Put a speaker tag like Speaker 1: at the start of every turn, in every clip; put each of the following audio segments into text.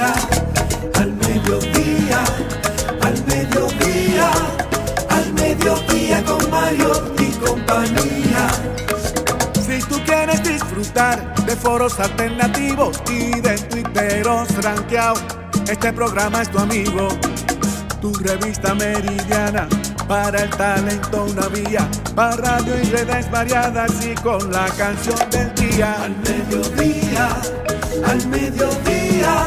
Speaker 1: Al mediodía, al mediodía, al mediodía con Mariotti y compañía. Si tú quieres disfrutar de foros alternativos y de tuiteros rankeados, este programa es tu amigo. Tu revista meridiana para el talento una vía, para radio y redes variadas y con la canción del día. Al mediodía, al mediodía,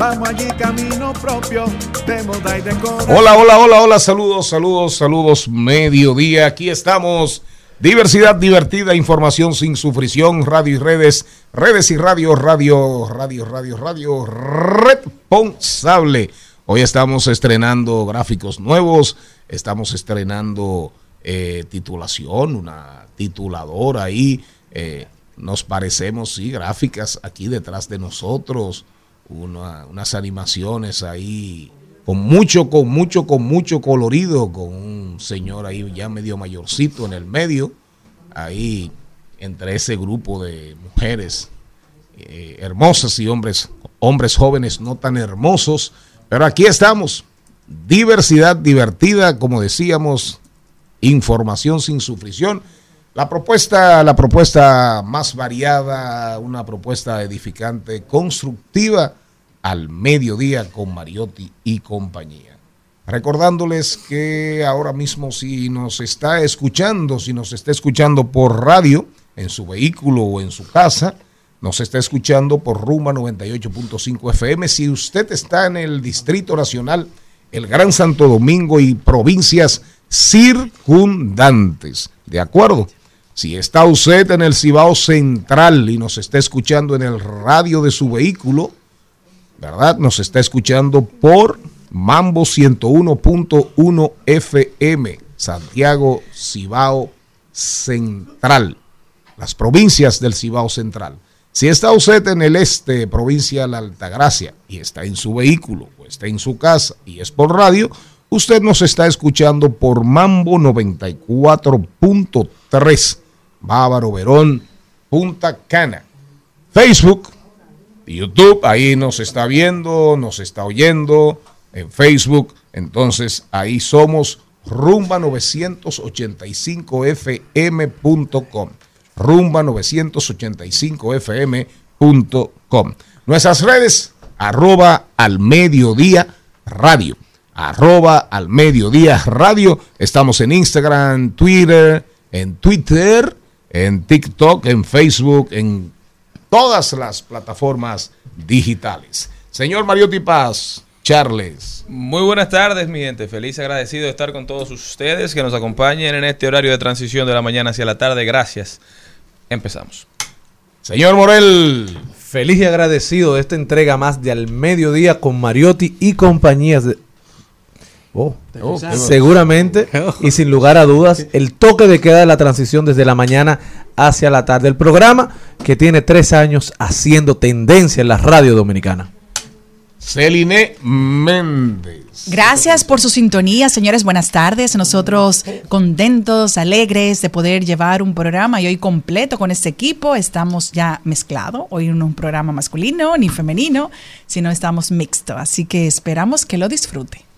Speaker 1: Vamos allí camino propio de moda y decor.
Speaker 2: Hola, hola, hola, hola, saludos, saludos, saludos, mediodía. Aquí estamos. Diversidad divertida, información sin sufrición, radio y redes, redes y radio, radio, radio, radio, radio, responsable. Hoy estamos estrenando gráficos nuevos, estamos estrenando eh, titulación, una tituladora ahí. eh, nos parecemos, sí, gráficas aquí detrás de nosotros, una- unas animaciones ahí con mucho, con mucho, con mucho colorido, con un señor ahí ya medio mayorcito en el medio, ahí entre ese grupo de mujeres eh, hermosas y hombres, hombres jóvenes no tan hermosos, pero aquí estamos. Diversidad divertida, como decíamos, información sin sufrición. La propuesta, la propuesta más variada, una propuesta edificante, constructiva, al mediodía con Mariotti y compañía. Recordándoles que ahora mismo si nos está escuchando, si nos está escuchando por radio, en su vehículo o en su casa, nos está escuchando por Ruma 98.5 FM. Si usted está en el Distrito Nacional, el Gran Santo Domingo y provincias circundantes, ¿de acuerdo? Si está usted en el Cibao Central y nos está escuchando en el radio de su vehículo, ¿verdad? Nos está escuchando por Mambo 101.1 FM, Santiago Cibao Central, las provincias del Cibao Central. Si está usted en el este, provincia de la Altagracia, y está en su vehículo, o está en su casa y es por radio, usted nos está escuchando por Mambo 94.3, Bávaro Verón, Punta Cana. Facebook, YouTube, ahí nos está viendo, nos está oyendo en Facebook. Entonces ahí somos rumba985fm.com. Rumba985fm.com. Nuestras redes, arroba al mediodía radio. Arroba al mediodía radio. Estamos en Instagram, Twitter, en Twitter, en TikTok, en Facebook, en todas las plataformas digitales. Señor Mariotti Paz, Charles.
Speaker 3: Muy buenas tardes, mi gente. Feliz y agradecido de estar con todos ustedes que nos acompañen en este horario de transición de la mañana hacia la tarde. Gracias. Empezamos.
Speaker 2: Señor Morel.
Speaker 4: Feliz y agradecido de esta entrega más de Al Mediodía con Mariotti y compañías. De... Oh,
Speaker 2: Oh,
Speaker 4: seguramente y sin lugar a dudas, el toque de queda de la transición desde la mañana hacia la tarde. El programa que tiene tres años haciendo tendencia en la radio dominicana.
Speaker 2: Celine Méndez.
Speaker 5: Gracias por su sintonía, señores. Buenas tardes. Nosotros contentos, alegres de poder llevar un programa y hoy completo con este equipo. Estamos ya mezclado. Hoy no un programa masculino ni femenino, sino estamos mixto. Así que esperamos que lo disfrute.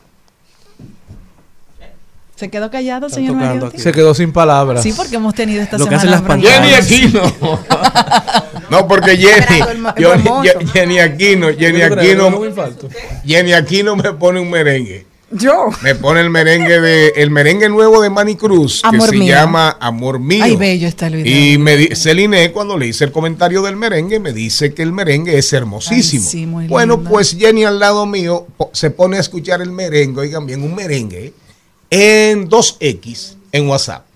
Speaker 5: ¿Se quedó callado, señor Mariotti?
Speaker 4: Se quedó sin palabras.
Speaker 5: Sí, porque hemos tenido esta
Speaker 4: Lo que
Speaker 5: semana.
Speaker 4: hacen las.
Speaker 2: Jenny Aquino. no, porque Jenny, yo- Jenny Aquino, Jenny
Speaker 4: ¿Tú crees que
Speaker 2: Aquino? Jenny Aquino me pone un merengue.
Speaker 6: Yo.
Speaker 2: Me pone el merengue de el merengue nuevo de Manny Cruz que se
Speaker 6: mío.
Speaker 2: llama Amor Mío.
Speaker 5: Ay, bello está el video.
Speaker 2: Y me di- Celine, cuando le hice el comentario del merengue, me dice que el merengue es hermosísimo.
Speaker 5: Ay, sí, muy
Speaker 2: bueno,
Speaker 5: linda.
Speaker 2: pues Jenny al lado mío po- se pone a escuchar el merengue, oigan bien, un merengue en 2X en WhatsApp.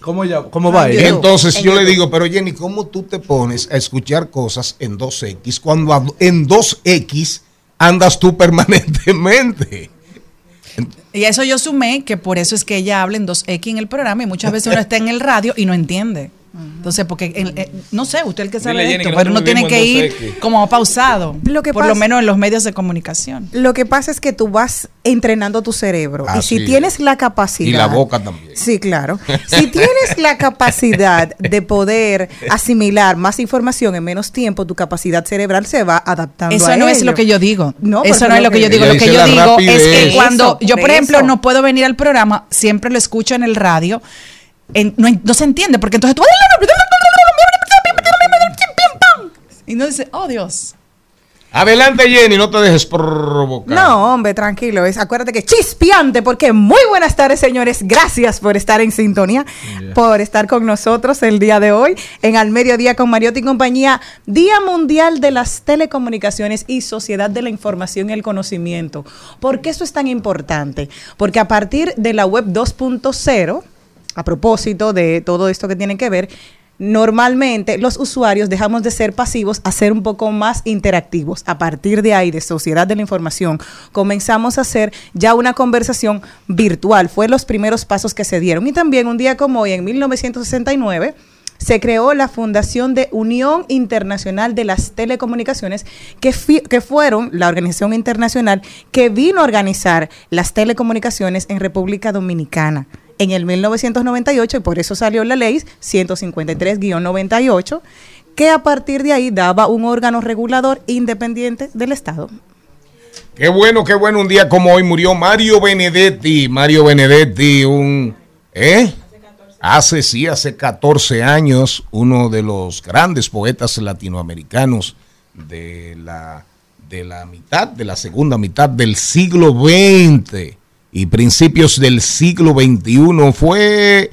Speaker 4: ¿Cómo, ya, cómo va ella?
Speaker 2: Entonces
Speaker 6: en
Speaker 2: yo le digo, pero Jenny, ¿cómo tú te pones a escuchar cosas en 2X cuando en 2X andas tú permanentemente?
Speaker 5: Y eso yo sumé que por eso es que ella habla en 2X en el programa y muchas veces uno está en el radio y no entiende. Entonces, porque, en- eh, no sé, usted el que sabe
Speaker 3: Dile,
Speaker 5: de
Speaker 3: Jenny,
Speaker 5: esto,
Speaker 3: que
Speaker 5: pero uno tiene que ir
Speaker 3: 2X.
Speaker 5: como pausado.
Speaker 6: Lo que
Speaker 5: por
Speaker 6: pasa-
Speaker 5: lo menos en los medios de comunicación.
Speaker 6: Lo que pasa es que tú vas entrenando tu cerebro. y si
Speaker 2: es.
Speaker 6: tienes la capacidad.
Speaker 2: Y la boca también.
Speaker 6: Sí, claro. Si tienes la capacidad de poder asimilar más información en menos tiempo, tu capacidad cerebral se va adaptando
Speaker 5: Eso
Speaker 6: a
Speaker 5: no es lo que yo digo.
Speaker 6: No,
Speaker 5: eso no es lo que yo digo. Lo que yo digo es que cuando
Speaker 6: Eso,
Speaker 5: yo,
Speaker 6: por
Speaker 5: por ejemplo,
Speaker 6: eso.
Speaker 5: no puedo venir al programa, siempre lo escucho en el radio. En- no, no se entiende, porque entonces tú. Y no dice, oh Dios.
Speaker 2: Adelante Jenny, no te dejes provocar.
Speaker 6: No, hombre, tranquilo. Es, acuérdate que chispeante, porque muy buenas tardes, señores. Gracias por estar en sintonía, por estar con nosotros el día de hoy en Al Mediodía con Mariotti y compañía, Día Mundial de las Telecomunicaciones y Sociedad de la Información y el Conocimiento. ¿Por qué eso es tan importante? Porque a partir de la web 2.0, a propósito de todo esto que tiene que ver, normalmente los usuarios dejamos de ser pasivos a ser un poco más interactivos. A partir de ahí, de Sociedad de la Información, comenzamos a hacer ya una conversación virtual. Fue los primeros pasos que se dieron. Y también un día como hoy, en 1969, se creó la Fundación de Unión Internacional de las Telecomunicaciones, que, que fueron la organización internacional que vino a organizar las telecomunicaciones en República Dominicana en el 1998 y por eso salió la ley 153-98 que a partir de ahí daba un órgano regulador independiente del Estado.
Speaker 2: Qué bueno, qué bueno. Un día como hoy murió Mario Benedetti. Mario Benedetti, un... ¿Eh? Hace, sí, hace 14 años, uno de los grandes poetas latinoamericanos de la, de la mitad, de la segunda mitad del siglo XX y principios del siglo XXI. Fue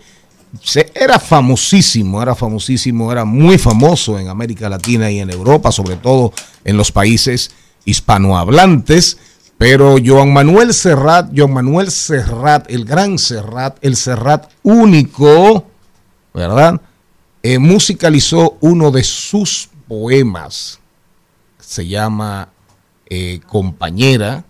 Speaker 2: era famosísimo, era famosísimo, era muy famoso en América Latina y en Europa, sobre todo en los países hispanohablantes. Pero Joan Manuel Serrat, Joan Manuel Serrat, el gran Serrat, el Serrat único, ¿verdad? Eh, musicalizó uno de sus poemas. Se llama eh, Compañera,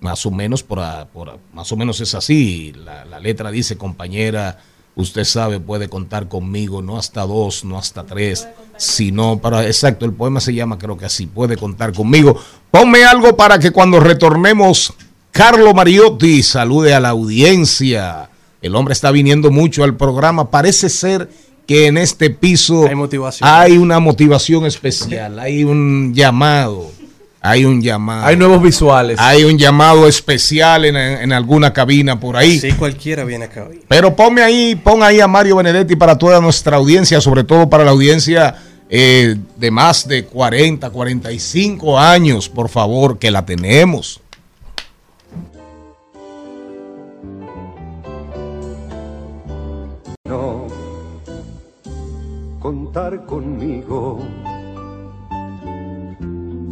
Speaker 2: más o menos por, por más o menos es así. La, la letra dice compañera, usted sabe, puede contar conmigo, no hasta dos, no hasta tres, sino para, exacto, el poema se llama creo que así, puede contar conmigo. Ponme algo para que cuando retornemos, Carlo Mariotti salude a la audiencia. El hombre está viniendo mucho al programa, parece ser que en este piso
Speaker 7: Hay motivación.
Speaker 2: hay una motivación especial, hay un llamado, hay un llamado.
Speaker 4: Hay nuevos visuales.
Speaker 2: Hay un llamado especial en, en alguna cabina por ahí.
Speaker 7: Sí, cualquiera viene acá hoy.
Speaker 2: Pero ponme ahí, pon ahí a Mario Benedetti para toda nuestra audiencia, sobre todo para la audiencia eh, de más de 40, 45 años, por favor, que la tenemos.
Speaker 1: no contar conmigo.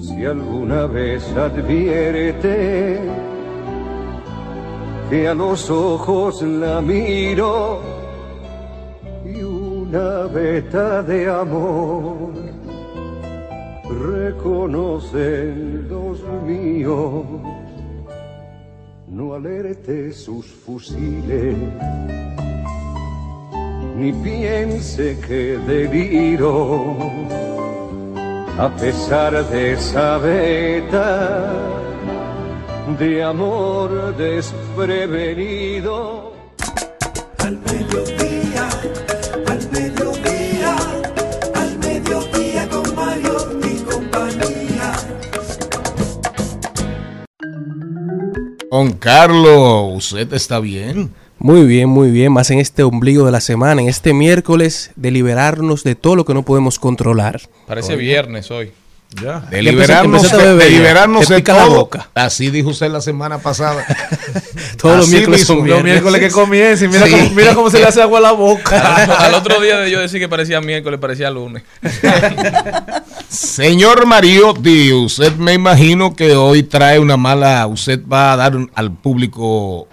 Speaker 1: Si alguna vez advierte que a los ojos la miro y una veta de amor reconocen los míos. No alerte sus fusiles ni piense que deliro, a pesar de esa veta de amor desprevenido.
Speaker 8: Al mediodía, al mediodía, al mediodía con Mario y compañía.
Speaker 2: Don Carlos, ¿usted está bien?
Speaker 7: Muy bien, muy bien. Más en este ombligo de la semana, en este miércoles, de liberarnos de todo lo que no podemos controlar.
Speaker 3: Parece viernes hoy.
Speaker 4: Ya.
Speaker 2: De liberarnos, de, de liberarnos de
Speaker 7: pica la
Speaker 2: todo.
Speaker 7: boca.
Speaker 2: Así dijo usted la semana pasada.
Speaker 7: Todos los miércoles
Speaker 2: mismo.
Speaker 7: son
Speaker 4: Los miércoles que comienza y mira,
Speaker 2: Sí.
Speaker 4: cómo, mira cómo se le hace agua a la boca.
Speaker 3: Al, al otro día de yo decir que parecía miércoles, parecía lunes.
Speaker 2: Señor Mariotti, usted me imagino que hoy trae una mala, usted va a dar al público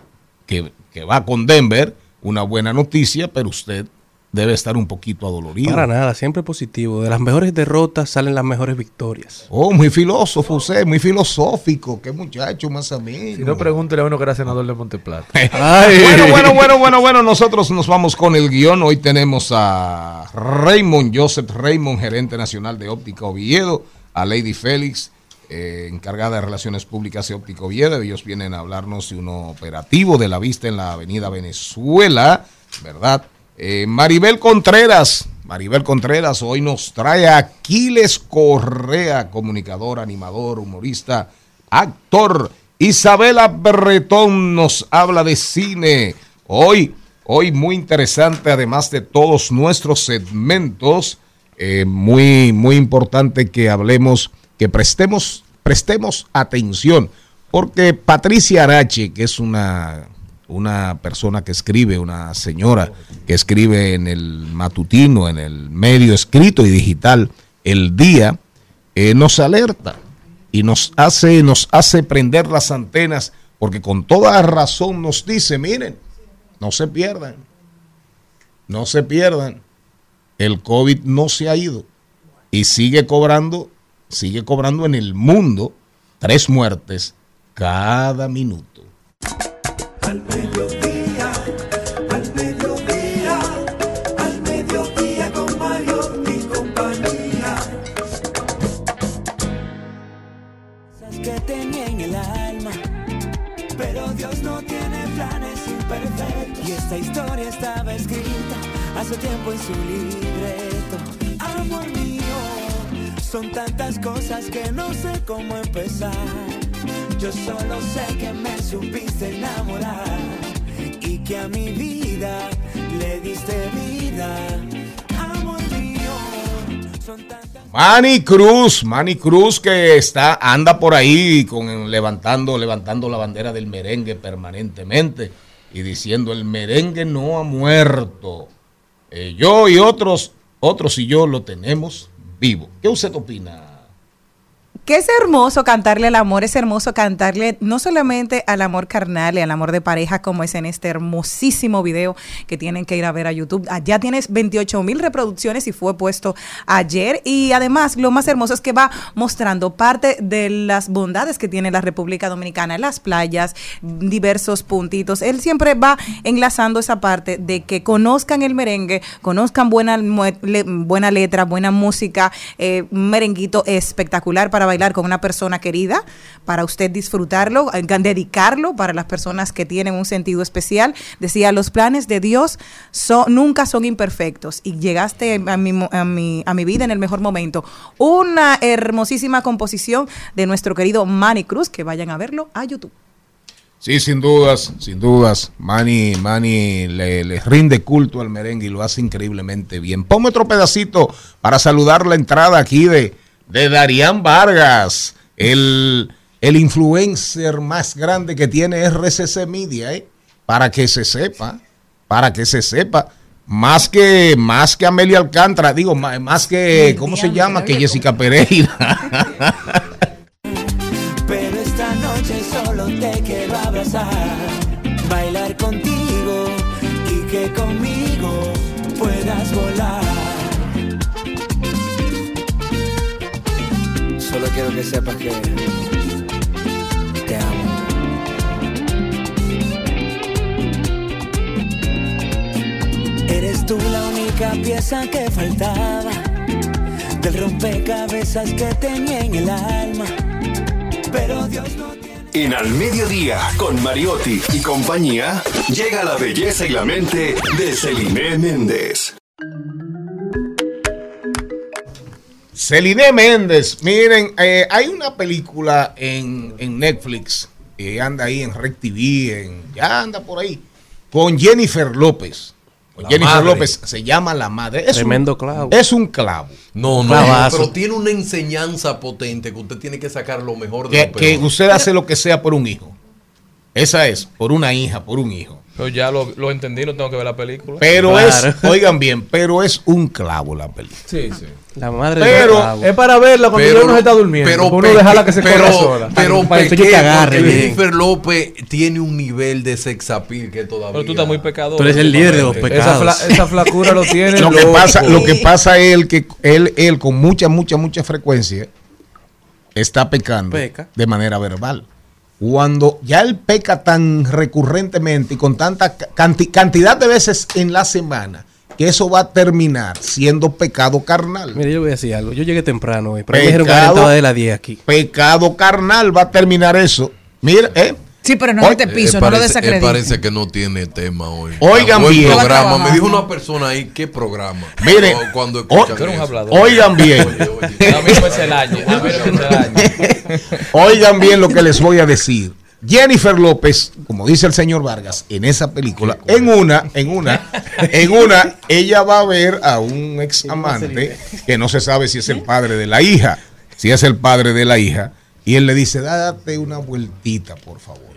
Speaker 2: que, que va con Denver una buena noticia, pero usted debe estar un poquito adolorido.
Speaker 7: Para nada, siempre positivo. De las mejores derrotas salen las mejores victorias.
Speaker 2: Oh, muy filósofo usted, muy filosófico. Qué muchacho más amigo.
Speaker 4: Si no, pregúntele a uno que era senador de Monteplata.
Speaker 7: Ay.
Speaker 2: Bueno, bueno, bueno, bueno, bueno. Nosotros nos vamos con el guion. Hoy tenemos a Raymond Joseph Raymond, gerente nacional de Óptica Oviedo, a Lady Félix, eh, encargada de Relaciones Públicas de Óptica Oviedo. Ellos vienen a hablarnos de un operativo de la vista en la Avenida Venezuela, ¿verdad? Eh, Maribel Contreras, Maribel Contreras hoy nos trae a Aquiles Correa, comunicador, animador, humorista, actor. Isabela Berretón nos habla de cine. Hoy, hoy muy interesante, además de todos nuestros segmentos, eh, muy, muy importante que hablemos, que prestemos, prestemos atención, porque Patricia Arache, que es una, una persona que escribe, una señora que escribe en el matutino, en el medio escrito y digital, el día, eh, nos alerta y nos hace, nos hace prender las antenas, porque con toda razón nos dice, miren, no se pierdan, no se pierdan, el COVID no se ha ido y sigue cobrando, sigue cobrando en el mundo tres muertes cada minuto.
Speaker 1: Al mediodía, al mediodía, al mediodía con Mario y compañía.
Speaker 8: Cosas que tenía en el alma, pero Dios no tiene planes imperfectos. Y esta historia estaba escrita hace tiempo en su libreto. Amor son tantas cosas que no sé cómo empezar. Yo solo sé que me supiste enamorar y que a mi vida le diste vida. Amor mío, son tantas
Speaker 2: Manny Cruz, Manny Cruz que está, anda por ahí con levantando, levantando la bandera del merengue permanentemente y diciendo el merengue no ha muerto. Eh, yo y otros, otros y yo lo tenemos vivo. ¿Qué usted opina?
Speaker 6: Que es hermoso cantarle al amor, es hermoso cantarle no solamente al amor carnal y al amor de pareja, como es en este hermosísimo video que tienen que ir a ver a YouTube. Ah, Ya tienes 28 mil reproducciones y fue puesto ayer. Y además, lo más hermoso es que va mostrando parte de las bondades que tiene la República Dominicana, las playas, diversos puntitos. Él siempre va enlazando esa parte de que conozcan el merengue, conozcan buena, buena letra, buena música, eh, merenguito espectacular para bailar con una persona querida, para usted disfrutarlo, eh, dedicarlo para las personas que tienen un sentido especial. Decía, los planes de Dios son, nunca son imperfectos y llegaste a mi, vida en el mejor momento. Una hermosísima composición de nuestro querido Manny Cruz, que vayan a verlo a YouTube.
Speaker 2: Sí, sin dudas, sin dudas. Manny, Manny le, le rinde culto al merengue y lo hace increíblemente bien. Ponme otro pedacito para saludar la entrada aquí de, de Darían Vargas, el, el influencer más grande que tiene RCC Media, ¿eh? Para que se sepa, para que se sepa. Más que, más que Amelia Alcántara, digo, ma- más que, ¿cómo se llama? Que Jessica Pereira.
Speaker 8: Pero esta noche solo te quiero abrazar, quiero que sepas que te amo. Eres tú la única pieza que faltaba del rompecabezas que tenía en el alma. Pero Dios no tiene.
Speaker 9: En Al Mediodía, con Mariotti y compañía, llega la belleza y la mente de Celine Méndez.
Speaker 2: Celine Méndez, miren, eh, hay una película en, en Netflix, que anda ahí en Rec TV, en, ya anda por ahí, con Jennifer López,
Speaker 10: La
Speaker 2: Jennifer
Speaker 10: madre.
Speaker 2: López se llama la madre. Es
Speaker 7: Tremendo
Speaker 2: un,
Speaker 7: clavo.
Speaker 2: Es un clavo.
Speaker 10: No, no,
Speaker 7: Clavazo.
Speaker 10: pero tiene una enseñanza potente que usted tiene que sacar lo mejor de
Speaker 2: Que,
Speaker 10: lo
Speaker 2: que usted hace lo que sea por un hijo. Esa es, por una hija, por un hijo.
Speaker 3: Pero ya lo, lo entendí, no tengo que ver la película.
Speaker 2: Pero
Speaker 7: Claro.
Speaker 2: es, oigan bien, pero es un clavo la película.
Speaker 3: Sí, sí.
Speaker 7: La madre
Speaker 2: Pero-
Speaker 7: del clavo.
Speaker 4: Es para verla cuando
Speaker 10: Pero-
Speaker 4: uno se está durmiendo.
Speaker 10: Pero,
Speaker 4: uno dejarla que se
Speaker 10: pero,
Speaker 4: corra sola.
Speaker 10: pero
Speaker 7: Para que
Speaker 10: pequeño,
Speaker 7: te agarre bien.
Speaker 10: Jennifer López tiene un nivel de sex appeal que todavía.
Speaker 3: Pero tú estás muy pecador.
Speaker 7: Tú eres el líder de los
Speaker 4: esa,
Speaker 7: pecados.
Speaker 4: fla- esa flacura lo tiene.
Speaker 2: Lo que pasa, lo que pasa es el que él, él con mucha, mucha, mucha frecuencia está pecando
Speaker 7: Peca.
Speaker 2: de manera verbal. Cuando ya él peca tan recurrentemente y con tanta ca- canti- cantidad de veces en la semana, que eso va a terminar siendo pecado carnal.
Speaker 7: Mire, yo voy a decir algo. Yo llegué temprano hoy, pero me dijeron
Speaker 2: Pecado.
Speaker 7: de la 10 aquí.
Speaker 2: Pecado carnal va a terminar eso. Mira, ¿eh?
Speaker 5: Sí, pero no es este piso,
Speaker 10: Eh,
Speaker 5: no lo
Speaker 10: eh,
Speaker 5: desacredite.
Speaker 10: parece que no tiene tema hoy.
Speaker 2: Oigan bien.
Speaker 10: programa. Me dijo una persona ahí, ¿qué programa?
Speaker 2: Mire,
Speaker 10: Cuando- Cuando
Speaker 2: o-
Speaker 10: escuchan
Speaker 3: Tú eres un
Speaker 10: eso.
Speaker 3: hablador.
Speaker 2: Oigan bien.
Speaker 10: Oye, oye.
Speaker 3: A mí no me se el año. A mí no me se el año.
Speaker 2: Oigan bien lo que les voy a decir. Jennifer López, como dice el señor Vargas, en esa película, en una, en una, en una, ella va a ver a un ex amante que no se sabe si es el padre de la hija, si es el padre de la hija, y él le dice, date una vueltita, por favor.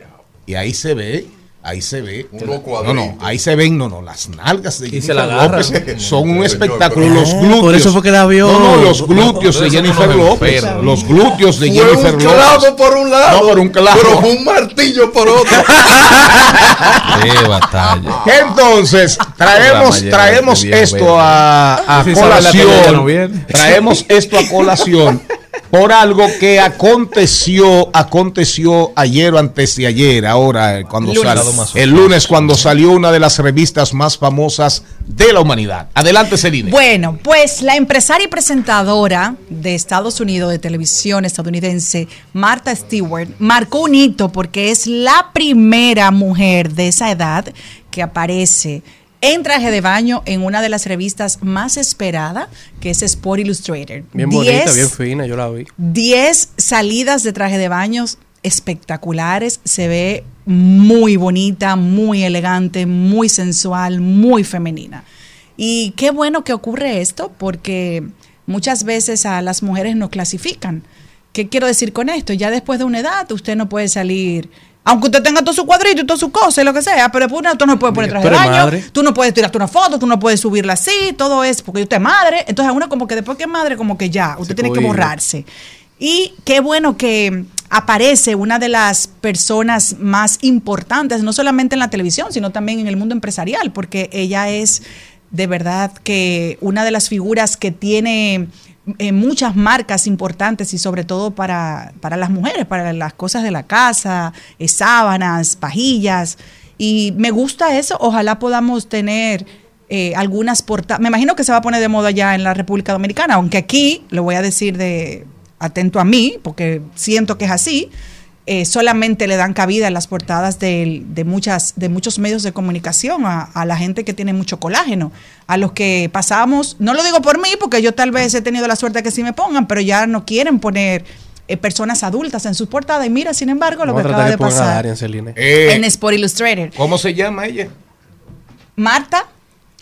Speaker 2: Y ahí se ve, ahí se ve. No, no, ahí se ven, no, no, las nalgas de
Speaker 4: Y se la
Speaker 2: Jennifer
Speaker 4: agarra.
Speaker 2: López son un espectáculo. Los glúteos.
Speaker 7: por eso fue que la vio.
Speaker 2: No, no, los glúteos de Jennifer López. Los glúteos de
Speaker 10: Fue
Speaker 2: Jennifer
Speaker 10: un
Speaker 2: López.
Speaker 10: clavo por un lado.
Speaker 2: No, por un clavo.
Speaker 10: Pero fue un martillo por otro.
Speaker 3: Qué batalla.
Speaker 2: Entonces, traemos, traemos esto a, colación. Traemos esto a colación por algo que aconteció, aconteció ayer o antes de ayer, ahora eh, cuando
Speaker 5: Lunes.
Speaker 2: sal- el lunes cuando salió una de las revistas más famosas de la humanidad. Adelante, Celine.
Speaker 5: Bueno, pues la empresaria y presentadora de Estados Unidos de televisión estadounidense, Martha Stewart, marcó un hito porque es la primera mujer de esa edad que aparece en traje de baño en una de las revistas más esperadas, que es Sport Illustrated.
Speaker 7: Bien bonita,
Speaker 5: Diez-
Speaker 7: bien fina, yo la vi.
Speaker 5: 10 salidas de traje de baños espectaculares. Se ve muy bonita, muy elegante, muy sensual, muy femenina. Y qué bueno que ocurre esto porque muchas veces a las mujeres nos clasifican. ¿Qué quiero decir con esto? Ya después de una edad usted no puede salir, aunque usted tenga todo su cuadrito y todas sus cosas y lo que sea, pero después usted no puede poner traje
Speaker 7: tú
Speaker 5: de baño, tú no puedes tirarte una foto, tú no puedes subirla así, todo es porque usted es madre. Entonces uno como que después que es madre, como que ya, usted
Speaker 7: Se
Speaker 5: tiene que borrarse. Y qué bueno que aparece una de las personas más importantes, no solamente en la televisión, sino también en el mundo empresarial, porque ella es de verdad que una de las figuras que tiene eh, muchas marcas importantes y sobre todo para, para las mujeres, para las cosas de la casa, eh, sábanas, pajillas. Y me gusta eso, ojalá podamos tener eh, algunas portadas. Me imagino que se va a poner de moda ya en la República Dominicana, aunque aquí, lo voy a decir de atento a mí, porque siento que es así, eh, solamente le dan cabida en las portadas de, de muchas, de muchos medios de comunicación a, a la gente que tiene mucho colágeno, a los que pasamos, no lo digo por mí, porque yo tal vez he tenido la suerte de que sí me pongan, pero ya no quieren poner eh, personas adultas en sus portadas. Y mira, sin embargo, lo
Speaker 7: Vamos
Speaker 5: que acaba de pasar
Speaker 7: Celine.
Speaker 2: Eh,
Speaker 5: en Sport Illustrated.
Speaker 2: ¿Cómo se llama ella?
Speaker 5: Marta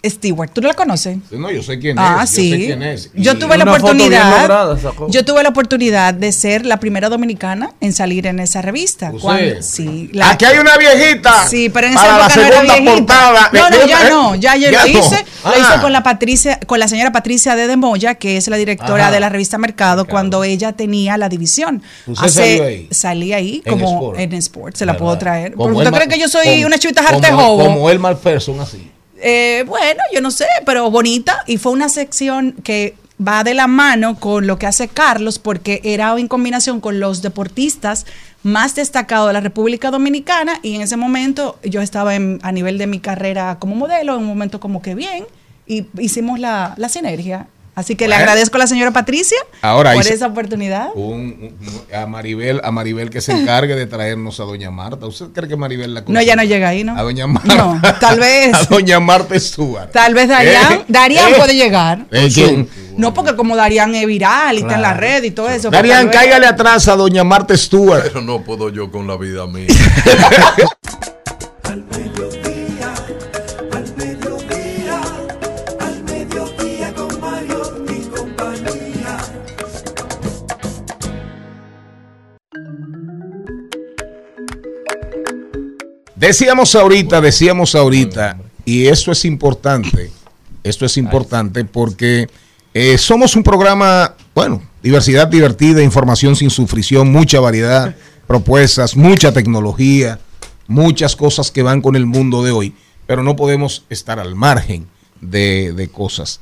Speaker 5: Stewart, ¿tú no la conoces?
Speaker 2: No, yo sé quién
Speaker 5: Ah,
Speaker 2: es. Yo
Speaker 5: sí.
Speaker 2: sé quién es.
Speaker 5: Yo tuve la oportunidad.
Speaker 4: lograda
Speaker 5: yo tuve la oportunidad de ser la primera dominicana en salir en esa revista. Cuando- sí. la-
Speaker 2: Aquí hay una viejita.
Speaker 5: Sí, pero en esa
Speaker 2: para la
Speaker 5: época no era
Speaker 2: segunda
Speaker 5: viejita.
Speaker 2: portada.
Speaker 5: No, no, ya no, ya yo
Speaker 2: ya
Speaker 5: lo
Speaker 2: no.
Speaker 5: hice. Lo
Speaker 2: Ah.
Speaker 5: hice con la Patricia, con la señora Patricia de Moya, que es la directora
Speaker 2: Ajá.
Speaker 5: de la revista Mercado, cuando ella tenía la división.
Speaker 2: ¿Usted salió ahí?
Speaker 5: Salí ahí
Speaker 2: En
Speaker 5: como
Speaker 2: Sport.
Speaker 5: en Sport, se la puedo traer. ¿Usted cree que yo soy
Speaker 2: como-
Speaker 5: una chivita jartejobo?
Speaker 2: Como el mal person, así.
Speaker 5: Eh, bueno, yo no sé, pero bonita. Y fue una sección que va de la mano con lo que hace Carlos, porque era en combinación con los deportistas más destacados de la República Dominicana. Y en ese momento yo estaba en- a nivel de mi carrera como modelo, en un momento como que bien, y hicimos la, la sinergia. Así que le agradezco a la señora Patricia
Speaker 2: Ahora,
Speaker 5: por esa oportunidad.
Speaker 2: Un- un- a Maribel, a Maribel que se encargue de traernos a doña Marta. ¿Usted cree que Maribel la
Speaker 5: No, ya no llega ahí, ¿no?
Speaker 2: A doña Marta.
Speaker 5: No, tal vez.
Speaker 2: A doña Marta Stuart.
Speaker 5: Tal vez Darían,
Speaker 2: ¿Eh?
Speaker 5: Darían
Speaker 2: ¿Eh?
Speaker 5: puede llegar.
Speaker 2: ¿Eh, quién?
Speaker 5: No, porque como Darían es viral y está en la red y todo eso.
Speaker 2: Darían, cáigale atrás a doña Marta Stuart.
Speaker 10: Pero no puedo yo con la vida mía.
Speaker 2: Decíamos ahorita, decíamos ahorita, y esto es importante, esto es importante porque eh, somos un programa, bueno, diversidad divertida, información sin sufrición, mucha variedad, propuestas, mucha tecnología, muchas cosas que van con el mundo de hoy, pero no podemos estar al margen de, de cosas,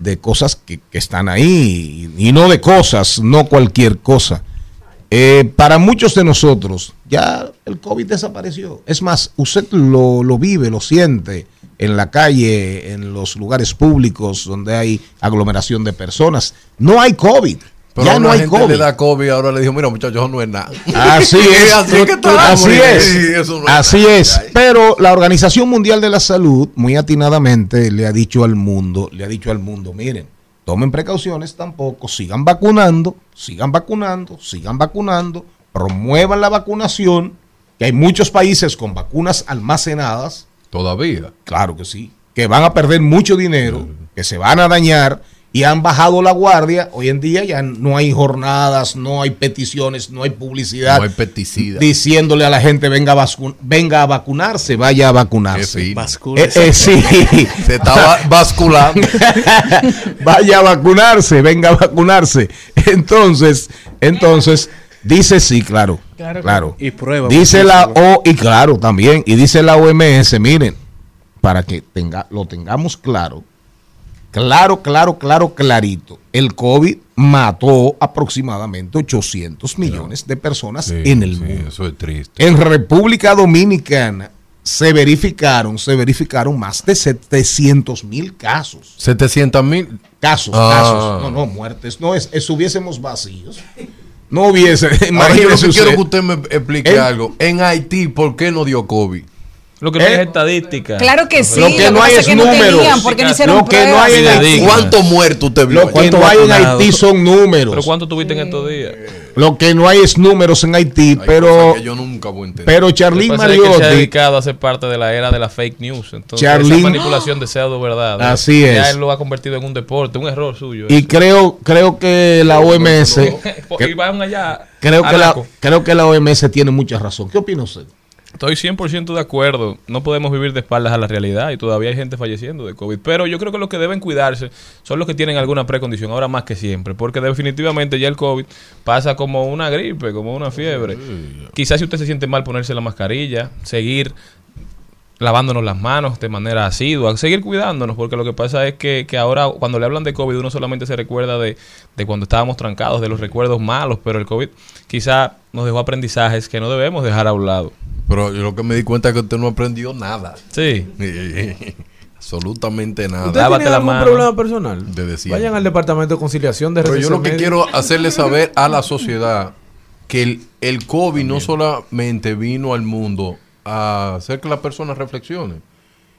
Speaker 2: de cosas que, que están ahí, y no de cosas, no cualquier cosa. Eh, para muchos de nosotros, ya el COVID desapareció. Es más, usted lo, lo vive, lo siente en la calle, en los lugares públicos donde hay aglomeración de personas. No hay COVID.
Speaker 10: Pero
Speaker 2: ya no hay
Speaker 10: gente
Speaker 2: COVID.
Speaker 10: le da COVID ahora le dijo, mira muchachos, no es nada.
Speaker 2: Así es,
Speaker 10: así es
Speaker 2: así es,
Speaker 10: no
Speaker 2: así es. Pero la Organización Mundial de la Salud, muy atinadamente, le ha dicho al mundo, le ha dicho al mundo, miren, tomen precauciones tampoco, sigan vacunando, sigan vacunando, sigan vacunando, promuevan la vacunación, que hay muchos países con vacunas almacenadas.
Speaker 10: Todavía.
Speaker 2: Claro que sí, que van a perder mucho dinero, que se van a dañar y han bajado la guardia. Hoy en día ya no hay jornadas, no hay peticiones, no hay publicidad
Speaker 10: No hay pesticida.
Speaker 2: diciéndole a la gente venga a, venga a vacunarse, vaya a vacunarse. Eh, eh, sí.
Speaker 10: Se estaba basculando.
Speaker 2: vaya a vacunarse, venga a vacunarse. Entonces, entonces, dice sí, claro. Claro.
Speaker 7: Y prueba.
Speaker 2: Dice la O, y claro, también, y dice la OMS, miren, para que tenga, lo tengamos claro, claro, claro, claro, clarito, el COVID mató aproximadamente 800 millones de personas
Speaker 10: Sí,
Speaker 2: en el
Speaker 10: sí,
Speaker 2: mundo.
Speaker 10: Eso es triste.
Speaker 2: En República Dominicana se verificaron, se verificaron más de 700 mil casos.
Speaker 10: 700 mil.
Speaker 2: Casos,
Speaker 10: Ah.
Speaker 2: casos. No, no, muertes. No, es, estuviésemos vacíos. No hubiese.
Speaker 10: Yo
Speaker 2: imagínese
Speaker 10: que quiero que usted me explique algo. En Haití, ¿por qué no dio COVID?
Speaker 3: Lo que no
Speaker 2: Eh,
Speaker 3: es estadística.
Speaker 5: Claro que sí.
Speaker 2: Lo que no hay es
Speaker 5: que no
Speaker 2: números.
Speaker 5: tenían no
Speaker 2: Lo que no hay en. Haití.
Speaker 10: ¿Cuántos muertos usted vio?
Speaker 2: Lo que
Speaker 10: ¿Cuántos
Speaker 2: no hay en? Haití son números.
Speaker 3: Pero ¿cuánto tuviste en estos días?
Speaker 2: Lo que no hay es números en Haití,
Speaker 10: Hay
Speaker 2: pero,
Speaker 10: que yo nunca voy a entender.
Speaker 2: pero Charlín
Speaker 3: pasa es que él se ha
Speaker 2: Mariotti.
Speaker 3: dedicado a ser parte de la era de la fake news. Entonces,
Speaker 2: Charlín-
Speaker 3: esa manipulación de pseudo verdad.
Speaker 2: Así
Speaker 3: Ya
Speaker 2: es.
Speaker 3: él lo ha convertido en un deporte, un error suyo.
Speaker 2: Y creo, creo que la OMS. que-
Speaker 3: y van allá.
Speaker 2: creo, que la, creo que la OMS tiene mucha razón. ¿Qué opina usted?
Speaker 3: Estoy 100% de acuerdo. No podemos vivir de espaldas a la realidad y todavía hay gente falleciendo de COVID. Pero yo creo que los que deben cuidarse son los que tienen alguna precondición, ahora más que siempre. Porque definitivamente ya el COVID pasa como una gripe, como una fiebre. Quizás si usted se siente mal ponerse la mascarilla, seguir lavándonos las manos de manera asidua, seguir cuidándonos, porque lo que pasa es que, que ahora cuando le hablan de COVID uno solamente se recuerda de, de cuando estábamos trancados, de los recuerdos malos, pero el COVID quizá nos dejó aprendizajes que no debemos dejar a un lado.
Speaker 10: Pero yo lo que me di cuenta es que usted no aprendió nada.
Speaker 3: Sí.
Speaker 10: Absolutamente nada.
Speaker 4: ¿Usted
Speaker 3: Lávate
Speaker 4: tiene
Speaker 3: la
Speaker 4: algún
Speaker 3: mano.
Speaker 4: problema personal?
Speaker 10: De.
Speaker 4: Vayan al departamento de conciliación de
Speaker 10: Pero yo lo que
Speaker 4: Médica.
Speaker 10: quiero hacerle saber a la sociedad que el, el COVID no solamente vino al mundo a hacer que las personas reflexionen.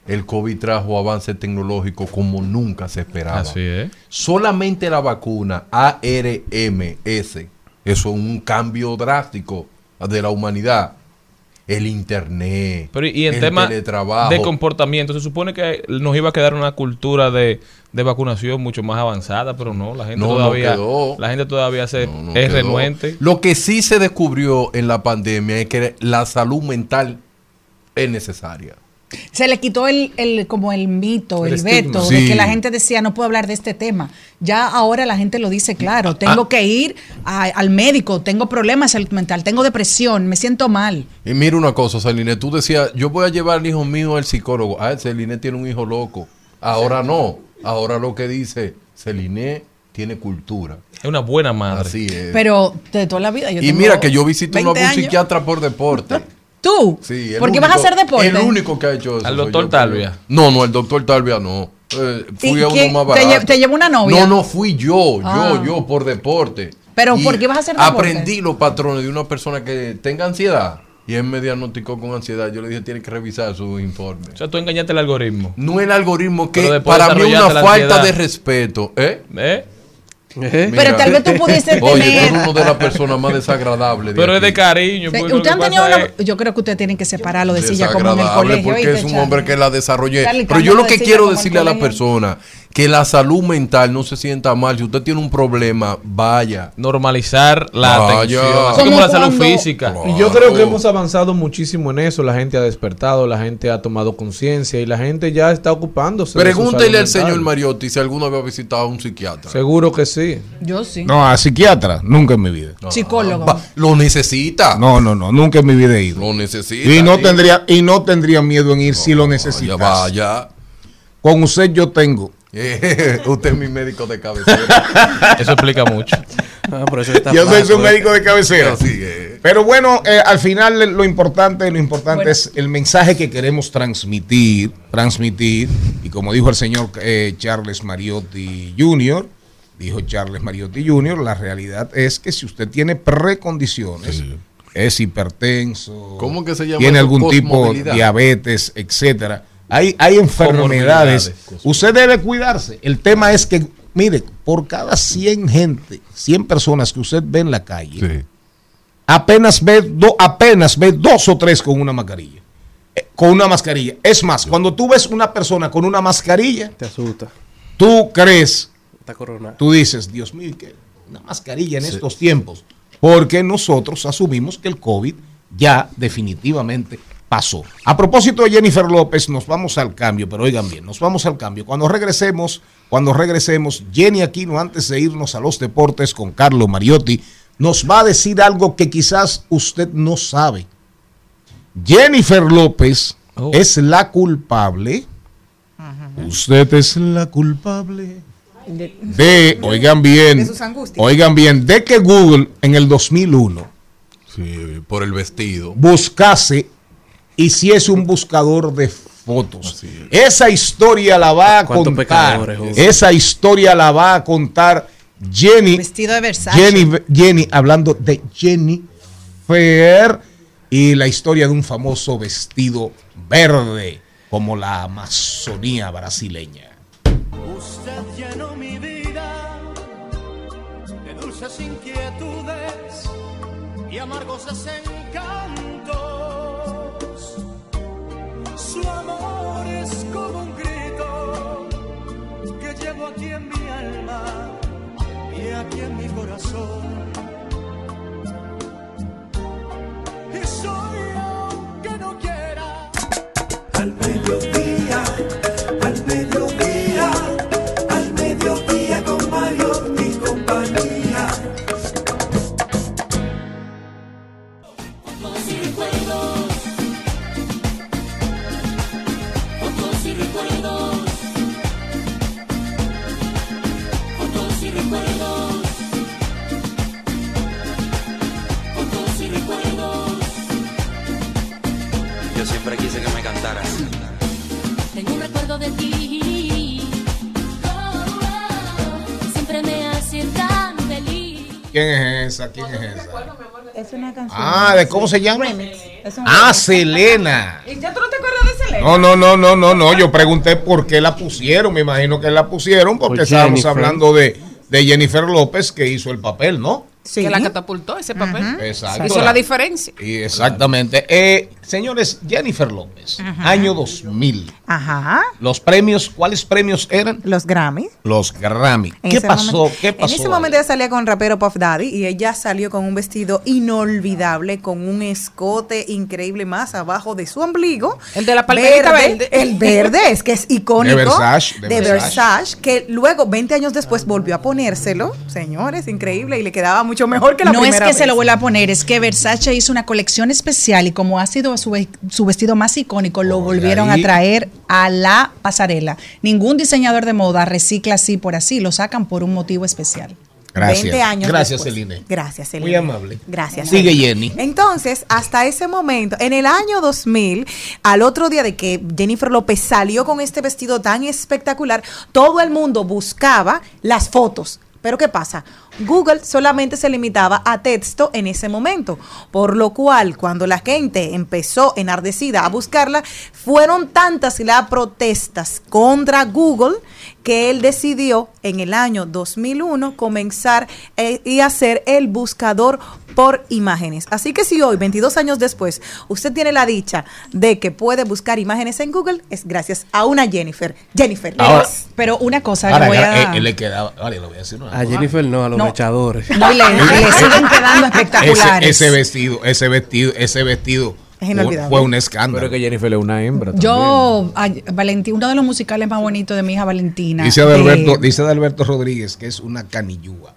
Speaker 10: El COVID trajo avances tecnológicos como nunca se esperaba.
Speaker 3: Así es.
Speaker 10: Solamente la vacuna ARMS, eso es un cambio drástico de la humanidad. El internet,
Speaker 3: Pero y- y en
Speaker 10: el
Speaker 3: tema
Speaker 10: teletrabajo.
Speaker 3: de comportamiento, se supone que nos iba a quedar una cultura de, de vacunación mucho más avanzada, pero no, la gente
Speaker 10: No,
Speaker 3: todavía la gente todavía se
Speaker 10: no
Speaker 3: es
Speaker 10: quedó.
Speaker 3: renuente.
Speaker 10: Lo que sí se descubrió en la pandemia es que la salud mental es necesaria.
Speaker 5: Se le quitó el, el como el mito,
Speaker 4: El
Speaker 5: veto de que la gente decía no puedo hablar de este tema. Ya ahora la gente lo dice claro, tengo que ir a- al médico, tengo problemas de salud mental, tengo depresión, me siento mal.
Speaker 10: Y mira una cosa, Celine, tú decías, yo voy a llevar al hijo mío al psicólogo. Ah, Celine tiene un hijo loco. Ahora no. Ahora lo que dice, Celine tiene cultura.
Speaker 3: Es una buena madre.
Speaker 10: Así es.
Speaker 5: Pero de toda la vida yo
Speaker 10: y
Speaker 5: tengo
Speaker 10: mira que yo visito a
Speaker 5: 20
Speaker 10: un
Speaker 5: años.
Speaker 10: psiquiatra por deporte.
Speaker 5: ¿Tú?
Speaker 10: Sí, el
Speaker 5: ¿Por qué
Speaker 10: único-
Speaker 5: vas a hacer deporte?
Speaker 10: El único que ha hecho eso.
Speaker 3: ¿Al doctor
Speaker 10: yo,
Speaker 3: Talvia?
Speaker 10: No, no, el doctor Talvia no. Eh, fui
Speaker 5: ¿Y
Speaker 10: a uno más
Speaker 5: te lle-
Speaker 10: barato.
Speaker 5: te llevó una novia?
Speaker 10: No, no, fui yo,
Speaker 5: Ah.
Speaker 10: yo, yo, por deporte.
Speaker 5: Pero,
Speaker 10: Y
Speaker 5: ¿por qué vas a hacer deporte?
Speaker 10: Aprendí los patrones de una persona que tenga ansiedad. Y él me diagnosticó con ansiedad. Yo le dije, tiene que revisar su informe.
Speaker 3: O sea, tú engañaste el algoritmo.
Speaker 10: No el algoritmo que para mí es una falta
Speaker 3: ansiedad.
Speaker 10: de respeto. ¿Eh?
Speaker 3: ¿Eh?
Speaker 4: ¿Eh?
Speaker 10: Mira.
Speaker 5: Pero tal vez tú pudieses
Speaker 10: Oye, tú
Speaker 5: tener-
Speaker 10: eres uno de las personas más desagradables. de
Speaker 3: Pero es de cariño.
Speaker 5: Sí,
Speaker 3: pues,
Speaker 5: usted han tenido una-
Speaker 3: es-
Speaker 5: yo creo que usted tiene que separarlo de silla como en el
Speaker 10: desagradable
Speaker 5: colegio.
Speaker 10: porque
Speaker 5: ¿oíste,
Speaker 10: es un
Speaker 5: Charlie?
Speaker 10: hombre que la desarrollé.
Speaker 5: Charlie,
Speaker 10: Pero yo lo que
Speaker 5: de
Speaker 10: quiero decirle a la persona que la salud mental no se sienta mal. Si usted tiene un problema, vaya.
Speaker 3: Normalizar la
Speaker 10: Vaya.
Speaker 3: atención, así
Speaker 4: Como
Speaker 3: como la salud física.
Speaker 4: Y yo creo que hemos avanzado muchísimo en eso. La gente ha despertado, la gente ha tomado conciencia y la gente ya está ocupándose. de su
Speaker 10: Pregúntele
Speaker 4: salud
Speaker 10: al señor. Mariotti si alguna vez ha visitado a un psiquiatra.
Speaker 4: Seguro que sí.
Speaker 5: Yo sí.
Speaker 2: No, a psiquiatra, nunca en mi vida.
Speaker 5: Psicólogo.
Speaker 10: Va, Lo necesita.
Speaker 2: No, no, no, nunca en mi vida he ido.
Speaker 10: Lo necesita.
Speaker 2: Y no
Speaker 10: sí.
Speaker 2: tendría, y no tendría miedo en ir si lo
Speaker 10: Vaya,
Speaker 2: necesitas.
Speaker 10: vaya.
Speaker 2: Con usted yo tengo.
Speaker 10: usted es mi médico de cabecera.
Speaker 3: Eso explica mucho.
Speaker 7: Ah, por eso está
Speaker 2: Yo soy
Speaker 7: flaco,
Speaker 2: su
Speaker 7: eh.
Speaker 2: médico de cabecera.
Speaker 10: Así
Speaker 2: Pero bueno, eh, al final eh, lo importante, lo importante
Speaker 5: Bueno.
Speaker 2: es el mensaje que queremos transmitir, transmitir. Y como dijo el señor eh, Charles Mariotti Jr., dijo Charles Mariotti Jr., la realidad es que si usted tiene precondiciones, es hipertenso,
Speaker 10: ¿Cómo que se llama
Speaker 2: tiene algún tipo de diabetes, etcétera. Hay, hay enfermedades. Usted debe cuidarse. El tema es que, mire, por cada 100 gente, 100 personas que usted ve en la calle,
Speaker 10: Sí.
Speaker 2: apenas ve, do- apenas ve dos o tres con una mascarilla. Eh, con una mascarilla. Es más, cuando tú ves una persona con una mascarilla,
Speaker 7: Te asusta.
Speaker 2: tú crees,
Speaker 7: Está coronado.
Speaker 2: tú dices, Dios mío, que una mascarilla en estos tiempos. Porque nosotros asumimos que el COVID ya definitivamente pasó. A propósito de Jennifer López, nos vamos al cambio, pero oigan bien, nos vamos al cambio. Cuando regresemos, cuando regresemos, Jenny Aquino, antes de irnos a los deportes con Carlo Mariotti, nos va a decir algo que quizás usted no sabe. Jennifer López
Speaker 3: Oh.
Speaker 2: es la culpable. Usted es la culpable de, oigan bien,
Speaker 6: De
Speaker 2: oigan bien, de que Google en el 2001
Speaker 10: Sí, por el vestido.
Speaker 2: buscase, hiciese un buscador de fotos. Esa historia la va a
Speaker 7: ¿Cuántos
Speaker 2: contar. Esa historia la va a contar Jenny.
Speaker 5: Vestido de Versace.
Speaker 2: Jenny, Jenny, hablando de Jenny Fair y la historia de un famoso vestido verde como la Amazonía brasileña.
Speaker 8: Usted llenó dulces inquietudes y amargos desencantos. Su amor es como un grito que llevo aquí en mi alma y aquí en mi corazón. Y soy aunque no quiera.
Speaker 1: Al mediodía,
Speaker 11: de ti. Siempre me hace tan feliz.
Speaker 2: ¿Quién es esa? ¿Quién es esa?
Speaker 6: Es una canción.
Speaker 2: Ah, ¿de cómo se llama? Ah. Selena.
Speaker 6: ¿Y ya tú no te acuerdas de Selena?
Speaker 2: No, no, no, no, no, no. Yo pregunté por qué la pusieron. Me imagino que la pusieron porque
Speaker 7: Por
Speaker 2: estábamos hablando de, de Jennifer López que hizo el papel, ¿no?
Speaker 6: Sí.
Speaker 12: Que la catapultó ese papel.
Speaker 2: Exacto.
Speaker 12: Hizo la diferencia.
Speaker 2: Y exactamente. Eh, señores, Jennifer López, año 2000.
Speaker 6: Ajá.
Speaker 2: Los premios, ¿cuáles premios eran?
Speaker 6: Los Grammys.
Speaker 2: Los Grammy.
Speaker 6: En
Speaker 2: ¿Qué pasó?
Speaker 6: momento-
Speaker 2: ¿Qué pasó?
Speaker 6: En ese momento ella salía con rapero Puff Daddy y ella salió con un vestido inolvidable, con un escote increíble más abajo de su ombligo.
Speaker 12: El de la palmerita verde.
Speaker 6: El verde, es que es icónico.
Speaker 2: De Versace, de
Speaker 6: de
Speaker 2: Versace.
Speaker 6: Versace, que luego, 20 años después, volvió a ponérselo. Señores, increíble. Y le quedaba mucho mejor que la
Speaker 5: no es
Speaker 6: primera
Speaker 5: que se lo vuelva a poner, es que Versace hizo una colección especial y como ha sido su, ve- su vestido más icónico, lo volvieron
Speaker 2: ahí.
Speaker 5: a traer a la pasarela. Ningún diseñador de moda recicla así por así, lo sacan por un motivo especial.
Speaker 2: Gracias.
Speaker 6: 20 años
Speaker 2: Gracias. Celine.
Speaker 6: Gracias, Celine.
Speaker 2: Muy amable.
Speaker 6: Gracias.
Speaker 2: Sigue,
Speaker 6: Celine.
Speaker 2: Jenny.
Speaker 6: Entonces, hasta ese momento, en el año 2000, al otro día de que Jennifer López salió con este vestido tan espectacular, todo el mundo buscaba las fotos. Pero ¿qué pasa? Google solamente se limitaba a texto en ese momento, por lo cual cuando la gente empezó enardecida a buscarla, fueron tantas las protestas contra Google que él decidió en el año 2001 comenzar eh, y hacer el buscador por imágenes. Así que si hoy, 22 años después, usted tiene la dicha de que puede buscar imágenes en Google, es gracias a una Jennifer. Jennifer,
Speaker 2: Ahora-
Speaker 5: Pero una cosa
Speaker 2: Ahora,
Speaker 5: le voy a...
Speaker 2: eh, le voy a decir una
Speaker 7: A. Jennifer no, a los
Speaker 5: No.
Speaker 7: echadores.
Speaker 5: No, y le, le siguen quedando espectaculares.
Speaker 2: ese vestido, ese vestido, ese vestido
Speaker 6: Es
Speaker 2: fue, un
Speaker 4: Pero
Speaker 2: escándalo.
Speaker 4: es que Jennifer es una hembra.
Speaker 5: Yo, Valentín, uno de los musicales más bonitos de mi hija Valentina.
Speaker 2: Dice
Speaker 5: de-
Speaker 2: dice Adalberto Rodríguez que es una canillúa.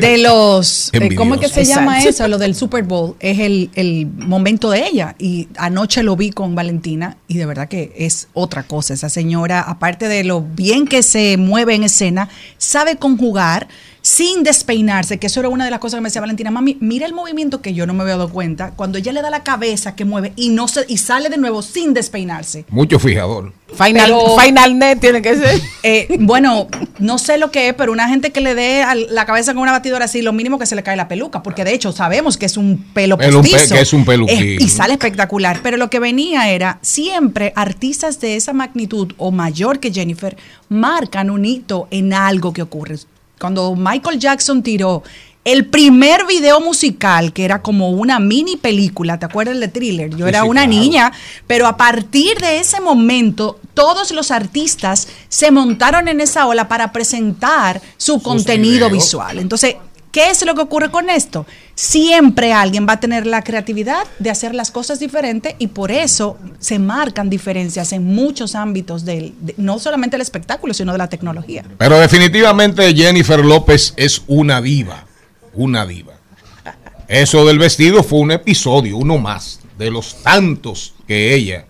Speaker 5: De los eh, ¿cómo es que se llama eso? Lo del Super Bowl. Es el, el momento de ella. Y anoche lo vi con Valentina y de verdad que es otra cosa. Esa señora aparte de lo bien que se mueve en escena sabe conjugar sin despeinarse que eso era una de las cosas que me decía Valentina mami mira el movimiento que yo no me había dado cuenta cuando ella le da la cabeza que mueve y no se y sale de nuevo sin despeinarse
Speaker 2: Mucho fijador.
Speaker 12: Final,
Speaker 5: Pero-
Speaker 12: Final Net tiene que ser.
Speaker 5: eh, bueno, no sé lo que es, pero una gente que le dé a la cabeza con una batidora así, lo mínimo que se le cae la peluca, porque de hecho sabemos que es un pelo
Speaker 2: Pelo-
Speaker 5: postizo.
Speaker 2: que es un peluquín.
Speaker 5: Eh, y sale espectacular. Pero lo que venía era, siempre artistas de esa magnitud o mayor que Jennifer marcan un hito en algo que ocurre. Cuando Michael Jackson tiró el primer video musical, que era como una mini película, ¿te acuerdas de thriller? Yo
Speaker 2: Sí,
Speaker 5: era
Speaker 2: sí,
Speaker 5: una
Speaker 2: claro.
Speaker 5: niña, pero a partir de ese momento, todos los artistas se montaron en esa ola para presentar su contenido
Speaker 2: videos.
Speaker 5: visual. Entonces, ¿qué es lo que ocurre con esto? Siempre alguien va a tener la creatividad de hacer las cosas diferentes y por eso se marcan diferencias en muchos ámbitos del, de- no solamente del espectáculo, sino de la tecnología.
Speaker 2: Pero definitivamente Jennifer López es una diva. Una diva. Eso del vestido fue un episodio, uno más, de los tantos que ella,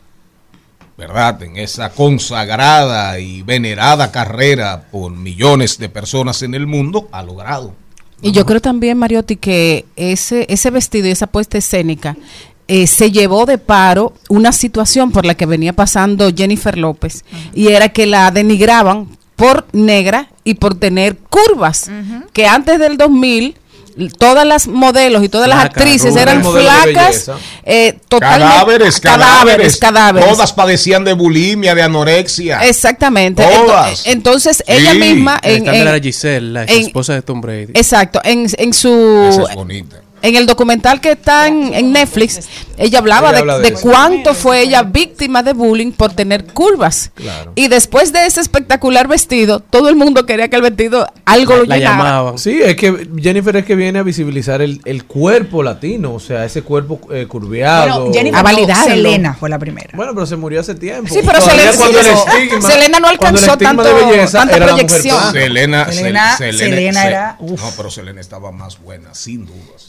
Speaker 2: ¿verdad? En esa consagrada y venerada carrera por millones de personas en el mundo, ha logrado.
Speaker 12: Y yo creo también, Mariotti, que ese, ese vestido y esa puesta escénica eh, se llevó de paro una situación por la que venía pasando Jennifer López. Y era que la denigraban por negra y por tener curvas, que antes del 2000 l- todas las modelos y todas las actrices
Speaker 4: rubia,
Speaker 12: eran flacas, eh, totalmente
Speaker 2: Cadáveres, cadáveres,
Speaker 12: cadáveres.
Speaker 2: Todas padecían de bulimia, de anorexia.
Speaker 12: Exactamente.
Speaker 2: Todas.
Speaker 12: Ento- Entonces, ella misma en, en-
Speaker 7: era Giselle, la
Speaker 12: en-
Speaker 7: esposa de Tom Brady.
Speaker 12: Exacto, en, en su
Speaker 2: Esa es bonita.
Speaker 12: En el documental que está en, en Netflix, ella hablaba
Speaker 4: Ella
Speaker 12: de,
Speaker 4: habla de
Speaker 12: de
Speaker 4: eso.
Speaker 12: cuánto fue ella víctima de bullying por tener curvas.
Speaker 4: Claro.
Speaker 12: Y después de ese espectacular vestido, todo el mundo quería que el vestido algo lo
Speaker 7: la
Speaker 12: llenara.
Speaker 7: llamaban.
Speaker 4: Sí, es que Jennifer es que viene a visibilizar el, el cuerpo latino, o sea, ese cuerpo eh, curviado.
Speaker 5: Bueno, Jennifer
Speaker 12: A
Speaker 5: no,
Speaker 12: validarlo.
Speaker 5: Selena fue la primera.
Speaker 4: Bueno, pero se murió hace tiempo.
Speaker 12: Sí, pero Selena-
Speaker 4: cuando el estigma-
Speaker 12: Selena no
Speaker 4: cuando el
Speaker 12: alcanzó tanto-
Speaker 4: de belleza
Speaker 12: tanta
Speaker 4: era la mujer
Speaker 12: proyección.
Speaker 2: Selena, Sel-
Speaker 5: Selena- Selena
Speaker 2: Se-
Speaker 5: era- uf.
Speaker 2: No, pero Selena estaba más buena, sin dudas.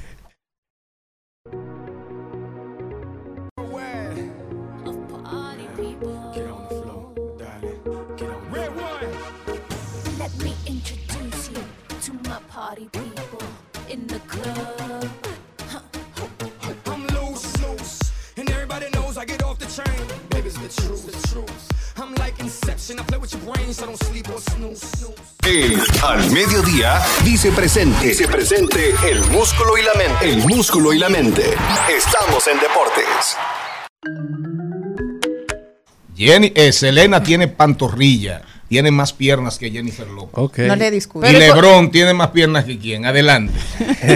Speaker 9: El Al Mediodía dice presente. Dice presente el músculo y la mente. El músculo y la mente. Estamos en deportes.
Speaker 2: Jenny, eh, Selena tiene pantorrilla, tiene más piernas que Jennifer López.
Speaker 6: No le discuto.
Speaker 2: Y Lebron tiene más piernas que quién. Adelante.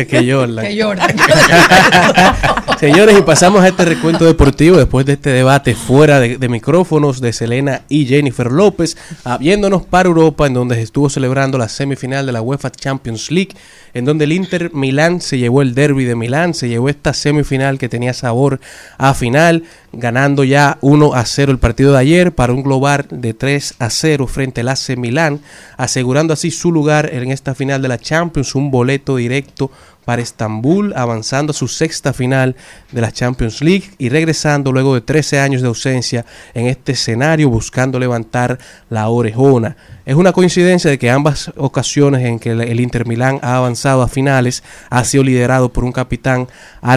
Speaker 7: que Jordan.
Speaker 5: Que Jordan.
Speaker 7: Señores, y pasamos a este recuento deportivo después de este debate fuera de, de micrófonos de Selena y Jennifer López, yéndonos para Europa, en donde se estuvo celebrando la semifinal de la UEFA Champions League, en donde el Inter Milán se llevó el derby de Milán, se llevó esta semifinal que tenía sabor a final, ganando ya 1 a 0 el partido de ayer para un global de 3 a 0 frente al AC Milán, asegurando así su lugar en esta final de la Champions, un boleto directo para Estambul, avanzando a su sexta final de la Champions League y regresando luego de 13 años de ausencia en este escenario buscando levantar la orejona. Es una coincidencia de que ambas ocasiones en que el- Inter Milán ha avanzado a finales ha sido liderado por un capitán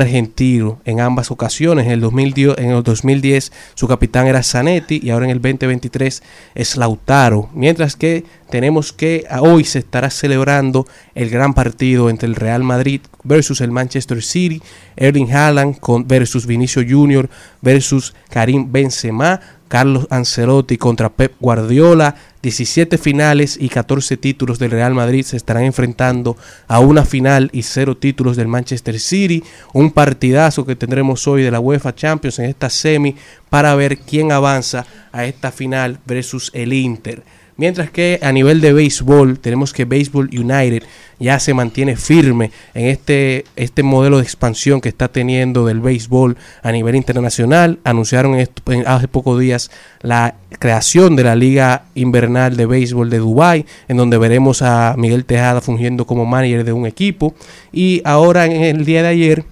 Speaker 7: argentino en ambas ocasiones. En el 2010, en el 2010 su capitán era Zanetti y ahora en el 2023 es Lautaro. Mientras que tenemos que a- hoy se estará celebrando el gran partido entre el Real Madrid versus el Manchester City, Erling Haaland con, versus Vinicio Junior versus Karim Benzema. Carlos Ancelotti contra Pep Guardiola. 17 finales y 14 títulos del Real Madrid se estarán enfrentando a una final y cero títulos del Manchester City. Un partidazo que tendremos hoy de la UEFA Champions en esta semi para ver quién avanza a esta final versus el Inter. Mientras que a nivel de béisbol, tenemos que Baseball United ya se mantiene firme en este, este modelo de expansión que está teniendo del béisbol a nivel internacional. Anunciaron esto- en- hace pocos días la creación de la Liga Invernal de Béisbol de Dubái, en donde veremos a Miguel Tejada fungiendo como manager de un equipo. Y ahora en el día de ayer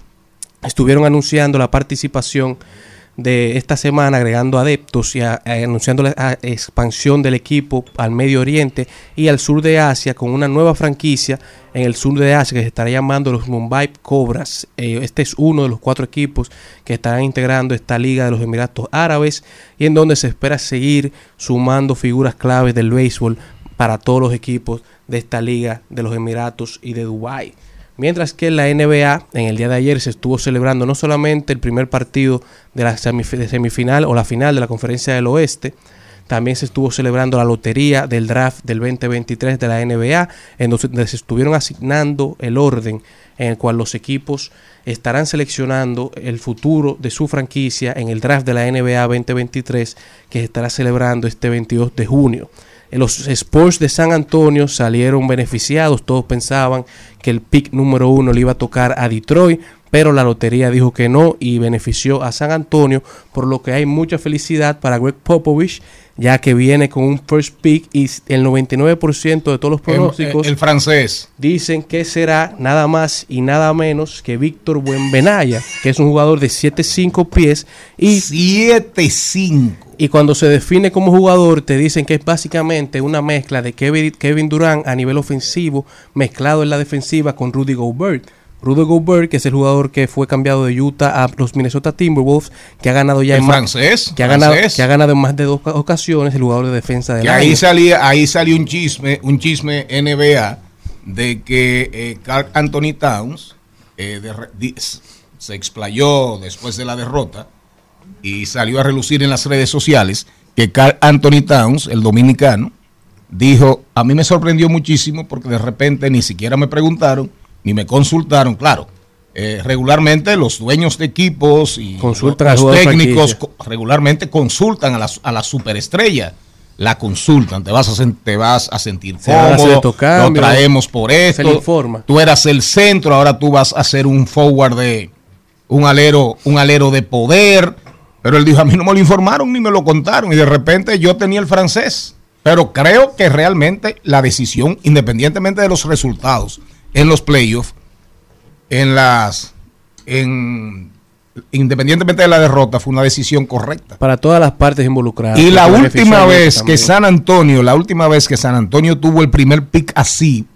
Speaker 7: estuvieron anunciando la participación de esta semana agregando adeptos y a- anunciando la expansión del equipo al Medio Oriente y al sur de Asia con una nueva franquicia en el sur de Asia que se estará llamando los Mumbai Cobras. Eh, este es uno de los cuatro equipos que estarán integrando esta liga de los Emiratos Árabes y en donde se espera seguir sumando figuras claves del béisbol para todos los equipos de esta liga de los Emiratos y de Dubái. Mientras que en la NBA, en el día de ayer se estuvo celebrando no solamente el primer partido de la semifinal o la final de la Conferencia del Oeste, también se estuvo celebrando la lotería del draft del 2023 de la NBA, en donde se estuvieron asignando el orden en el cual los equipos estarán seleccionando el futuro de su franquicia en el draft de la NBA 2023 que se estará celebrando este 22 de junio. Eh, Los Sports de San Antonio salieron beneficiados. Todos pensaban que el pick número uno le iba a tocar a Detroit, pero la lotería dijo que no y benefició a San Antonio, por lo que hay mucha felicidad para Greg Popovich, ya que viene con un first pick y el 99% de todos los pronósticos
Speaker 2: el- el francés.
Speaker 7: dicen que será nada más y nada menos que Víctor Buenbenaya, que es un jugador de 7'5 pies y
Speaker 2: 7'5
Speaker 7: y cuando se define como jugador, te dicen que es básicamente una mezcla de Kevin, Kevin Durant a nivel ofensivo, mezclado en la defensiva con Rudy Gobert. Rudy Gobert, que es el jugador que fue cambiado de Utah a los Minnesota Timberwolves, que ha ganado ya
Speaker 2: El
Speaker 7: en más- que ha ganado,
Speaker 2: francés.
Speaker 7: que ha ganado en más de dos ocasiones el jugador de defensa del
Speaker 2: Que
Speaker 7: año.
Speaker 2: ahí salía, ahí salió un chisme, un chisme NBA de que eh, Carl Anthony Towns eh, de se explayó después de la derrota y salió a relucir en las redes sociales que Carl Anthony Towns, el dominicano, dijo, a mí me sorprendió muchísimo porque de repente ni siquiera me preguntaron ni me consultaron, claro. eh, regularmente los dueños de equipos y los técnicos regularmente consultan a la, a la superestrella. La consultan, te vas a, sen- te vas a sentir cómodo, lo traemos por esto. Tú eras el centro, ahora tú vas a ser un forward de un alero, un alero de poder. Pero él dijo, a mí no me lo informaron ni me lo contaron. Y de repente yo tenía el francés. Pero creo que realmente la decisión, independientemente de los resultados en los playoffs, en las, en, independientemente de la derrota, fue una decisión correcta.
Speaker 7: Para todas las partes involucradas.
Speaker 2: Y la última vez que. San Antonio, la última vez que San Antonio tuvo el primer pick así,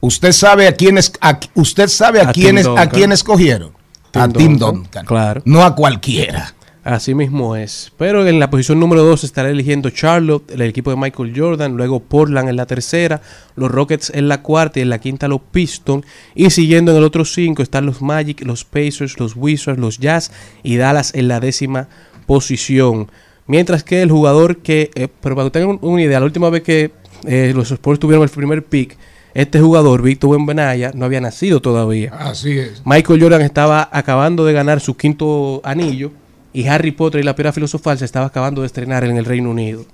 Speaker 2: usted sabe a quiénes, a- usted sabe a, quiénes, a quién escogieron.
Speaker 7: Tim
Speaker 2: a Tim
Speaker 7: Duncan,
Speaker 2: Duncan.
Speaker 7: claro.
Speaker 2: No a cualquiera.
Speaker 7: Así mismo es. Pero en la posición número 2 estará eligiendo Charlotte, el equipo de Michael Jordan, luego Portland en la tercera, los Rockets en la cuarta y en la quinta los Pistons. Y siguiendo en el otro 5 están los Magic, los Pacers, los Wizards, los Jazz y Dallas en la décima posición. Mientras que el jugador que, eh, pero para que tengan una idea, la última vez que eh, los Spurs tuvieron el primer pick, este jugador, Víctor Wembanyama, no había nacido todavía.
Speaker 2: Así es.
Speaker 7: Michael Jordan estaba acabando de ganar su quinto anillo y Harry Potter y la piedra filosofal se estaba acabando de estrenar en el Reino Unido.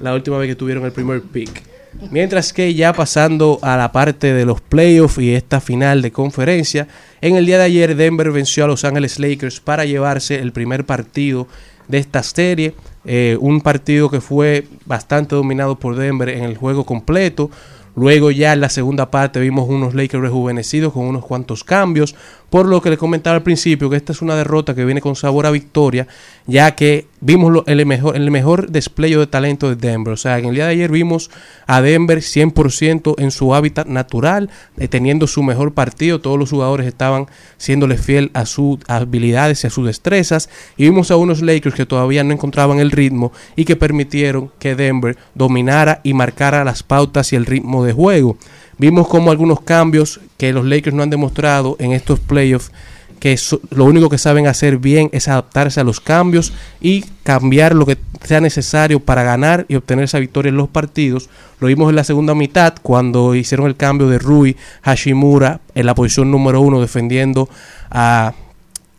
Speaker 7: La última vez que tuvieron el primer pick. Mientras que ya pasando a la parte de los playoffs y esta final de conferencia, en el día de ayer Denver venció a Los Ángeles Lakers para llevarse el primer partido de esta serie. Eh, un partido que fue bastante dominado por Denver en el juego completo. Luego ya en la segunda parte vimos unos Lakers rejuvenecidos con unos cuantos cambios, por lo que les comentaba al principio que esta es una derrota que viene con sabor a victoria, ya que vimos lo- el, mejor, el mejor despliegue de talento de Denver. O sea, en el día de ayer vimos a Denver 100% en su hábitat natural, eh, teniendo su mejor partido. Todos los jugadores estaban siéndole fiel a sus habilidades y a sus destrezas. Y vimos a unos Lakers que todavía no encontraban el ritmo y que permitieron que Denver dominara y marcara las pautas y el ritmo de juego. Vimos como algunos cambios que los Lakers no han demostrado en estos playoffs que lo único que saben hacer bien es adaptarse a los cambios y cambiar lo que sea necesario para ganar y obtener esa victoria en los partidos. Lo vimos en la segunda mitad cuando hicieron el cambio de Rui Hashimura en la posición número uno defendiendo a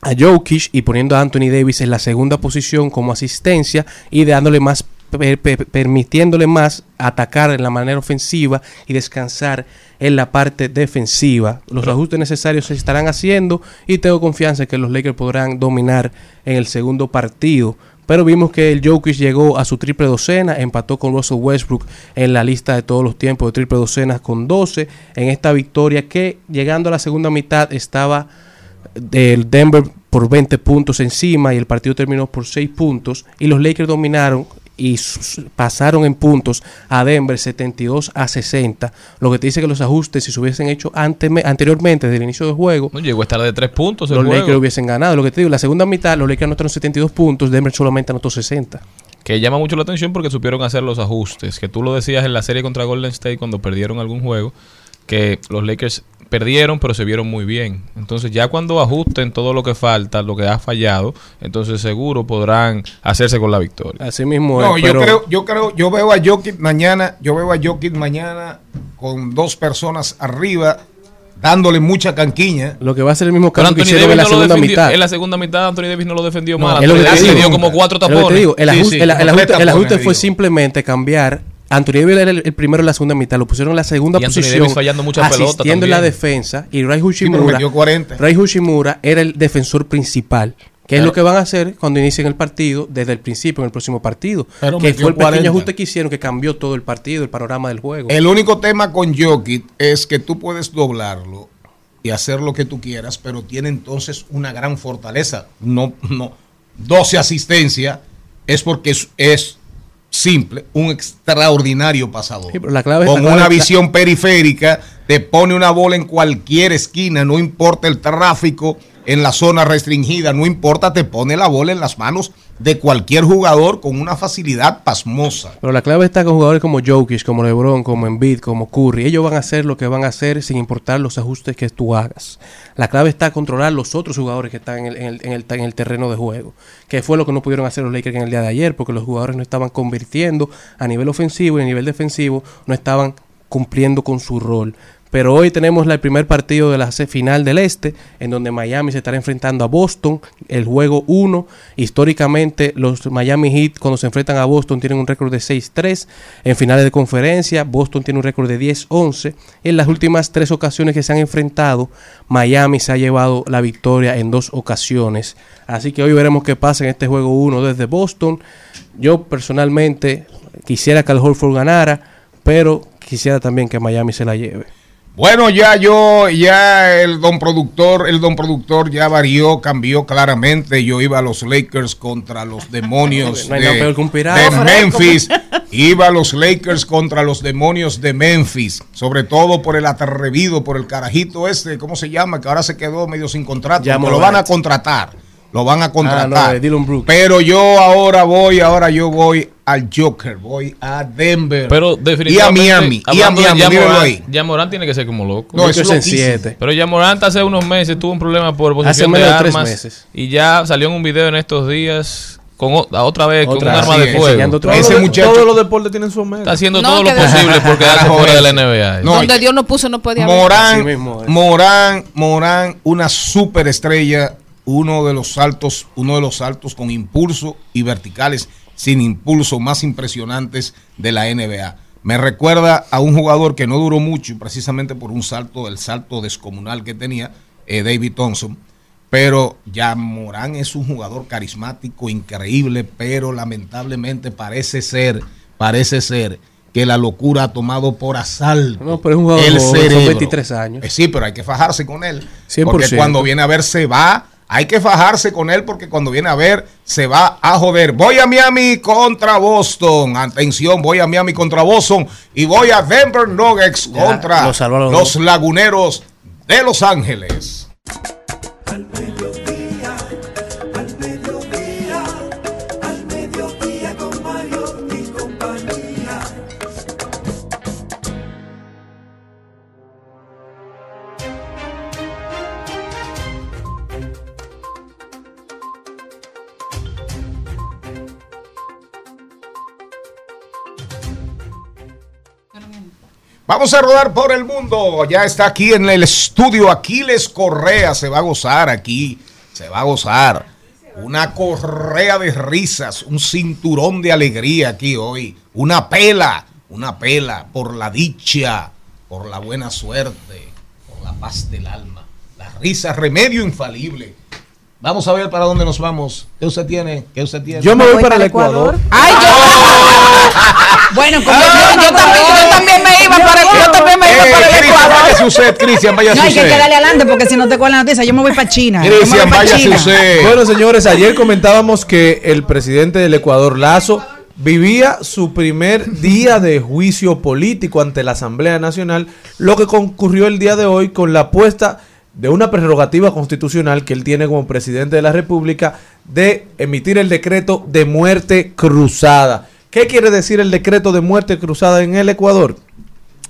Speaker 7: a Jokic y poniendo a Anthony Davis en la segunda posición como asistencia y dándole más per- per- permitiéndole más atacar en la manera ofensiva y descansar en la parte defensiva. Los ajustes necesarios se estarán haciendo y tengo confianza en que los Lakers podrán dominar en el segundo partido. Pero vimos que el Jokic llegó a su triple docena, empató con Russell Westbrook en la lista de todos los tiempos de triple docenas con 12 en esta victoria que llegando a la segunda mitad estaba del Denver por 20 puntos encima y el partido terminó por 6 puntos y los Lakers dominaron y pasaron en puntos a Denver 72 a 60, lo que te dice que los ajustes si se hubiesen hecho ante- anteriormente desde el inicio del juego,
Speaker 3: No llegó a estar de tres puntos el
Speaker 7: los
Speaker 3: juego.
Speaker 7: Lakers hubiesen ganado. Lo que te digo, la segunda mitad los Lakers anotaron 72 puntos, Denver solamente anotó 60.
Speaker 3: Que llama mucho la atención porque supieron hacer los ajustes. Que tú lo decías en la serie contra Golden State cuando perdieron algún juego. Que los Lakers perdieron, pero se vieron muy bien. Entonces, ya cuando ajusten todo lo que falta, lo que ha fallado, entonces seguro podrán hacerse con la victoria.
Speaker 7: Así mismo
Speaker 2: No, yo creo, yo creo, yo veo a Jokic mañana, yo veo a Jokic mañana con dos personas arriba, dándole mucha canquiña.
Speaker 7: Lo que va a ser el mismo cambio que hicieron en la
Speaker 3: no
Speaker 7: segunda
Speaker 3: defendió-
Speaker 7: mitad.
Speaker 3: En la segunda mitad Anthony Davis no lo defendió
Speaker 7: No,
Speaker 3: mal.
Speaker 7: es
Speaker 3: Anthony Davis dio como cuatro
Speaker 7: Es
Speaker 3: tapones.
Speaker 7: digo, el, ajuste,
Speaker 2: sí,
Speaker 7: el- el
Speaker 2: como
Speaker 7: ajuste-
Speaker 2: tres
Speaker 7: el
Speaker 2: tapones
Speaker 7: ajuste
Speaker 2: le
Speaker 7: fue simplemente cambiar. Anthony Davis era el, el primero en la segunda mitad, lo pusieron en la segunda
Speaker 3: Y
Speaker 7: posición,
Speaker 3: Davis fallando muchas pelotas
Speaker 7: asistiendo en la defensa, y
Speaker 2: metió 40.
Speaker 7: Rai Hashimura era el defensor principal. Que es lo que van a hacer cuando inicien el partido desde el principio, en el próximo partido.
Speaker 2: Pero
Speaker 7: que fue el pequeño
Speaker 2: 40.
Speaker 7: ajuste que hicieron que cambió todo el partido, el panorama del juego.
Speaker 2: El único tema con Jokic es que tú puedes doblarlo y hacer lo que tú quieras, pero tiene entonces una gran fortaleza. No, no, 12 asistencias es porque es, es simple, un extraordinario pasador.
Speaker 7: Sí, pero la clave-
Speaker 2: con
Speaker 7: la clave-
Speaker 2: una visión periférica, te pone una bola en cualquier esquina, no importa el tráfico en la zona restringida, no importa, te pone la bola en las manos de cualquier jugador con una facilidad pasmosa.
Speaker 7: Pero la clave está con jugadores como Jokic, como LeBron, como Embiid, como Curry. Ellos van a hacer lo que van a hacer sin importar los ajustes que tú hagas. La clave está controlar los otros jugadores que están en el, en el- en el- en el terreno de juego. Que fue lo que no pudieron hacer los Lakers en el día de ayer, porque los jugadores no estaban convirtiendo a nivel ofensivo y a nivel defensivo, no estaban cumpliendo con su rol. Pero hoy tenemos el primer partido de la final del Este, en donde Miami se estará enfrentando a Boston, el juego 1. Históricamente, los Miami Heat, cuando se enfrentan a Boston, tienen un récord de 6-3. En finales de conferencia, Boston tiene un récord de 10-11. En las últimas tres ocasiones que se han enfrentado, Miami se ha llevado la victoria en dos ocasiones. Así que hoy veremos qué pasa en este juego 1 desde Boston. Yo personalmente quisiera que el Horford ganara, pero quisiera también que Miami se la lleve.
Speaker 2: Bueno, ya yo, ya el don productor, el don productor ya varió, cambió claramente. Yo iba a los Lakers contra los demonios
Speaker 7: No
Speaker 2: de, Memphis. Iba a los Lakers contra los demonios de Memphis. Sobre todo por el atrevido, por el carajito este, ¿cómo se llama? Que ahora se quedó medio sin contrato.
Speaker 7: Ya
Speaker 2: lo van a contratar. Lo van a
Speaker 7: Ah, no,
Speaker 2: contratar.
Speaker 7: de Dylan Brooks.
Speaker 2: Pero yo ahora voy, ahora yo voy al Joker, voy a Denver.
Speaker 3: Pero
Speaker 2: y a
Speaker 3: definitivamente.
Speaker 2: Miami. Y a Miami, ahí.
Speaker 3: Ja Morant tiene que ser como loco.
Speaker 2: No, es
Speaker 7: Lakers en siete.
Speaker 3: Pero ya Morant hace unos meses tuvo un problema por
Speaker 7: Hace
Speaker 3: posesión de
Speaker 7: menos de tres
Speaker 3: armas.
Speaker 7: meses.
Speaker 3: Y ya salió en un video en estos días con otra vez
Speaker 7: Otra,
Speaker 3: con un arma
Speaker 2: sí,
Speaker 3: de fuego.
Speaker 2: Ese
Speaker 4: Todos los-
Speaker 2: muchacho-
Speaker 4: Todos los deportes tienen su omega.
Speaker 3: Está haciendo
Speaker 12: No,
Speaker 3: todo lo posible por quedarse fuera de la. NBA.
Speaker 2: No,
Speaker 12: Donde Dios no puso, no podía
Speaker 2: Morán,
Speaker 7: mismo es.
Speaker 2: Morán, Morán, una superestrella, uno de los saltos, uno de los saltos con impulso y verticales sin impulso más impresionantes de la NBA. Me recuerda a un jugador que no duró mucho, precisamente por un salto, el salto descomunal que tenía, eh, David Thompson. Pero ya Morán es un jugador carismático, increíble, pero lamentablemente parece ser, parece ser que la locura ha tomado por asalto
Speaker 7: No, pero es un jugador
Speaker 2: el
Speaker 7: joven, son
Speaker 2: cerebro.
Speaker 7: 23 años.
Speaker 2: Eh, sí, pero hay que fajarse con él.
Speaker 7: 100%.
Speaker 2: Porque cuando viene a ver se va. Hay que fajarse con él porque cuando viene a ver se va a joder. Voy a Miami contra Boston. Atención, voy a Miami contra Boston y voy a Denver Nuggets
Speaker 7: Ya,
Speaker 2: contra los laguneros de Los Ángeles.
Speaker 1: Al
Speaker 2: Vamos a rodar por el mundo. Ya está aquí en el estudio Aquiles Correa. Se va a gozar aquí. Se va a gozar. Una correa de risas. Un cinturón de alegría aquí hoy. Una pela. Una pela por la dicha. Por la buena suerte. Por la paz del alma. La risa, remedio infalible. Vamos a ver para dónde nos vamos. ¿Qué usted tiene? ¿Qué usted tiene?
Speaker 4: Yo me voy para el Ecuador.
Speaker 5: Ay, yo. bueno, como yo, yo también, yo también me iba para el, yo también me iba
Speaker 2: Eh,
Speaker 5: para el Ecuador.
Speaker 2: usted, Cristian,
Speaker 5: No hay que quedarle adelante porque si no te cuela la noticia, yo me voy para China.
Speaker 2: Cristian,
Speaker 5: China.
Speaker 2: usted.
Speaker 4: Bueno, señores, ayer comentábamos que el presidente del Ecuador, Lazo, vivía su primer día de juicio político ante la Asamblea Nacional, lo que concurrió el día de hoy con la apuesta de una prerrogativa constitucional que él tiene como presidente de la República de emitir el decreto de muerte cruzada. ¿Qué quiere decir el decreto de muerte cruzada en el Ecuador?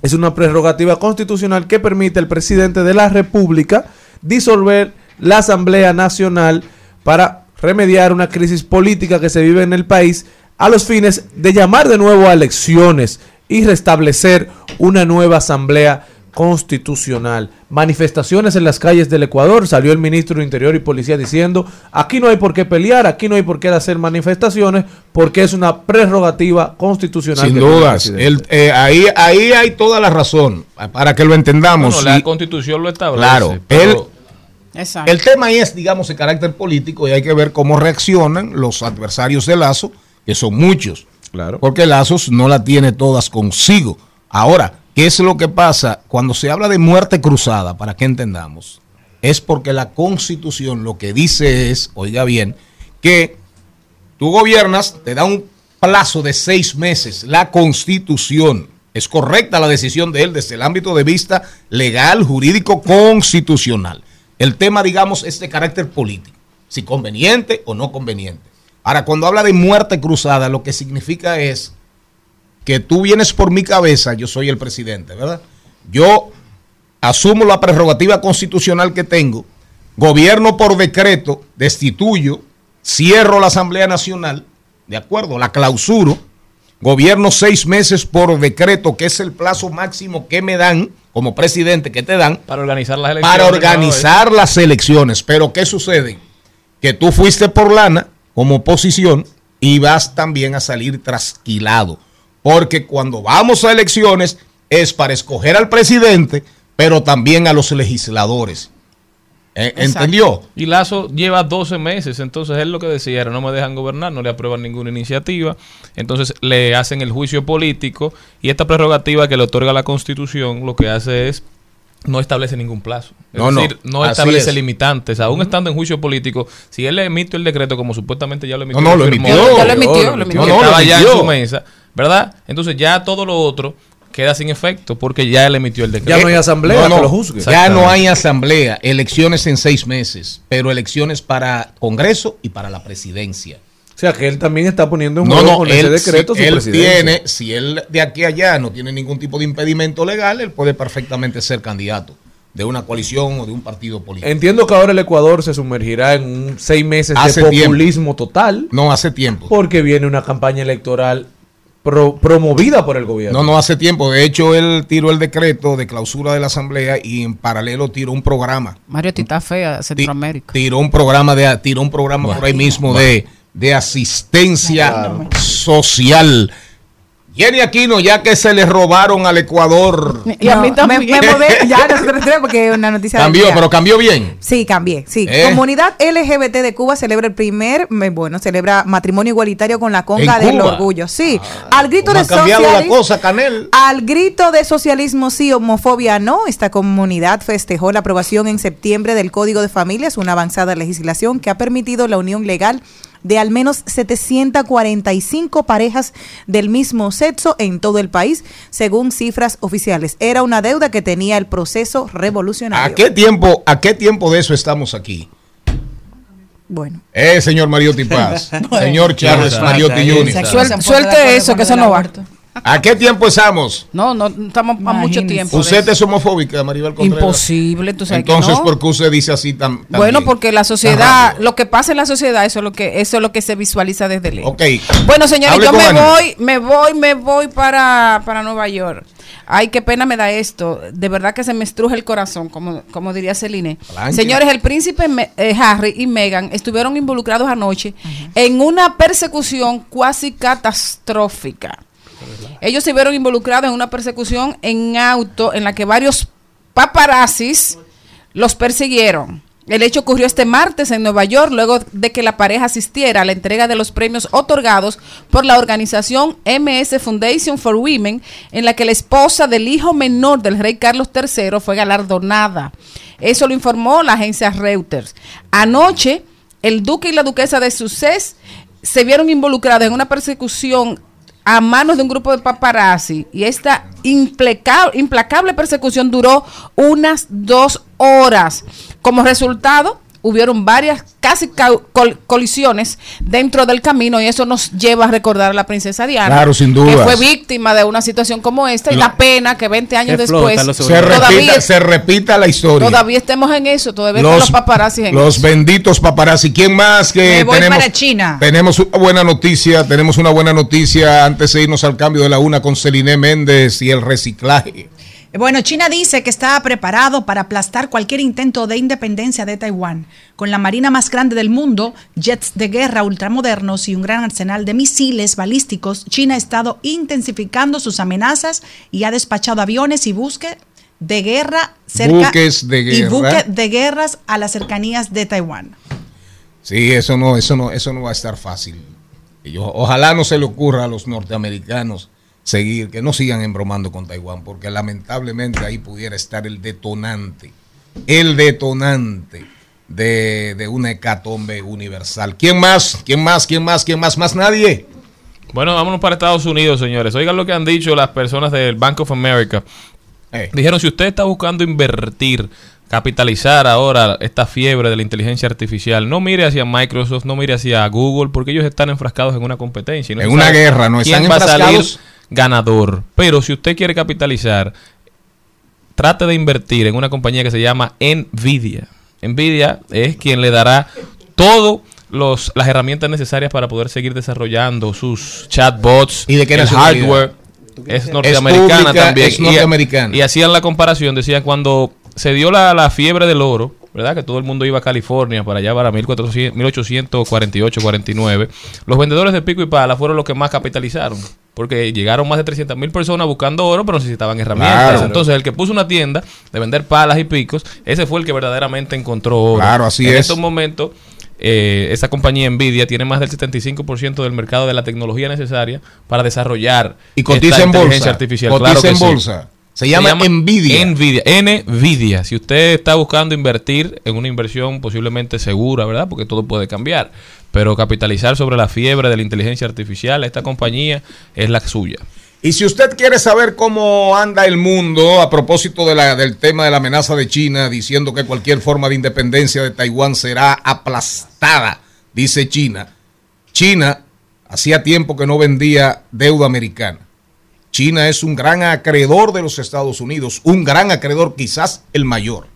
Speaker 4: Es una prerrogativa constitucional que permite al presidente de la República disolver la Asamblea Nacional para remediar una crisis política que se vive en el país a los fines de llamar de nuevo a elecciones y restablecer una nueva Asamblea constitucional. Manifestaciones en las calles del Ecuador, salió el ministro de Interior y Policía diciendo, aquí no hay por qué pelear, aquí no hay por qué hacer manifestaciones, porque es una prerrogativa constitucional.
Speaker 2: Sin
Speaker 4: el
Speaker 2: dudas.
Speaker 4: presidente".
Speaker 2: El- eh, ahí, ahí hay toda la razón. Para que lo entendamos.
Speaker 3: Bueno, la
Speaker 2: Sí,
Speaker 3: constitución lo establece.
Speaker 2: claro.
Speaker 3: pero-
Speaker 12: Exacto.
Speaker 2: El tema es, digamos, de carácter político y hay que ver cómo reaccionan los adversarios de Lazo, que son muchos.
Speaker 4: Claro.
Speaker 2: Porque Lazos no la tiene todas consigo. Ahora, ¿qué es lo que pasa cuando se habla de muerte cruzada? Para que entendamos. Es porque la constitución lo que dice es, oiga bien, que tú gobiernas, te da un plazo de seis meses. La constitución. Es correcta la decisión de él desde el ámbito de vista legal, jurídico, constitucional. El tema, digamos, es de carácter político. Si conveniente o no conveniente. Ahora, cuando habla de muerte cruzada, lo que significa es que tú vienes por mi cabeza, yo soy el presidente, ¿verdad? Yo asumo la prerrogativa constitucional que tengo, gobierno por decreto, destituyo, cierro la Asamblea Nacional, ¿de acuerdo? La clausuro, gobierno seis meses por decreto, que es el plazo máximo que me dan como presidente, que te dan,
Speaker 3: Para organizar las elecciones.
Speaker 2: para organizar las elecciones. Pero ¿qué sucede? Que tú fuiste por lana como oposición y vas también a salir trasquilado. Porque cuando vamos a elecciones es para escoger al presidente, pero también a los legisladores. Eh, ¿Entendió?
Speaker 3: Y Lazo lleva 12 meses, entonces él lo que decía era no me dejan gobernar, no le aprueban ninguna iniciativa, entonces le hacen el juicio político y esta prerrogativa que le otorga la constitución lo que hace es no establece ningún plazo. Es
Speaker 2: No, no,
Speaker 3: decir, no,
Speaker 2: así
Speaker 3: establece
Speaker 2: es.
Speaker 3: limitantes. Aún estando en juicio político, si él le emite el decreto, como supuestamente ya lo emitió,
Speaker 2: No, no, lo emitió.
Speaker 12: Ya lo emitió,
Speaker 2: No,
Speaker 12: lo
Speaker 2: no,
Speaker 12: emitió.
Speaker 2: no,
Speaker 3: estaba ya en
Speaker 2: emitió.
Speaker 3: su mesa, ¿verdad? Entonces ya todo lo otro queda sin efecto porque ya él emitió el decreto.
Speaker 4: Ya no hay asamblea
Speaker 2: No, no,
Speaker 4: que lo juzgue.
Speaker 2: Ya no hay asamblea, elecciones en seis meses, pero elecciones para Congreso y para la presidencia.
Speaker 4: O sea, que él también está poniendo en
Speaker 2: No,
Speaker 4: juego
Speaker 2: no,
Speaker 4: con
Speaker 2: él,
Speaker 4: ese decreto
Speaker 2: si
Speaker 4: su
Speaker 2: él
Speaker 4: presidencia.
Speaker 2: tiene, si él de aquí a allá no tiene ningún tipo de impedimento legal, él puede perfectamente ser candidato de una coalición o de un partido político.
Speaker 4: Entiendo que ahora el Ecuador se sumergirá en un seis meses
Speaker 2: Hace
Speaker 4: de
Speaker 2: tiempo.
Speaker 4: populismo total
Speaker 2: No hace tiempo.
Speaker 4: porque viene una campaña electoral pro- promovida por el gobierno.
Speaker 2: No, no hace tiempo. De hecho, él tiró el decreto de clausura de la asamblea y en paralelo tiró un programa.
Speaker 12: Mario Tita Fea, Centroamérica.
Speaker 2: Tiró un programa de tiró un programa por ahí mismo de, de asistencia social. Jenny Aquino, ya que se le robaron al Ecuador.
Speaker 6: Y a mí también. Me, me mudé, ya nosotros porque es una noticia
Speaker 2: Cambió, pero cambió bien.
Speaker 6: Sí, cambié, sí.
Speaker 2: ¿Eh?
Speaker 6: Comunidad LGBT de Cuba celebra el primer, me- bueno, celebra matrimonio igualitario con la conga
Speaker 2: ¿En
Speaker 6: del
Speaker 2: Cuba?
Speaker 6: orgullo. Sí, al grito
Speaker 2: ¿Cómo
Speaker 6: de
Speaker 2: ha cambiado la
Speaker 6: socialismo.
Speaker 2: cosa, Canel?
Speaker 6: Al grito de socialismo sí, homofobia no, esta comunidad festejó la aprobación en septiembre del Código de Familias, una avanzada legislación que ha permitido la unión legal de al menos 745 parejas del mismo sexo en todo el país, según cifras oficiales. Era una deuda que tenía el proceso revolucionario.
Speaker 2: ¿A qué tiempo, a qué tiempo de eso estamos aquí?
Speaker 6: Bueno.
Speaker 2: Eh, señor Mariotti Paz. señor Charles. Mariotti Jr.
Speaker 12: Suel- suelte eso, que eso no va.
Speaker 2: ¿A qué tiempo estamos?
Speaker 12: No, no estamos a mucho tiempo.
Speaker 2: ¿Usted es homofóbica, Maribel Contreras?
Speaker 12: Imposible, tú sabes que
Speaker 2: Entonces,
Speaker 12: no.
Speaker 2: ¿por qué usted dice así tan, tan
Speaker 12: Bueno,
Speaker 2: bien?
Speaker 12: porque la sociedad, lo que pasa en la sociedad, eso es lo que, eso es lo que se visualiza desde lejos.
Speaker 2: Ok.
Speaker 12: Bueno, señores,
Speaker 2: Hable
Speaker 12: yo me voy, me voy, me voy para, para Nueva York. Ay, qué pena me da esto. De verdad que se me estruje el corazón, como, como diría Celine.
Speaker 2: Blanca.
Speaker 12: Señores, el príncipe Me- eh, Harry y Meghan estuvieron involucrados anoche en una persecución cuasi catastrófica. Ellos se vieron involucrados en una persecución en auto en la que varios paparazzis los persiguieron. El hecho ocurrió este martes en Nueva York luego de que la pareja asistiera a la entrega de los premios otorgados por la organización MS Foundation for Women, en la que la esposa del hijo menor del rey Carlos III fue galardonada. Eso lo informó la agencia Reuters. Anoche, el duque y la duquesa de Sussex se vieron involucrados en una persecución a manos de un grupo de paparazzi y esta implaca- implacable persecución duró unas dos horas. Como resultado, hubieron varias casi col- colisiones dentro del camino y eso nos lleva a recordar a la princesa Diana,
Speaker 2: Claro, sin
Speaker 12: que
Speaker 2: dudas.
Speaker 12: fue víctima de una situación como esta y da pena que 20 años
Speaker 7: Qué
Speaker 12: después
Speaker 7: los
Speaker 2: Se
Speaker 12: todavía,
Speaker 2: repita, se repita la historia.
Speaker 12: todavía estemos en eso, todavía están los paparazzi en
Speaker 2: los
Speaker 12: eso.
Speaker 2: benditos paparazzi. ¿Quién más que
Speaker 5: Me voy
Speaker 2: tenemos?
Speaker 5: para China.
Speaker 2: Tenemos una buena noticia, tenemos una buena noticia antes de irnos al cambio de la una con Celine Méndez y el reciclaje.
Speaker 5: Bueno, China dice que está preparado para aplastar cualquier intento de independencia de Taiwán. Con la marina más grande del mundo, jets de guerra ultramodernos y un gran arsenal de misiles balísticos, China ha estado intensificando sus amenazas y ha despachado aviones y buques de guerra cerca
Speaker 2: Buques de
Speaker 5: y
Speaker 2: guerra.
Speaker 5: buques de guerras a las cercanías de Taiwán.
Speaker 2: Sí, eso no, eso no, eso no va a estar fácil. Y yo- ojalá no se le ocurra a los norteamericanos seguir, que no sigan embromando con Taiwán, porque lamentablemente ahí pudiera estar el detonante, el detonante de, de una hecatombe universal. ¿Quién más? ¿Quién más? ¿Quién más? ¿Quién más? ¿Más nadie?
Speaker 3: Bueno, vámonos para Estados Unidos, señores. Oigan lo que han dicho las personas del Bank of America.
Speaker 2: Eh.
Speaker 3: Dijeron, si usted está buscando invertir, capitalizar ahora esta fiebre de la inteligencia artificial, no mire hacia Microsoft, no mire hacia Google, porque ellos están enfrascados en una competencia. no
Speaker 2: En una guerra, ¿no?
Speaker 3: ¿Quién
Speaker 2: Están enfrascados.
Speaker 3: Ganador? Pero si usted quiere capitalizar, trate de invertir en una compañía que se llama Nvidia. Nvidia es quien le dará todo los, las herramientas necesarias para poder seguir desarrollando sus chatbots
Speaker 2: ¿Y de qué
Speaker 3: el hardware. Es norteamericana
Speaker 2: pública,
Speaker 3: también.
Speaker 2: es
Speaker 3: Y-
Speaker 2: norteamericana.
Speaker 3: Y, hacían la comparación, decían cuando se dio la, la fiebre del oro, ¿verdad? Que todo el mundo iba a California para allá para 1400, 1848, 49. Los vendedores de pico y pala fueron los que más capitalizaron. Porque llegaron más de 300 mil personas buscando oro, pero necesitaban herramientas.
Speaker 2: Claro.
Speaker 3: Entonces, el que puso una tienda de vender palas y picos, ese fue el que verdaderamente encontró oro.
Speaker 2: Claro, así
Speaker 3: en
Speaker 2: es.
Speaker 3: estos momentos, eh, esa compañía Nvidia tiene más del 75% del mercado de la tecnología necesaria para desarrollar
Speaker 2: Y cotiza
Speaker 3: esta
Speaker 2: en
Speaker 3: inteligencia
Speaker 2: bolsa.
Speaker 3: artificial.
Speaker 2: Cotiza
Speaker 3: Claro
Speaker 2: en
Speaker 3: sí.
Speaker 2: bolsa. Se llama Nvidia.
Speaker 3: Nvidia. Nvidia. Si usted está buscando invertir en una inversión posiblemente segura, ¿verdad? Porque todo puede cambiar. Pero capitalizar sobre la fiebre de la inteligencia artificial, esta compañía es la suya.
Speaker 2: Y si usted quiere saber cómo anda el mundo a propósito de la- del tema de la amenaza de China, diciendo que cualquier forma de independencia de Taiwán será aplastada, dice China. China hacía tiempo que no vendía deuda americana. China es un gran acreedor de los Estados Unidos, un gran acreedor, quizás el mayor.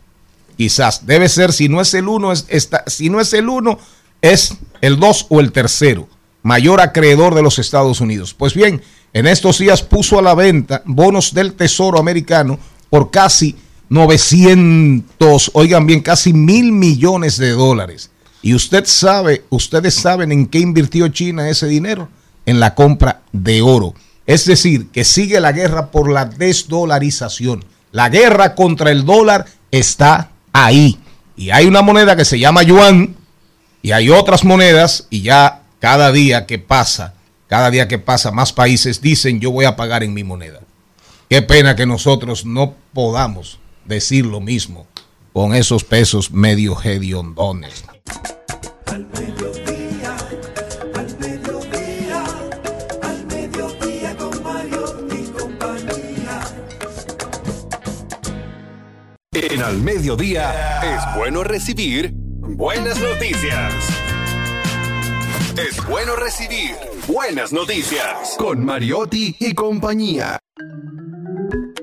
Speaker 2: Quizás debe ser, si no es el uno, es, si no es el uno, es el dos o el tercero, mayor acreedor de los Estados Unidos. Pues bien, en estos días puso a la venta bonos del Tesoro americano por casi 900, oigan bien, casi mil millones de dólares. Y usted sabe, ustedes saben en qué invirtió China ese dinero, en la compra de oro. Es decir, que sigue la guerra por la desdolarización. La guerra contra el dólar está ahí. Y hay una moneda que se llama yuan y hay otras monedas y ya cada día que pasa, cada día que pasa, más países dicen yo voy a pagar en mi moneda. Qué pena que nosotros no podamos decir lo mismo con esos pesos medio hediondones.
Speaker 9: En Al Mediodía es bueno recibir buenas noticias. Es bueno recibir buenas noticias con Mariotti y compañía.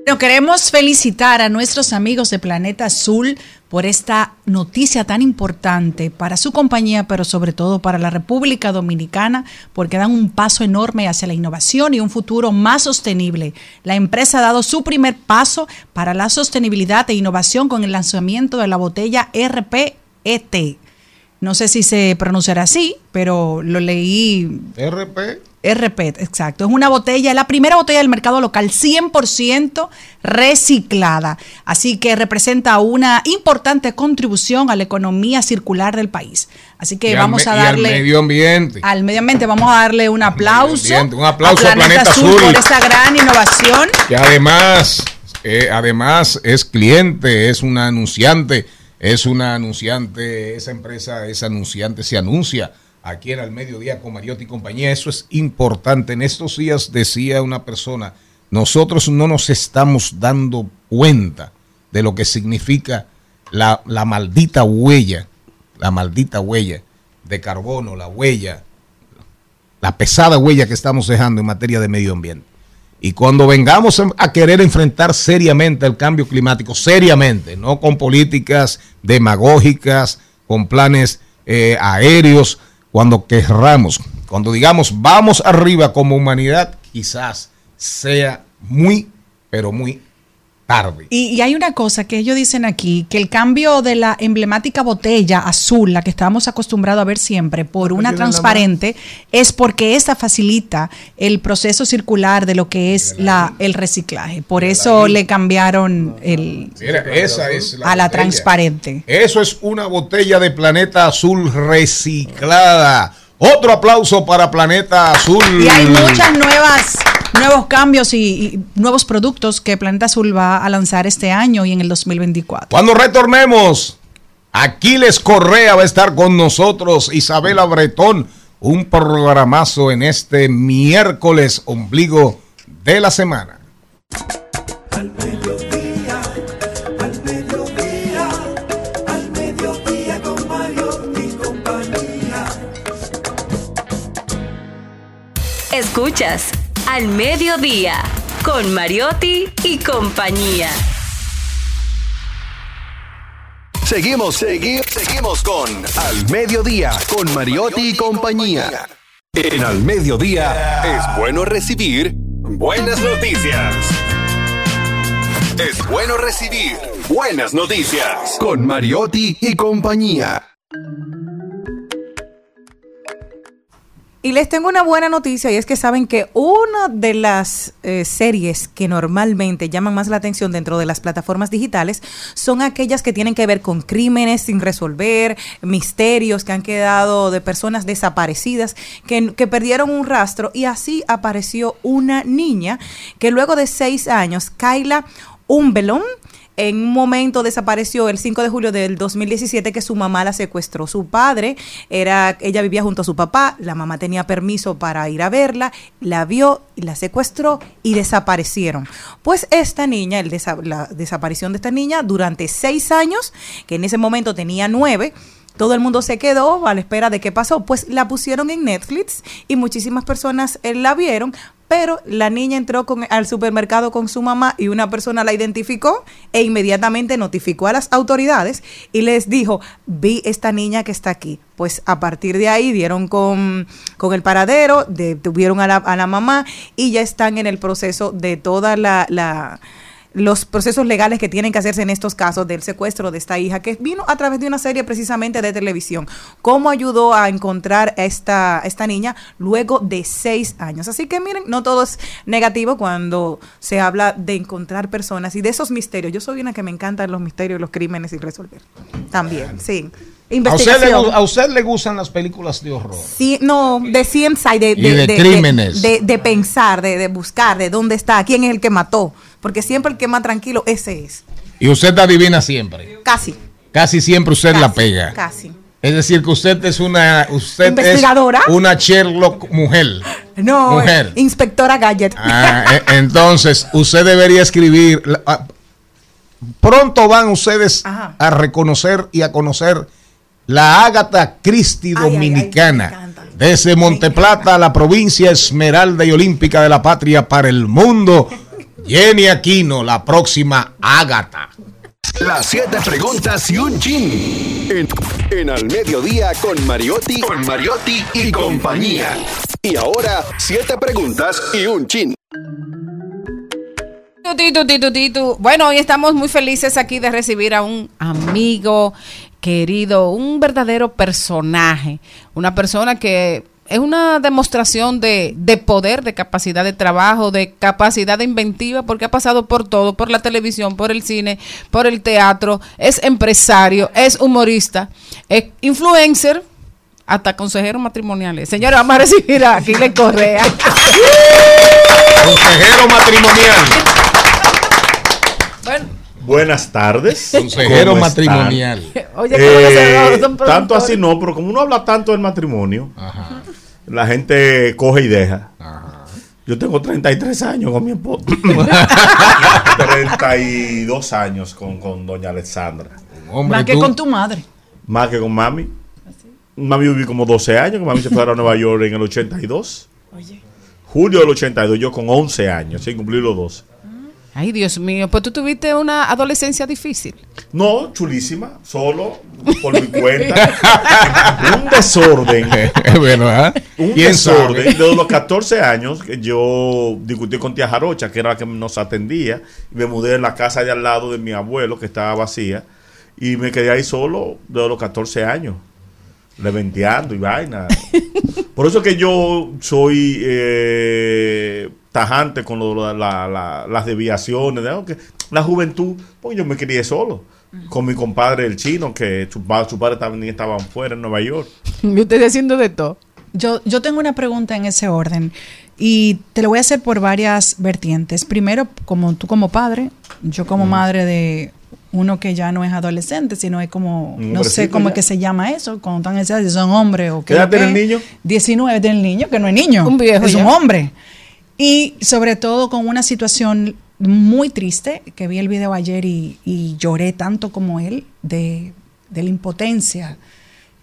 Speaker 5: Bueno, queremos felicitar a nuestros amigos de Planeta Azul por esta noticia tan importante para su compañía, pero sobre todo para la República Dominicana, porque dan un paso enorme hacia la innovación y un futuro más sostenible. La empresa ha dado su primer paso para la sostenibilidad e innovación con el lanzamiento de la botella RPET. No sé si se pronunciará así, pero lo leí
Speaker 2: RP.
Speaker 5: RP, exacto. Es una botella, es la primera botella del mercado local 100% reciclada. Así que representa una importante contribución a la economía circular del país. Así que
Speaker 2: Y
Speaker 5: vamos a
Speaker 2: y al
Speaker 5: darle
Speaker 2: medio ambiente.
Speaker 5: al medio ambiente, vamos a darle un aplauso.
Speaker 2: un aplauso
Speaker 5: a
Speaker 2: a
Speaker 5: Planeta,
Speaker 2: Planeta
Speaker 5: Azul
Speaker 2: Azul.
Speaker 5: por esta gran innovación.
Speaker 2: que además, eh, además es cliente, es una anunciante, es una anunciante, esa empresa, ese anunciante se anuncia aquí en el mediodía con Mariotti y compañía. Eso es importante. En estos días decía una persona, nosotros no nos estamos dando cuenta de lo que significa la, maldita huella, la maldita huella de carbono, la huella, la pesada huella que estamos dejando en materia de medio ambiente. Y cuando vengamos a- a querer enfrentar seriamente el cambio climático, seriamente, no con políticas demagógicas, con planes eh, aéreos, cuando querramos, cuando digamos vamos arriba como humanidad, quizás sea muy, pero muy tarde.
Speaker 5: Y, y hay una cosa que ellos dicen aquí, que el cambio de la emblemática botella azul, la que estábamos acostumbrados a ver siempre, por una transparente, es porque esta facilita el proceso circular de lo que es la, el reciclaje. Por eso le cambiaron el,
Speaker 2: Mira, esa es
Speaker 5: a la
Speaker 2: botella.
Speaker 5: transparente.
Speaker 2: Eso es una botella de Planeta Azul reciclada. Otro aplauso para Planeta Azul.
Speaker 5: Y hay muchas nuevas nuevos cambios y, y nuevos productos que Planeta Azul va a lanzar este año y en el 2024.
Speaker 2: Cuando retornemos, Aquiles Correa va a estar con nosotros, Isabela Bretón, un programazo en este miércoles ombligo de la semana.
Speaker 1: Al mediodía, al mediodía, al mediodía con Mario y compañía.
Speaker 13: Escuchas Al Mediodía con Mariotti y compañía.
Speaker 9: Seguimos, segui- seguimos con Al Mediodía, con Mariotti y compañía. En Al Mediodía es bueno recibir buenas noticias. Es bueno recibir buenas noticias con Mariotti y compañía.
Speaker 6: Y les tengo una buena noticia y es que saben que una de las eh, series que normalmente llaman más la atención dentro de las plataformas digitales son aquellas que tienen que ver con crímenes sin resolver, misterios que han quedado de personas desaparecidas que, que perdieron un rastro y así apareció una niña que luego de seis años, Kyla Umbelón, en un momento desapareció el 5 de julio del 2017 que su mamá la secuestró. Su padre era, ella vivía junto a su papá, la mamá tenía permiso para ir a verla, la vio y la secuestró y desaparecieron. Pues esta niña, el la desaparición de esta niña durante seis años, que en ese momento tenía nueve, todo el mundo se quedó a la espera de qué pasó. Pues la pusieron en Netflix y muchísimas personas eh, la vieron, pero la niña entró con- al supermercado con su mamá y una persona la identificó e inmediatamente notificó a las autoridades y les dijo, vi esta niña que está aquí. Pues a partir de ahí dieron con, con el paradero, detuvieron a la, a la mamá y ya están en el proceso de toda la... la los procesos legales que tienen que hacerse en estos casos del secuestro de esta hija, que vino a través de una serie precisamente de televisión. ¿Cómo ayudó a encontrar a esta, a esta niña luego de seis años? Así que miren, no todo es negativo cuando se habla de encontrar personas y de esos misterios. Yo soy una que me encantan los misterios, los crímenes y resolver. También, sí.
Speaker 2: ¿A usted, le, a usted le gustan las películas de horror?
Speaker 6: Sí, no, de ciencia y de,
Speaker 2: Y de crímenes.
Speaker 6: De, de pensar, de, de buscar, de dónde está, quién es el que mató. Porque siempre el que más tranquilo, ese es.
Speaker 2: Y usted adivina siempre.
Speaker 6: Casi,
Speaker 2: Casi siempre usted la pega.
Speaker 6: casi.
Speaker 2: Es decir, que usted es una usted
Speaker 6: ¿Investigadora?
Speaker 2: es una Sherlock mujer.
Speaker 6: No,
Speaker 2: Mujer.
Speaker 6: inspectora Gadget.
Speaker 2: Ah, eh, entonces, usted debería escribir. pronto van ustedes a reconocer y a conocer la Agatha Christie
Speaker 6: Ay, ay, ay,
Speaker 2: dominicana. Desde Monteplata, la provincia esmeralda y olímpica de la patria para el mundo. Jenny Aquino, la próxima Ágata.
Speaker 9: Las siete preguntas y un chin. En, en Al Mediodía con Mariotti, con Mariotti y compañía. Y ahora, siete preguntas y un chin.
Speaker 12: Titu, titu, titu. Bueno, hoy estamos muy felices aquí de recibir a un amigo querido, un verdadero personaje, una persona que es una demostración de, de poder, de capacidad de trabajo, de capacidad de inventiva, porque ha pasado por todo, por la televisión, por el cine, por el teatro, es empresario, es humorista, es influencer, hasta consejero matrimonial. Señores, vamos a recibir a Aquiles Correa.
Speaker 2: Consejero matrimonial.
Speaker 12: Bueno,
Speaker 14: Buenas tardes.
Speaker 2: Consejero
Speaker 14: ¿Cómo
Speaker 2: matrimonial.
Speaker 12: Oye, ¿cómo que se-
Speaker 14: Eh, tanto así no, pero como uno habla tanto del matrimonio, la gente coge y deja. Yo tengo 33 años con mi esposa. 32 años con, con doña Alexandra.
Speaker 5: Más que con tu madre.
Speaker 14: Más que con mami. Mami viví como 12 años, que mami se fue a Nueva York en el 82. Julio del 82, yo con 11 años, sin cumplir los 12.
Speaker 12: Ay, Dios mío, pues tú tuviste una adolescencia difícil.
Speaker 14: No, chulísima, solo, por mi cuenta. un desorden.
Speaker 2: bueno, ¿ah?
Speaker 14: Un
Speaker 2: ¿Quién
Speaker 14: desorden.
Speaker 2: sabe?
Speaker 14: Desde los 14 años que yo discutí con tía Jarocha, que era la que nos atendía, y me mudé en la casa de al lado de mi abuelo, que estaba vacía, y me quedé ahí solo desde los 14 años, leventeando y vaina. Por eso que yo soy eh, tajante con lo- la- la- la- las desviaciones, ¿no? Que la juventud, porque yo me crié solo. Con mi compadre el chino, que su, pa- su padre también estaban fuera en Nueva York.
Speaker 12: Y usted haciendo de todo.
Speaker 5: Yo, yo tengo una pregunta en ese orden y te lo voy a hacer por varias vertientes. Primero, como tú como padre, yo como madre de uno que ya no es adolescente, sino es como, no sé cómo
Speaker 14: ya.
Speaker 5: es que se llama eso, cuando están en esa edad, si son hombres o
Speaker 14: ¿Qué edad
Speaker 5: lo que
Speaker 14: tiene el niño?
Speaker 5: 19 tiene el niño, que no es niño,
Speaker 12: Un viejo
Speaker 5: es
Speaker 12: ya.
Speaker 5: un hombre. Y sobre todo con una situación muy triste, que vi el video ayer y, y lloré tanto como él, de, de la impotencia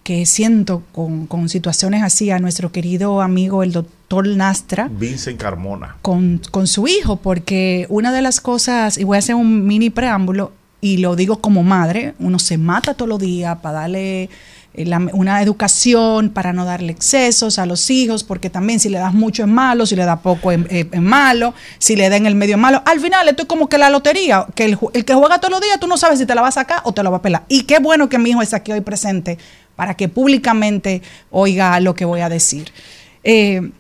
Speaker 5: que siento con, con situaciones así a nuestro querido amigo el doctor Nastra
Speaker 14: Vincent Carmona.
Speaker 5: con, con su hijo, porque una de las cosas, y voy a hacer un mini preámbulo, y lo digo como madre, uno se mata todos los días para darle la- una educación, para no darle excesos a los hijos, porque también si le das mucho es malo, si le das poco es, es- malo, si le da en el medio es malo. Al final esto es como que la lotería, que el, que juega todos los días tú no sabes si te la vas a sacar o te la va a pelar. Y qué bueno que mi hijo está aquí hoy presente para que públicamente oiga lo que voy a decir. Eh,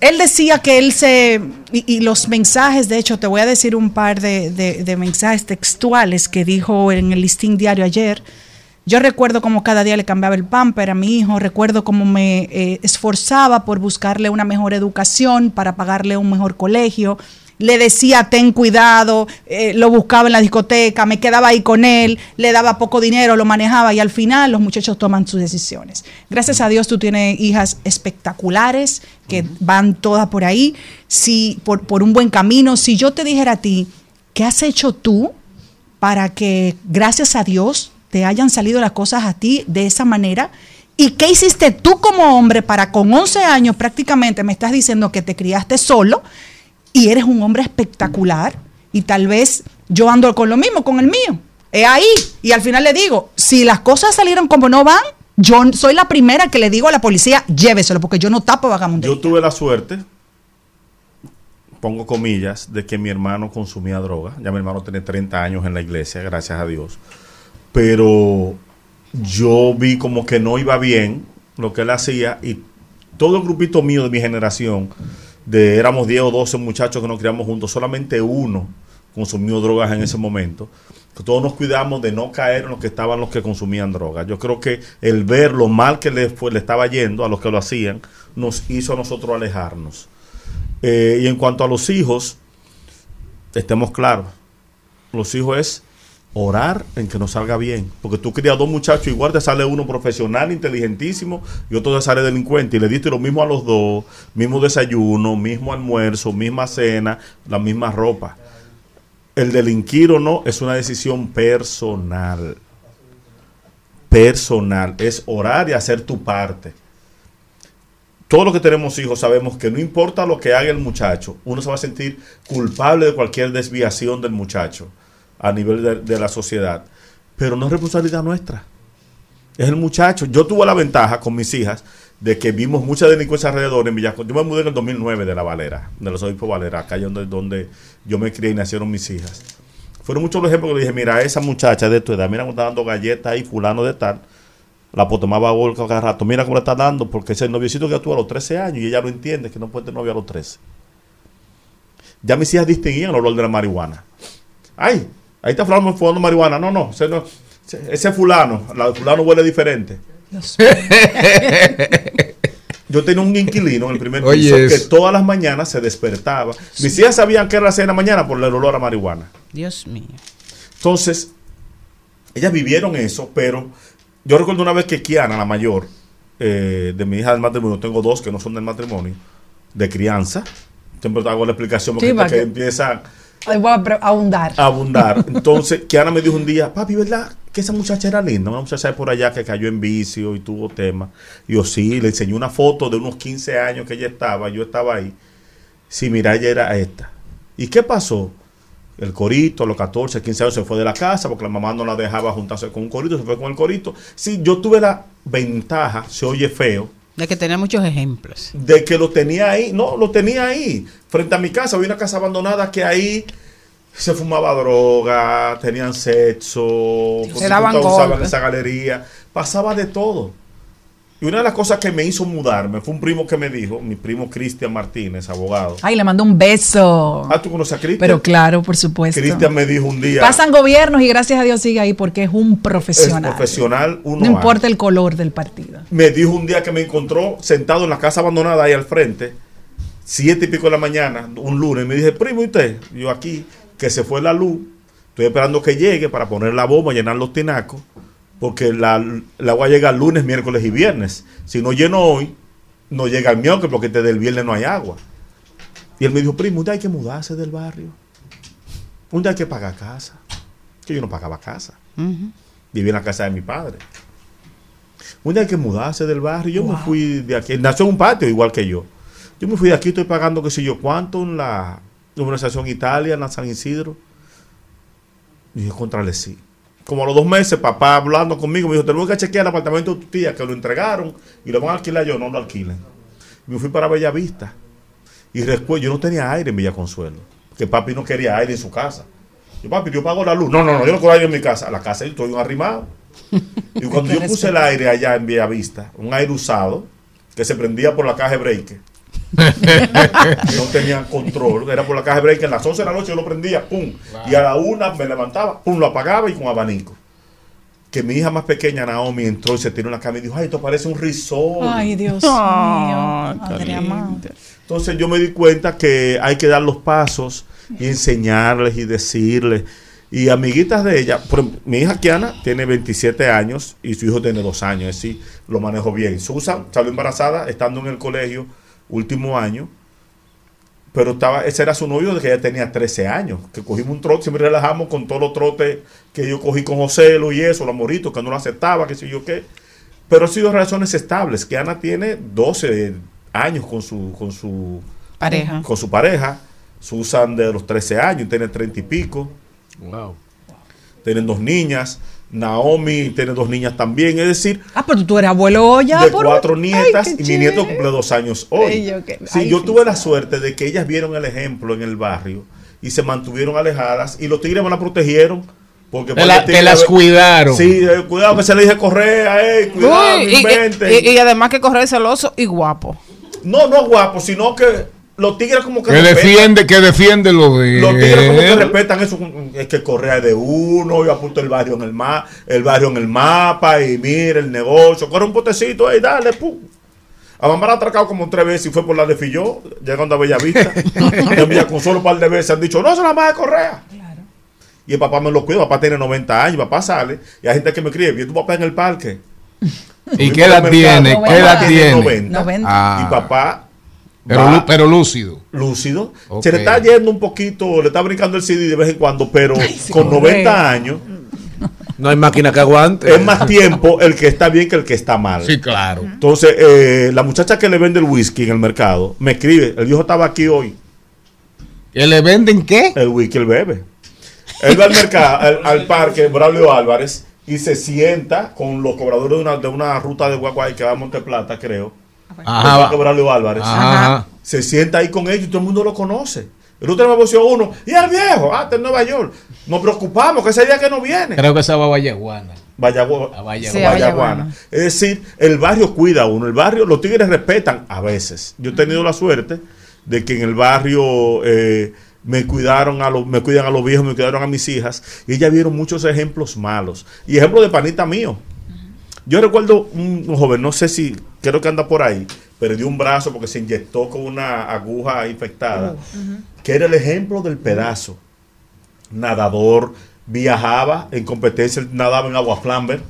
Speaker 5: él decía que él se, y, los mensajes, de hecho, te voy a decir un par de, de- de mensajes textuales que dijo en el listín diario ayer. Yo recuerdo cómo cada día le cambiaba el pamper a mi hijo, recuerdo cómo me eh, esforzaba por buscarle una mejor educación, para pagarle un mejor colegio. Le decía, ten cuidado, eh, lo buscaba en la discoteca, me quedaba ahí con él, le daba poco dinero, lo manejaba y al final los muchachos toman sus decisiones. Gracias a Dios tú tienes hijas espectaculares que van todas por ahí, si, por, por un buen camino. Si yo te dijera a ti, ¿qué has hecho tú para que, gracias a Dios, te hayan salido las cosas a ti de esa manera? ¿Y qué hiciste tú como hombre para con 11 años prácticamente me estás diciendo que te criaste solo y eres un hombre espectacular y tal vez yo ando con lo mismo, con el mío? Es ahí. Y al final le digo, si las cosas salieron como no van, yo soy la primera que le digo a la policía, lléveselo, porque yo no tapo vagamundo.
Speaker 14: Yo tuve la suerte, pongo comillas, de que mi hermano consumía droga. Ya mi hermano tiene 30 años en la iglesia, gracias a Dios. Pero yo vi como que no iba bien lo que él hacía y todo el grupito mío de mi generación, de éramos 10 o 12 muchachos que nos criamos juntos, solamente uno consumió drogas en ese momento. Todos nos cuidamos de no caer en los que estaban los que consumían drogas. Yo creo que el ver lo mal que le, fue, le estaba yendo a los que lo hacían nos hizo a nosotros alejarnos. Eh, y en cuanto a los hijos, estemos claros, los hijos es orar en que nos salga bien. Porque tú crías dos muchachos, igual te sale uno profesional, inteligentísimo, y otro te sale delincuente. Y le diste lo mismo a los dos, mismo desayuno, mismo almuerzo, misma cena, la misma ropa. El delinquir o no es una decisión personal. Personal. Es orar y hacer tu parte. todos los que tenemos hijos sabemos que no importa lo que haga el muchacho, uno se va a sentir culpable de cualquier desviación del muchacho a nivel de, la sociedad. Pero no es responsabilidad nuestra. Es el muchacho. Yo tuve la ventaja con mis hijas de que vimos mucha delincuencia alrededor en Villaconcha. Yo me mudé en el 2009 de La Valera, de los obispos Valera, acá donde, donde yo me crié y nacieron mis hijas. Fueron muchos los ejemplos que le dije, mira, esa muchacha de tu edad, mira cómo está dando galletas ahí, fulano de tal. La pues tomaba golpe cada rato. Mira cómo le está dando, porque ese noviecito que tuvo a los 13 años y ella lo entiende, que no puede tener novio a los 13. Ya mis hijas distinguían el olor de la marihuana. Ay, ahí está fulano fumando marihuana. No, no, ese, no, ese- fulano, la fulano huele diferente. Yo tenía un inquilino en el primer
Speaker 2: Oye,
Speaker 14: piso que todas las mañanas se despertaba. Mis hijas sabían que era las 6 de la mañana por el olor a marihuana.
Speaker 12: Dios mío.
Speaker 14: Entonces, ellas vivieron eso, pero yo recuerdo una vez que Kiana, la mayor, eh, de mi hija del matrimonio, tengo dos que no son del matrimonio, de crianza, siempre hago la explicación porque
Speaker 6: Sí, para
Speaker 14: que
Speaker 6: que-
Speaker 14: empieza
Speaker 6: Ay, voy a pre- ahondar.
Speaker 14: a abundar. Entonces, Kiana me dijo un día, papi, ¿verdad? Que esa muchacha era linda, una muchacha de por allá que cayó en vicio y tuvo temas. Y yo sí, le enseñé una foto de unos 15 años que ella estaba, yo estaba ahí. Sí, mira, ella era esta. ¿Y qué pasó? El corito a los 14, 15 años se fue de la casa porque la mamá no la dejaba juntarse con un corito, se fue con el corito. Sí, yo tuve la ventaja, se oye feo,
Speaker 12: De que tenía muchos ejemplos.
Speaker 14: de que lo tenía ahí, no, lo tenía ahí, frente a mi casa, había una casa abandonada que ahí se fumaba droga, tenían sexo,
Speaker 12: Se daban
Speaker 14: usaban esa galería, pasaba de todo. Y una de las cosas que me hizo mudarme fue un primo que me dijo, mi primo Cristian Martínez, abogado.
Speaker 5: Ay, le mando un beso.
Speaker 14: Ah, ¿tú conoces a Cristian?
Speaker 5: Pero claro, por supuesto.
Speaker 14: Cristian me dijo un día,
Speaker 5: Pasan gobiernos y gracias a Dios sigue ahí porque es un
Speaker 14: es
Speaker 5: profesional.
Speaker 14: profesional, uno
Speaker 5: no importa el color del partido.
Speaker 14: me dijo un día que me encontró sentado en la casa abandonada ahí al frente, siete y pico de la mañana, un lunes, me dije, primo, ¿y usted? Yo aquí, que se fue la luz, estoy esperando que llegue para poner la bomba, llenar los tinacos, porque la, la voy a llegar lunes, miércoles y viernes. Si no lleno hoy, no llega el miércoles porque desde el viernes no hay agua. Y él me dijo, primo, un día hay que mudarse del barrio. Un día hay que pagar casa. Que yo no pagaba casa. Viví en la casa de mi padre. Un día hay que mudarse del barrio. Yo me fui de aquí. Nació en un patio igual que yo. Yo me fui de aquí, estoy pagando qué sé yo cuánto en la Organización Italia, en la San Isidro. Y dije, contrale sí. Como a los dos meses, papá hablando conmigo, me dijo, tenemos que chequear el apartamento de tu tía, que lo entregaron y lo van a alquilar yo, no lo alquilen. Me fui para Bellavista. Y después yo no tenía aire en Villa Consuelo. Que papi no quería aire en su casa. Yo, papi, yo pago la luz. No, no, no, yo no quiero aire en mi casa. La casa yo estoy un arrimado. Y cuando yo puse el aire allá en Villavista, un aire usado, que se prendía por la caja de break. no tenía control, era por la caja de break. En las 11 de la noche yo lo prendía, pum. Y a la una me levantaba, pum, lo apagaba y con abanico. Que mi hija más pequeña, Naomi, entró y se tiró en la cama y dijo, ay, esto parece un risol.
Speaker 5: Ay, Dios
Speaker 12: Ah,
Speaker 5: mío. Madre.
Speaker 14: Entonces yo me di cuenta que hay que dar los pasos y enseñarles y decirles. Y amiguitas de ella, por mi hija Kiana tiene 27 años y su hijo tiene 2 años, es decir, lo manejo bien. Susan salió embarazada estando en el colegio, último año, pero estaba, ese era su novio de que ella tenía 13 años, que cogimos un trote, siempre relajamos con todos los trotes que yo cogí con José y eso, los moritos, que no lo aceptaba, que sé yo qué. Pero han sido relaciones estables, que Ana tiene 12 años con su, con su
Speaker 12: Pareja.
Speaker 14: con su pareja. Susan de los 13 años, tiene 30 y pico.
Speaker 7: Wow.
Speaker 14: Tienen dos niñas. Naomi tiene dos niñas también. Es decir,
Speaker 5: Ah, pero tú eres abuelo ya.
Speaker 14: de
Speaker 5: por-
Speaker 14: cuatro nietas
Speaker 5: Ay,
Speaker 14: y mi nieto cumple dos años hoy.
Speaker 5: Ay, yo qué-
Speaker 14: Sí,
Speaker 5: ay,
Speaker 14: yo tuve la suerte de que ellas vieron el ejemplo en el barrio y se mantuvieron alejadas y los tigres me la protegieron. Porque
Speaker 2: Te la- te las cuidaron.
Speaker 14: Sí, eh, cuidado que se le dije correa, eh, cuidado,
Speaker 12: Uy,
Speaker 14: no
Speaker 12: y, y- y además que correr celoso y guapo.
Speaker 14: No, no guapo, sino que los tigres como que
Speaker 2: Que defiende, que defiende lo de
Speaker 14: Los tigres como que respetan eso, es que Correa es de uno, yo apunto el barrio en el ma el barrio en el mapa y mira el negocio, corre un potecito, ahí dale, pum. A mamá la ha atracado como tres veces y fue por la de Filló, llegando a Bellavista. en Villaconsuelo un par de veces han dicho, no, se la más de Correa. Y el papá me lo cuida, papá tiene 90 años, papá sale, y hay gente que me escribe, vi tu papá en el parque.
Speaker 2: ¿Y qué edad tiene? ¿Qué edad tiene?
Speaker 14: 90,
Speaker 5: 90.
Speaker 2: Ah.
Speaker 14: Y papá
Speaker 2: Pero, pero lúcido.
Speaker 14: lúcido. Se le está yendo un poquito, le está brincando el CD de vez en cuando, pero
Speaker 5: Ay,
Speaker 14: con
Speaker 5: correcto.
Speaker 14: 90 años
Speaker 4: No hay máquina que aguante.
Speaker 14: Es más tiempo el que está bien que el que está mal.
Speaker 2: Sí, claro.
Speaker 14: Entonces, eh, la muchacha que le vende el whisky en el mercado me escribe, el viejo estaba aquí hoy.
Speaker 2: ¿Que le venden qué?
Speaker 14: El whisky, el bebe. Él va al mercado, al, al parque Braulio Álvarez y se sienta con los cobradores de una, de una ruta de Guaguay que va a Monteplata, creo.
Speaker 2: Ajá.
Speaker 14: Braulio Álvarez.
Speaker 2: Ajá.
Speaker 14: Se sienta ahí con ellos y todo el mundo lo conoce. El otro me voció uno, y el viejo, ah, está en Nueva York. Nos preocupamos que ese día que no viene.
Speaker 2: Creo que esa va a Vallaguana. A Vallaguana.
Speaker 14: Sí, a Vallaguana. Es decir, el barrio cuida a uno. El barrio, los tigres respetan a veces. Yo he tenido la suerte de que en el barrio eh, me cuidaron a los, me cuidan a los viejos, me cuidaron a mis hijas. Y ellas vieron muchos ejemplos malos. Y ejemplos de panita mío. Yo recuerdo un, joven, no sé si, creo que anda por ahí, perdió un brazo porque se inyectó con una aguja infectada, que era el ejemplo del pedazo. Nadador, viajaba en competencia, nadaba en Agua Flamber.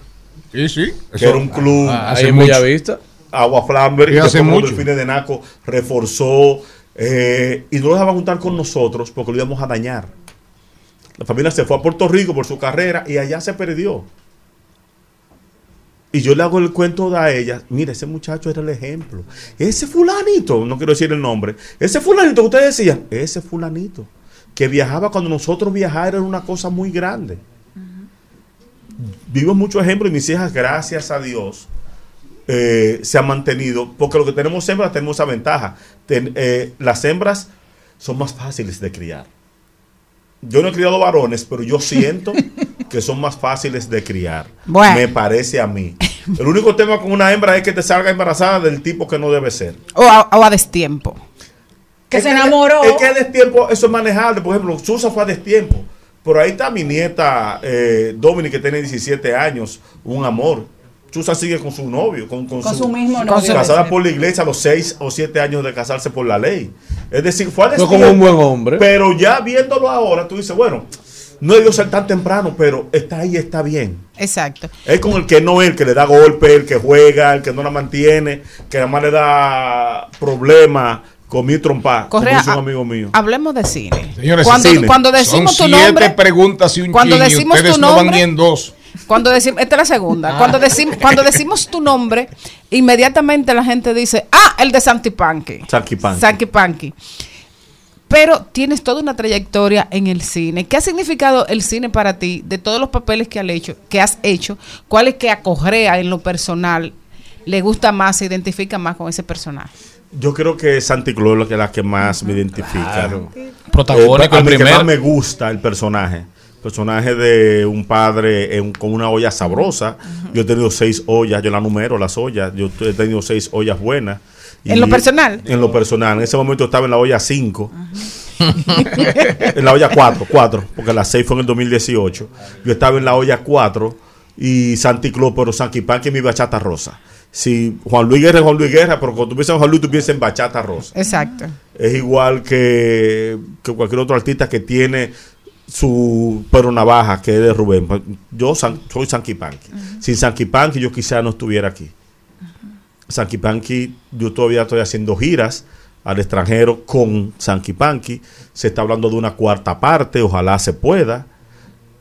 Speaker 2: Sí, sí.
Speaker 14: Que era un club
Speaker 2: ah,
Speaker 4: Ahí en Bellavista.
Speaker 14: Agua Flamber,
Speaker 2: Y hace mucho.
Speaker 14: Delfines de Naco reforzó eh, y no lo dejaban juntar con nosotros porque lo íbamos a dañar. La familia se fue a Puerto Rico por su carrera y allá se perdió. Y yo le hago el cuento a ella, mira, ese muchacho era el ejemplo. Ese fulanito, no quiero decir el nombre, ese fulanito que ustedes decían, ese fulanito, que viajaba cuando nosotros viajar era una cosa muy grande. Vivo muchos ejemplos y mis hijas, gracias a Dios, eh, se han mantenido, porque lo que tenemos hembras tenemos esa ventaja. Eh, las hembras son más fáciles de criar. Yo no he criado varones, pero yo siento que son más fáciles de criar.
Speaker 12: Bueno.
Speaker 14: Me parece a mí. El único tema con una hembra es que te salga embarazada del tipo que no debe ser.
Speaker 12: O a, o a destiempo.
Speaker 6: Que
Speaker 14: Es
Speaker 6: se enamoró.
Speaker 14: Es que a destiempo eso es manejable. Por ejemplo, Susa fue a destiempo. Pero ahí está mi nieta eh, Dominic, que tiene 17 años, un amor. Susa sigue con su novio, con, con
Speaker 6: Con su mismo novio.
Speaker 14: Casada por la iglesia a los 6 o 7 años de casarse por la ley. Es decir, fue a destiempo.
Speaker 4: como un buen hombre.
Speaker 14: Pero ya viéndolo ahora, tú dices, bueno, no debió ser tan temprano, pero está ahí, está bien.
Speaker 12: Exacto.
Speaker 14: Es con el que no es, el que le da golpe, el que juega, el que no la mantiene, que además le da problemas con mi trompa, como
Speaker 12: Correa,
Speaker 14: dice un amigo mío.
Speaker 12: Hablemos de cine.
Speaker 2: Señores,
Speaker 12: cuando,
Speaker 14: cine.
Speaker 12: cuando decimos
Speaker 2: Son
Speaker 12: tu
Speaker 2: siete
Speaker 12: nombre,
Speaker 2: preguntas y un
Speaker 12: cuando
Speaker 2: chin, y
Speaker 12: decimos
Speaker 2: ustedes
Speaker 12: tu
Speaker 2: no van
Speaker 12: nombre-
Speaker 2: ni en dos.
Speaker 12: Cuando decimos, esta es la segunda. Cuando decimos, cuando decimos tu nombre, inmediatamente la gente dice, ah, el de Santi Panky.
Speaker 14: Sanky Panky.
Speaker 12: Sanky Panky. Pero tienes toda una trayectoria en el cine. ¿Qué ha significado el cine para ti de todos los papeles que has hecho? Que has hecho ¿Cuál es que a Correa en lo personal le gusta más, se identifica más con ese personaje?
Speaker 14: Yo creo que Santi Claus es la que, la que más me identifica.
Speaker 3: Protagónico
Speaker 14: Eh, a
Speaker 3: el
Speaker 14: mí que
Speaker 3: primero.
Speaker 14: más me gusta el personaje. Personaje de un padre en- con una olla sabrosa. Yo he tenido seis ollas, yo la numero las ollas. Yo he tenido seis ollas buenas.
Speaker 12: ¿En lo personal?
Speaker 14: En lo personal. En ese momento estaba en la olla 5. en la olla 4, 4, porque la 6 fue en el 2018. Yo estaba en la olla 4 y Santi Claus, pero Sanky Panky mi bachata rosa. Si Juan Luis Guerra es Juan Luis Guerra, pero cuando tú piensas en Juan Luis, tú piensas en bachata rosa.
Speaker 12: Exacto.
Speaker 14: Es igual que, que cualquier otro artista que tiene su pero navaja, que es de Rubén. Yo san- soy Sanky Panky. Sin Sanky Panky yo quizá no estuviera aquí. Sanky Panky, yo todavía estoy haciendo giras al extranjero con Sanky Panky. Se está hablando de una cuarta parte, ojalá se pueda.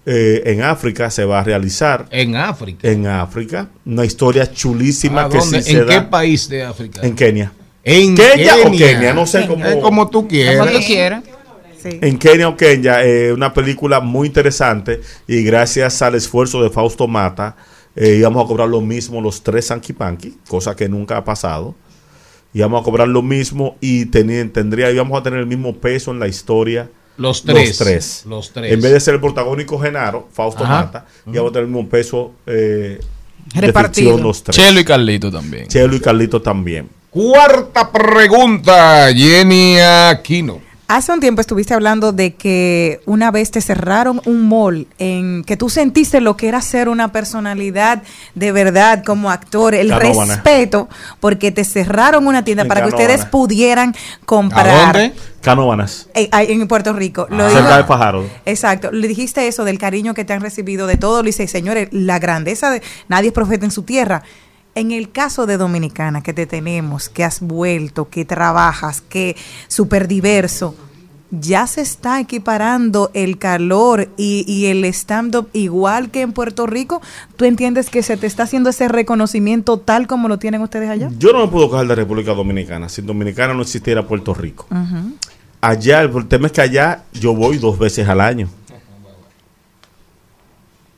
Speaker 14: Eh, en África se va a realizar.
Speaker 2: En África.
Speaker 14: En África. Una historia chulísima
Speaker 2: ¿A
Speaker 14: que sí se
Speaker 2: ¿En qué
Speaker 14: da.
Speaker 2: país de África?
Speaker 14: En Kenia.
Speaker 2: En
Speaker 14: Kenia o
Speaker 2: Kenia.
Speaker 14: No sé cómo.
Speaker 2: Es como tú quieras.
Speaker 12: Como tú quieras.
Speaker 14: En Kenia o Kenia, eh, una película muy interesante y gracias al esfuerzo de Fausto Mata, eh, íbamos a cobrar lo mismo los tres Sanky Panky, cosa que nunca ha pasado. Íbamos a cobrar lo mismo y tendría, íbamos a tener el mismo peso en la historia.
Speaker 2: Los tres.
Speaker 14: Los tres.
Speaker 2: Los tres.
Speaker 14: En vez de ser el protagónico Genaro, Fausto
Speaker 3: Ajá.
Speaker 14: Mata, íbamos a tener el mismo peso eh, de
Speaker 12: Repartido.
Speaker 14: ficción los tres.
Speaker 3: Chelo y Carlito también.
Speaker 14: Chelo y Carlito también.
Speaker 2: Cuarta pregunta, Jenny Aquino.
Speaker 6: Hace un tiempo estuviste hablando de que una vez te cerraron un mall en que tú sentiste lo que era ser una personalidad de verdad como actor, el
Speaker 14: Canóvana.
Speaker 6: respeto, porque te cerraron una tienda
Speaker 14: En
Speaker 6: para que ustedes pudieran
Speaker 2: ¿A
Speaker 6: comprar.
Speaker 2: dónde?
Speaker 14: Canóbanas.
Speaker 6: Eh, en Puerto Rico. Lo digo-
Speaker 14: Cerca de Fajardo.
Speaker 6: Exacto. Le dijiste eso del cariño que te han recibido de todo. Le dice, señores, la grandeza de nadie es profeta en su tierra. En el caso de Dominicana, que te tenemos, que has vuelto, que trabajas, que súper diverso, ya se está equiparando el calor y, y el stand-up igual que en Puerto Rico. ¿Tú entiendes que se te está haciendo ese reconocimiento tal como lo tienen ustedes allá?
Speaker 14: Yo no me puedo coger de República Dominicana. Si Dominicana no existiera Puerto Rico. Allá, el tema es que allá yo voy dos veces al año.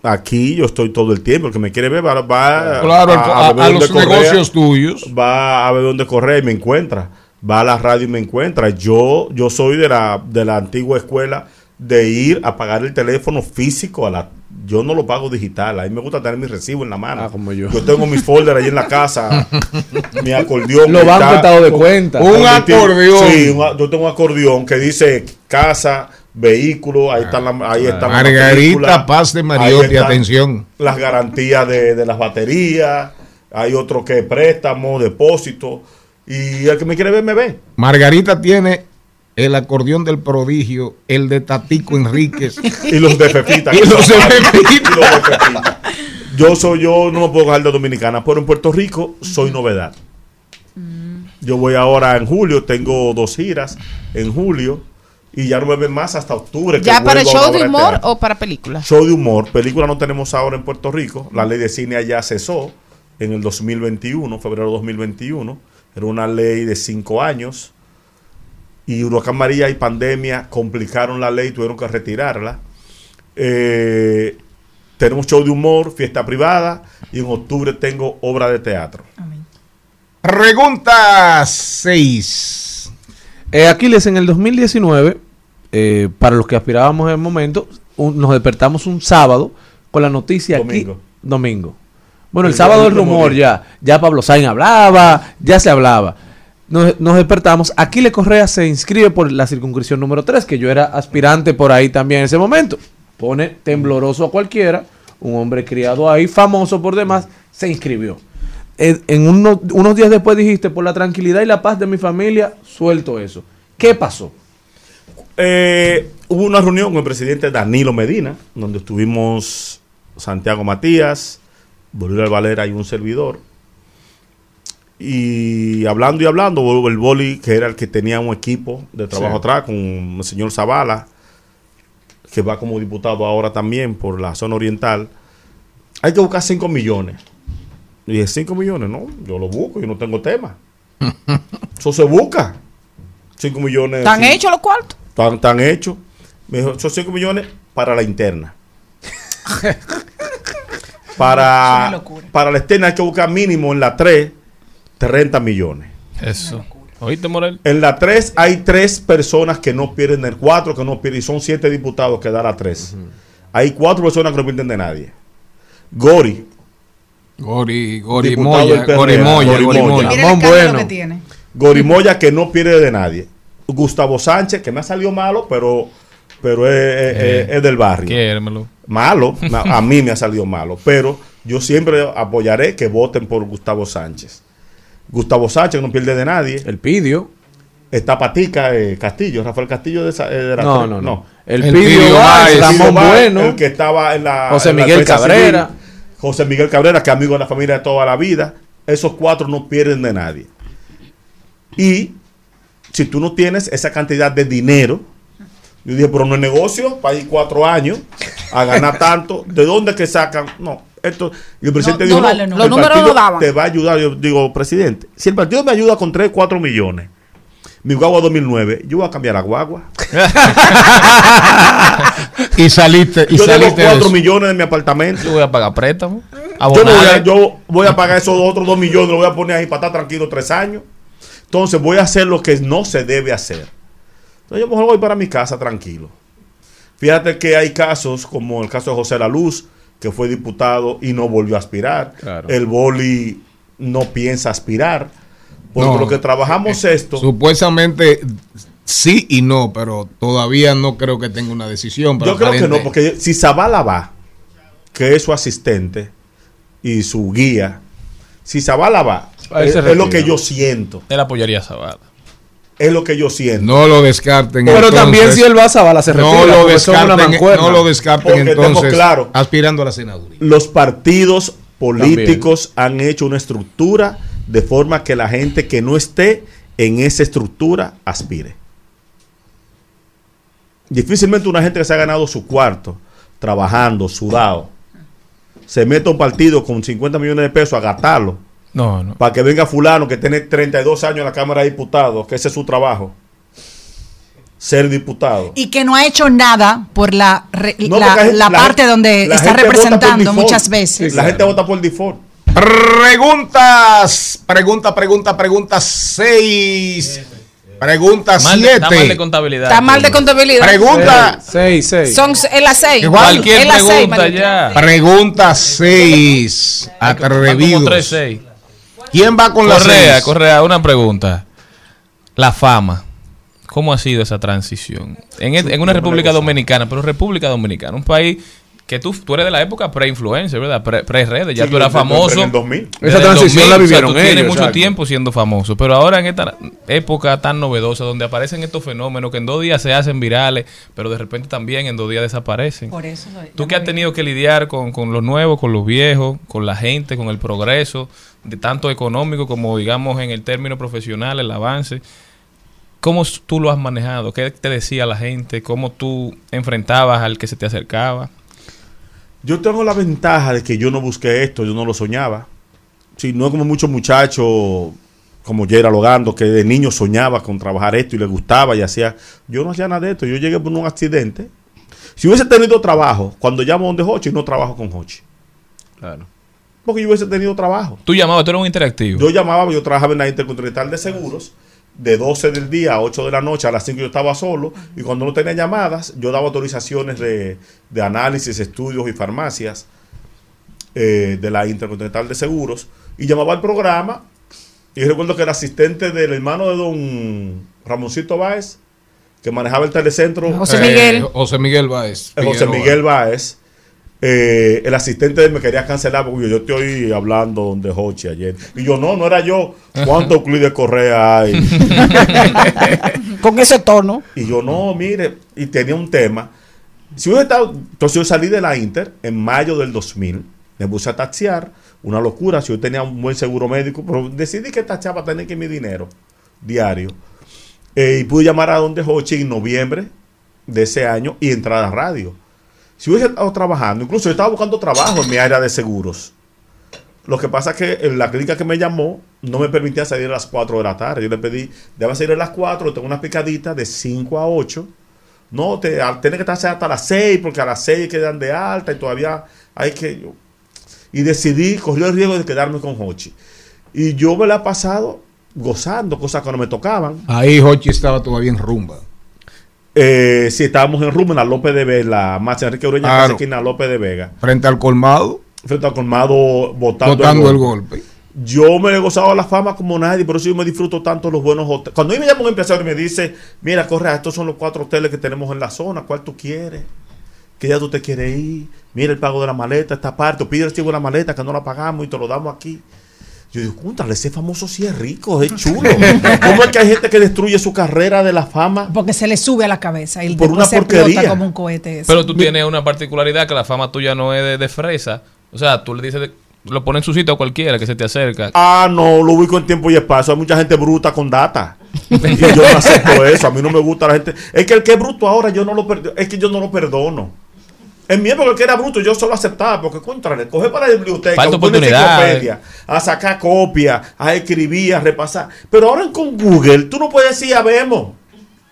Speaker 14: Aquí yo estoy todo el tiempo. El que me quiere ver va, va
Speaker 2: Claro, a- a
Speaker 14: ver
Speaker 2: los
Speaker 14: dónde correa,
Speaker 2: negocios tuyos.
Speaker 14: Va a ver dónde correr y me encuentra. Va a la radio y me encuentra. Yo, yo soy de la, de la antigua escuela de ir a pagar el teléfono físico a la yo no lo pago digital, a mí me gusta tener mi recibo en la mano. como yo. tengo mis folders ahí en la casa, mi acordeón.
Speaker 4: Los bancos
Speaker 14: está-
Speaker 4: estado de cuenta. Un
Speaker 14: mi
Speaker 4: acordeón.
Speaker 14: Sí, un a- yo tengo un acordeón que dice casa, vehículo, ahí está la, ahí está la
Speaker 2: Margarita Paz de Mariotti,
Speaker 14: están
Speaker 2: atención.
Speaker 14: Las garantías de, de las baterías, hay otro que préstamo, depósito, y el que me quiere ver me ve.
Speaker 2: Margarita tiene el acordeón del prodigio, el de Tatico Enríquez.
Speaker 14: Y los de Pepita.
Speaker 2: Y los de Pepita.
Speaker 14: Y los de Pepita. Yo soy yo, no me puedo dejar de dominicana, pero en Puerto Rico soy novedad. Yo voy ahora en julio, tengo dos giras en julio y ya no me ven más hasta octubre. que
Speaker 12: ¿Ya para el show de humor
Speaker 14: teatro.
Speaker 12: o para películas?
Speaker 14: Show de humor. Película no tenemos ahora en Puerto Rico. La ley de cine allá cesó en el 2021, febrero 2021. Era una ley de cinco años. Y Huracán María y pandemia complicaron la ley, tuvieron que retirarla. Eh, tenemos show de humor, fiesta privada. Y en octubre tengo obra de teatro.
Speaker 2: Pregunta 6.
Speaker 4: Eh, Aquiles, en el 2019, eh, para los que aspirábamos en el momento, un- nos despertamos un sábado con la noticia
Speaker 14: Domingo.
Speaker 4: aquí. Domingo. Bueno, el
Speaker 14: El
Speaker 4: sábado el rumor ya. Ya Pablo Sainz hablaba, ya se hablaba. Nos, nos despertamos. Aquiles Correa se inscribe por la circunscripción número 3, que yo era aspirante por ahí también en ese momento. Pone tembloroso a cualquiera. Un hombre criado ahí, famoso por demás, se inscribió. En, en uno- unos días después dijiste, por la tranquilidad y la paz de mi familia, suelto eso. ¿Qué pasó?
Speaker 14: Eh, hubo una reunión con el presidente Danilo Medina, donde estuvimos Santiago Matías, Bolívar Valera y un servidor. Y hablando y hablando, el boli, que era el que tenía un equipo de trabajo
Speaker 2: Sí.
Speaker 14: atrás, con el señor Zavala, que va como diputado ahora también por la zona oriental, hay que buscar 5 millones. Y dije, 5 millones, no, yo lo busco, yo no tengo tema. Eso se busca. 5 millones.
Speaker 12: ¿Están hechos los cuartos?
Speaker 14: Están, están hechos. Me dijo, son 5 millones para la interna. Para, para la externa hay que buscar mínimo en la 3 30 millones.
Speaker 3: Eso. ¿Oíste, Morel?
Speaker 14: En la 3 hay tres personas que no pierden el 4, que no pierden, y son 7 diputados que da la 3. Hay cuatro personas que no pierden de nadie. Gori.
Speaker 2: Gori, Gori
Speaker 14: diputado
Speaker 2: Moya,
Speaker 14: del PRD,
Speaker 2: Gori Moya, Gori Moya.
Speaker 5: Mira el escándalo que tiene.
Speaker 14: Gorimoya que no pierde de nadie. Gustavo Sánchez, que me ha salido malo, pero, pero es,
Speaker 3: Eh,
Speaker 14: es del barrio.
Speaker 3: Quiérmelo.
Speaker 14: Malo, a mí me ha salido malo, pero yo siempre apoyaré que voten por Gustavo Sánchez. Gustavo Sánchez no pierde de nadie.
Speaker 4: El Pidio.
Speaker 14: Está Patica eh, Castillo, Rafael Castillo de, esa- eh, de la
Speaker 4: No,
Speaker 14: tres-
Speaker 4: no, no. El
Speaker 14: El
Speaker 4: Pidio
Speaker 14: Pidio
Speaker 4: Ramón Bueno.
Speaker 14: el que estaba en la
Speaker 4: José
Speaker 14: en
Speaker 4: Miguel Cabrera.
Speaker 14: civil. José Miguel Cabrera, que es amigo de la familia de toda la vida. Esos cuatro no pierden de nadie. Y si tú no tienes esa cantidad de dinero, yo dije, pero no es negocio para ir cuatro años a ganar tanto. ¿De dónde que sacan? No, esto. Y el presidente
Speaker 12: No,
Speaker 14: dijo,
Speaker 12: no,
Speaker 14: no,
Speaker 12: los números no daban.
Speaker 14: te va a ayudar. Yo digo, presidente, si el partido me ayuda con 3, 4 millones, mi guagua 2009, yo voy a cambiar la guagua.
Speaker 2: y saliste, y
Speaker 14: yo
Speaker 2: saliste de
Speaker 14: 4
Speaker 2: eso.
Speaker 14: millones de mi apartamento.
Speaker 3: Yo voy a pagar préstamo.
Speaker 14: Yo, no voy a, yo voy a pagar esos otros 2 millones, lo voy a poner ahí para estar tranquilo tres años. Entonces voy a hacer lo que no se debe hacer. Entonces yo mejor voy para mi casa tranquilo. Fíjate que hay casos, como el caso de José La Luz, que fue diputado y no volvió a aspirar.
Speaker 4: Claro.
Speaker 14: El boli no piensa aspirar. Porque
Speaker 2: No.
Speaker 14: lo que trabajamos esto.
Speaker 2: Supuestamente sí y no, pero todavía no creo que tenga una decisión. pero
Speaker 14: Yo creo que no, porque si Zavala va, que es su asistente y su guía, si Zavala va, es, lo que yo siento.
Speaker 3: Él apoyaría a Zavala.
Speaker 14: Es lo que yo siento.
Speaker 2: No lo descarten.
Speaker 4: Pero
Speaker 2: entonces.
Speaker 4: también si él va a Zavala se
Speaker 2: no
Speaker 4: retira,
Speaker 2: lo
Speaker 4: porque son una
Speaker 2: descarten, no lo descarten entonces
Speaker 14: claros.
Speaker 2: aspirando a la senaduría.
Speaker 14: Los partidos políticos han hecho una estructura de forma que la gente que no esté en esa estructura aspire. Difícilmente una gente que se ha ganado su cuarto, trabajando, sudado, se mete a un partido con 50 millones de pesos a gastarlo.
Speaker 3: No, no.
Speaker 14: Para que venga fulano que tiene 32 años en la Cámara de Diputados, que ese es su trabajo. Ser diputado.
Speaker 5: Y que no ha hecho nada por la, re-
Speaker 14: No,
Speaker 5: la,
Speaker 14: porque la gente-
Speaker 5: la
Speaker 14: la
Speaker 5: parte donde
Speaker 14: la
Speaker 5: está representando muchas veces.
Speaker 14: La gente vota por default.
Speaker 2: Preguntas, pregunta, pregunta, pregunta 6. Pregunta
Speaker 3: Mal de- está mal de
Speaker 2: 7.
Speaker 3: contabilidad.
Speaker 12: Está mal de contabilidad.
Speaker 2: Pregunta,
Speaker 4: 6, 6.
Speaker 12: Son en las seis.
Speaker 3: Cualquier
Speaker 12: En las seis,
Speaker 3: pregunta
Speaker 12: Marito.
Speaker 3: ya.
Speaker 2: pregunta 6.
Speaker 3: Van como
Speaker 2: Atrevidos.
Speaker 3: 3-6.
Speaker 2: ¿Quién va con la
Speaker 3: Correa,
Speaker 2: 6?
Speaker 3: Correa, una pregunta. La fama. ¿Cómo ha sido esa transición? En, en una República Dominicana, pero República Dominicana, un país que tú, tú eres de la época pre-influencer, ¿verdad? Pre- Pre-redes, ya
Speaker 14: Sí,
Speaker 3: tú eras famoso.
Speaker 14: el 2000.
Speaker 3: Desde
Speaker 4: Esa transición la vivieron
Speaker 3: tú tienes
Speaker 4: ellos,
Speaker 3: mucho
Speaker 4: exacto.
Speaker 3: tiempo siendo famoso, pero ahora en esta época tan novedosa donde aparecen estos fenómenos que en dos días se hacen virales, pero de repente también en dos días desaparecen.
Speaker 5: Por eso.
Speaker 3: Tú que has tenido que lidiar con, con lo nuevo, con los viejos, con la gente, con el progreso, de tanto económico como digamos en el término profesional, el avance. ¿Cómo tú lo has manejado? ¿Qué te decía la gente? ¿Cómo tú enfrentabas al que se te acercaba?
Speaker 14: Yo tengo la ventaja de que yo no busqué esto, yo no lo soñaba. Sí, no es como muchos muchachos como Yera Logando, que de niño soñaba con trabajar esto y le gustaba y hacía. Yo no hacía nada de esto, yo llegué por un accidente. Si hubiese tenido trabajo, cuando llamo donde Hochi, no trabajo con Hochi.
Speaker 4: Claro.
Speaker 14: Porque yo hubiese tenido trabajo.
Speaker 3: Tú llamabas, tú eras un interactivo.
Speaker 14: Yo llamaba, yo trabajaba en la Intercontinental de Seguros, de 12 del día a 8 de la noche, a las 5 yo estaba solo, y cuando no tenía llamadas, yo daba autorizaciones de, de análisis, estudios y farmacias eh, de la Intercontinental de Seguros, y llamaba al programa, y recuerdo que el asistente del hermano de don Ramoncito Báez, que manejaba el telecentro,
Speaker 12: José
Speaker 2: Eh,
Speaker 12: Miguel.
Speaker 2: José Miguel Báez.
Speaker 14: eh, José. Miguel Báez, eh, el asistente de él me quería cancelar porque yo estoy hablando de Hochi ayer. Y yo, no, no era yo. ¿Cuántos clics de correa hay?
Speaker 12: Con ese tono.
Speaker 14: y yo, no, mire, y tenía un tema. Si hubiera estado, entonces yo salí de la Inter en mayo del 2000, me puse a taxiar, una locura, si yo tenía un buen seguro médico, pero decidí que taxaba tenía que mi dinero diario. Eh, y pude llamar a donde Hochi en noviembre de ese año y entrar a radio. Si hubiese estado trabajando, incluso yo estaba buscando trabajo en mi área de seguros. Lo que pasa es que la clínica que me llamó no me permitía salir a las 4 de la tarde. Yo le pedí, debe salir a las 4, tengo una picadita de 5 a 8. No, te, tiene que estar hasta las 6 porque a las 6 quedan de alta y todavía hay que... Y decidí, corrió el riesgo de quedarme con Hochi. Y yo me la he pasado gozando cosas que no me tocaban.
Speaker 2: Ahí Hochi estaba todavía en rumba.
Speaker 14: Eh, si estábamos en Rumba, en la López de Vega, la más Enrique Ureña,
Speaker 2: Claro.
Speaker 14: casi esquina López de Vega.
Speaker 2: Frente al colmado,
Speaker 14: Frente al colmado, votando,
Speaker 2: el
Speaker 14: golpe.
Speaker 2: golpe.
Speaker 14: Yo me he gozado la fama como nadie, por eso yo me disfruto tanto los buenos hoteles. Cuando a mí me llama un empresario y me dice, mira, Correa, estos son los cuatro hoteles que tenemos en la zona, ¿cuál tú quieres? ¿Qué día tú te quieres ir? Mira el pago de la maleta, esta parte, o pide el de la maleta que no la pagamos y te lo damos aquí. Yo digo, contrale, ese famoso sí es rico, es chulo. ¿Cómo es que hay gente que destruye su carrera de la fama?
Speaker 5: Porque se le sube a la cabeza y
Speaker 14: Por una
Speaker 5: se
Speaker 14: porquería.
Speaker 5: como un cohete. eso.
Speaker 3: Pero tú tienes una particularidad que la fama tuya no es de, de fresa. O sea, tú le dices, de- lo pones en su sitio a cualquiera que se te acerca.
Speaker 14: Ah, no, lo ubico en tiempo y espacio. Hay mucha gente bruta con data. Y yo no acepto eso. A mí no me gusta la gente. Es que el que es bruto ahora, yo no lo perdo- es que yo no lo perdono. En mi época el que era bruto, yo solo aceptaba, porque contra coger para la biblioteca,
Speaker 3: Falta oportunidad.
Speaker 14: enciclopedia, a sacar copias, a escribir, a repasar. Pero ahora con Google, tú no puedes decir habemos.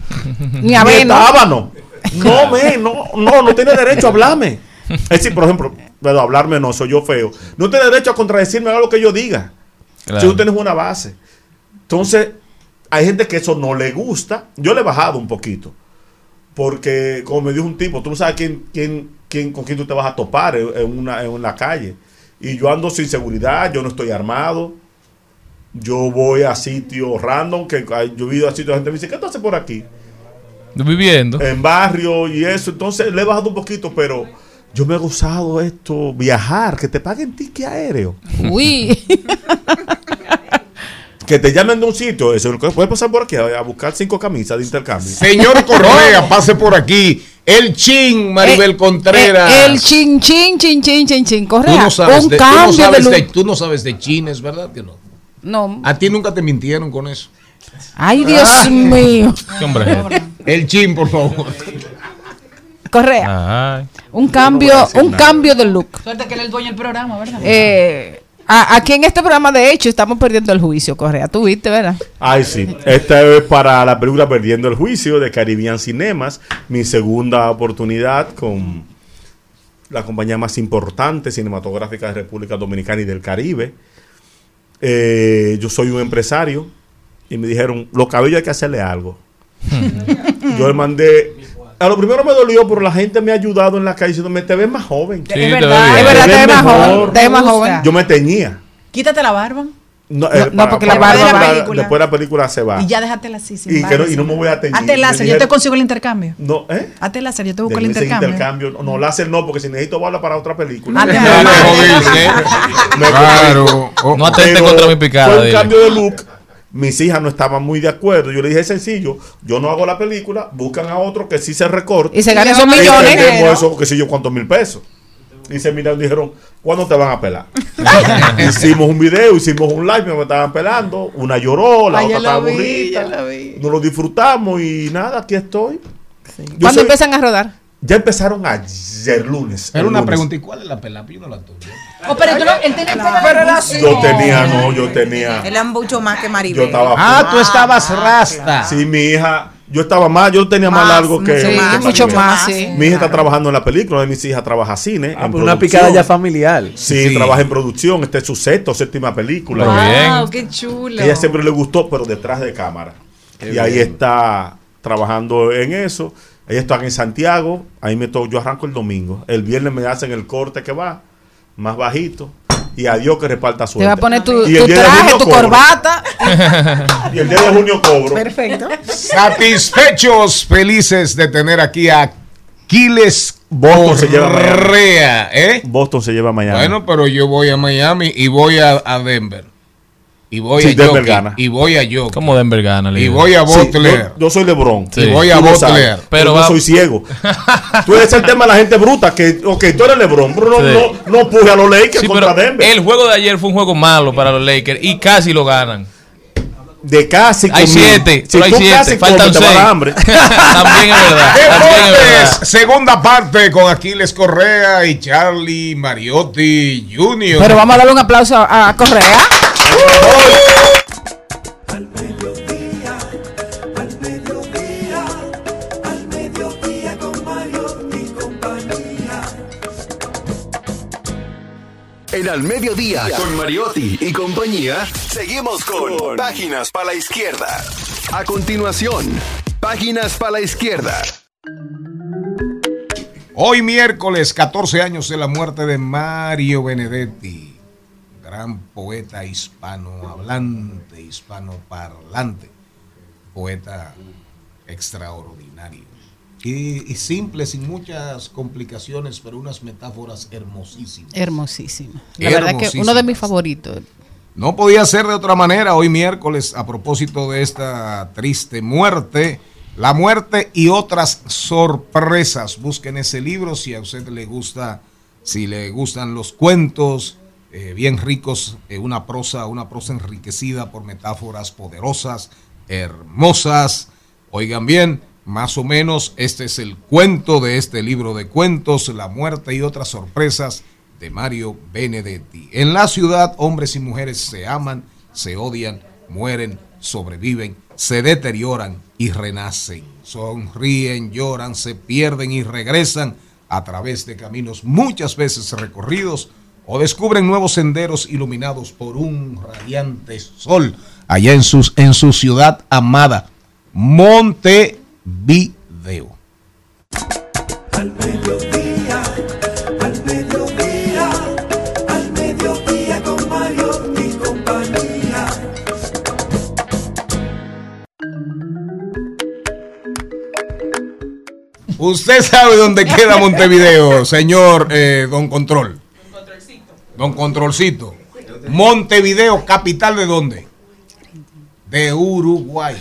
Speaker 12: Ni a ver, ¿no?
Speaker 14: me, no, no, no tiene derecho a hablarme. Es decir, por ejemplo, pero hablarme no, soy yo feo. No tiene derecho a contradecirme a lo que yo diga.
Speaker 3: Claro.
Speaker 14: Si tú tienes una base. Entonces, hay gente que eso no le gusta. Yo le he bajado un poquito. Porque, como me dijo un tipo, tú no sabes quién, quién, quién, con quién tú te vas a topar en, una, en la calle. Y yo ando sin seguridad, yo no estoy armado. Yo voy a sitios random, que yo he ido a sitios, la gente me dice, ¿qué tú haces por aquí?
Speaker 3: Viviendo.
Speaker 14: En barrio y eso. Entonces, le he bajado un poquito, pero yo me he gozado esto, viajar, que te paguen ticket aéreo.
Speaker 12: Uy.
Speaker 14: Que te llamen de un sitio, eso, puedes pasar por aquí a buscar cinco camisas de intercambio.
Speaker 2: Señor Correa, pase por aquí. El chin, Maribel
Speaker 12: Eh,
Speaker 2: Contreras.
Speaker 12: eh, el chin, chin, chin, chin, chin, chin.
Speaker 2: Tú
Speaker 12: Correa.
Speaker 2: no sabes,
Speaker 12: un
Speaker 2: de, tú no
Speaker 12: cambio de
Speaker 2: sabes
Speaker 12: look.
Speaker 2: de- tú no sabes de chines, ¿verdad que no?
Speaker 12: No.
Speaker 2: A ti nunca te mintieron con eso.
Speaker 12: Ay, Dios mío.
Speaker 3: ¿Qué hombre?
Speaker 2: El chin, por favor.
Speaker 12: Correa. Un cambio, un
Speaker 14: nada.
Speaker 12: cambio de look.
Speaker 5: Suerte que él es el dueño del programa, ¿verdad?
Speaker 12: Eh, a- aquí en este programa, de hecho, estamos perdiendo el juicio, Correa. Tú viste, ¿verdad?
Speaker 14: Ay, sí. Esta es para la película Perdiendo el Juicio de Caribbean Cinemas. Mi segunda oportunidad con la compañía más importante cinematográfica de República Dominicana y del Caribe. Eh, yo soy un empresario y me dijeron, los cabellos hay que hacerle algo. yo le mandé... A lo primero me dolió, pero la gente me ha ayudado en la calle diciéndome, te ves más joven.
Speaker 3: Sí, te ve bien.
Speaker 12: Es verdad, te ves más
Speaker 14: mejor.
Speaker 12: joven. Te ves más
Speaker 5: Me
Speaker 12: joven.
Speaker 14: Yo me teñía.
Speaker 5: Quítate la barba
Speaker 14: No,
Speaker 12: No,
Speaker 14: eh,
Speaker 12: no,
Speaker 14: para-
Speaker 12: porque la barba
Speaker 14: para-
Speaker 12: va.
Speaker 14: después de la película se va.
Speaker 5: y ya déjatela así. Sin
Speaker 14: Y que no- y no me voy a teñir.
Speaker 5: Hazte láser, yo te consigo el intercambio.
Speaker 14: No, ¿eh?
Speaker 5: Hazte láser, yo te busco
Speaker 14: De
Speaker 5: el intercambio.
Speaker 14: intercambio. No, láser no, porque si necesito bala para otra película.
Speaker 5: Hazte la-
Speaker 2: Claro.
Speaker 3: No atente contra mi picada.
Speaker 14: Fue un cambio de look. Mis hijas no estaban muy de acuerdo. Yo le dije, sencillo, yo no hago la película, buscan a otro que sí se recorte.
Speaker 12: Y se ganan esos
Speaker 5: Y
Speaker 12: millones.
Speaker 14: vendemos
Speaker 5: Pero-
Speaker 14: eso, que sé yo, cuántos mil pesos. Y se miraron y dijeron, ¿cuándo te van a pelar? hicimos un video, hicimos un live, me estaban pelando. Una lloró, la
Speaker 5: Ay,
Speaker 14: otra estaba aburrida. Nos lo disfrutamos y nada, aquí estoy. Yo
Speaker 12: ¿Cuándo
Speaker 14: soy-
Speaker 12: empiezan a rodar?
Speaker 14: Ya empezaron ayer lunes.
Speaker 2: Era una
Speaker 14: lunes.
Speaker 2: pregunta, ¿y cuál es la pela? Yo no la tuve.
Speaker 5: Oh, pero tú no, él tiene
Speaker 14: Yo tenía, no, yo tenía.
Speaker 6: Él es mucho más que
Speaker 14: Yo
Speaker 6: Maribel.
Speaker 14: estaba.
Speaker 2: Ah, tú estabas rasta.
Speaker 14: Sí, mi hija, yo estaba más, yo tenía más,
Speaker 6: Más,
Speaker 14: largo que.
Speaker 6: mucho
Speaker 12: Sí,
Speaker 6: más,
Speaker 14: que
Speaker 12: mucho más, sí.
Speaker 14: Mi hija está trabajando en la película, una de mis hijas trabaja cine.
Speaker 4: Ah,
Speaker 14: en
Speaker 4: pero una picada ya familiar.
Speaker 14: Sí,
Speaker 2: Sí.
Speaker 14: trabaja en producción. Esta es su sexta o séptima película.
Speaker 3: Muy bien.
Speaker 5: Wow, qué chulo.
Speaker 14: Ella siempre le gustó, pero detrás de cámara. y ahí está trabajando en eso. Ella está en Santiago. Ahí me to- yo arranco el domingo. El viernes me hacen el corte que va, más bajito. Y adiós que reparta suerte.
Speaker 12: Te va a poner tu,
Speaker 14: Y el
Speaker 12: tu
Speaker 14: día de
Speaker 12: traje, tu
Speaker 14: cobro.
Speaker 12: corbata.
Speaker 14: Y el día de junio cobro.
Speaker 6: Perfecto.
Speaker 2: Satisfechos, felices de tener aquí a Aquiles
Speaker 14: Boston se lleva a Miami.
Speaker 2: Correa, ¿eh?
Speaker 14: Boston se lleva mañana.
Speaker 2: Bueno, pero yo voy a Miami y voy a, a Denver. Y voy
Speaker 14: Sí,
Speaker 2: a
Speaker 14: Denver
Speaker 2: Jockey,
Speaker 14: gana.
Speaker 2: Y voy a Jockey.
Speaker 3: Como Denver gana,
Speaker 2: Y voy a
Speaker 14: Sí,
Speaker 2: Butler.
Speaker 14: yo, yo soy LeBron.
Speaker 2: Y voy a Butler.
Speaker 14: sabes,
Speaker 3: Pero
Speaker 14: yo
Speaker 3: va-
Speaker 14: soy ciego. tú eres el tema de la gente bruta. Que, ok, tú eres LeBron. Pero no,
Speaker 3: Sí.
Speaker 14: no, no puje a los Lakers
Speaker 3: Sí,
Speaker 14: contra
Speaker 3: pero
Speaker 14: Denver.
Speaker 3: el juego de ayer fue un juego malo para los Lakers y casi lo ganan.
Speaker 14: De casi
Speaker 3: Hay
Speaker 14: conmigo.
Speaker 3: siete,
Speaker 14: Si
Speaker 3: solo hay siete,
Speaker 14: casi
Speaker 3: faltan
Speaker 14: comes, te va a
Speaker 3: seis.
Speaker 14: hambre.
Speaker 3: También es verdad. También es verdad.
Speaker 2: Deportes, segunda parte con Aquiles Correa y Charlie Mariotti Jr.
Speaker 12: Pero vamos a darle un aplauso a Correa.
Speaker 1: Al mediodía, al mediodía, al mediodía con Mario y compañía.
Speaker 9: En Al Mediodía, con Mariotti y compañía, seguimos con Páginas para la Izquierda. A continuación, Páginas para la Izquierda.
Speaker 2: Hoy miércoles, 14 años de la muerte de Mario Benedetti, gran poeta hispanohablante, hispanoparlante, poeta extraordinario. Y, y simple, sin muchas complicaciones, pero unas metáforas hermosísimas.
Speaker 12: Hermosísima. La verdad que uno de mis favoritos.
Speaker 2: No podía ser de otra manera hoy miércoles a propósito de esta triste muerte. La muerte y otras sorpresas. Busquen ese libro si a usted le gusta, si le gustan los cuentos eh, bien ricos, eh, una prosa, una prosa enriquecida por metáforas poderosas, hermosas. Oigan bien, más o menos este es el cuento de este libro de cuentos, La muerte y otras sorpresas de Mario Benedetti. En la ciudad, hombres y mujeres se aman, se odian, mueren, sobreviven, se deterioran y renacen. Sonríen, lloran, se pierden y regresan a través de caminos muchas veces recorridos o descubren nuevos senderos iluminados por un radiante sol allá en, sus, en su ciudad amada, Montevideo.
Speaker 1: Al mediodía, al mediodía, al mediodía con Mario y compañía.
Speaker 2: Usted sabe dónde queda Montevideo, señor eh, Don Control. Don Controlcito. Montevideo, capital de dónde? De Uruguay.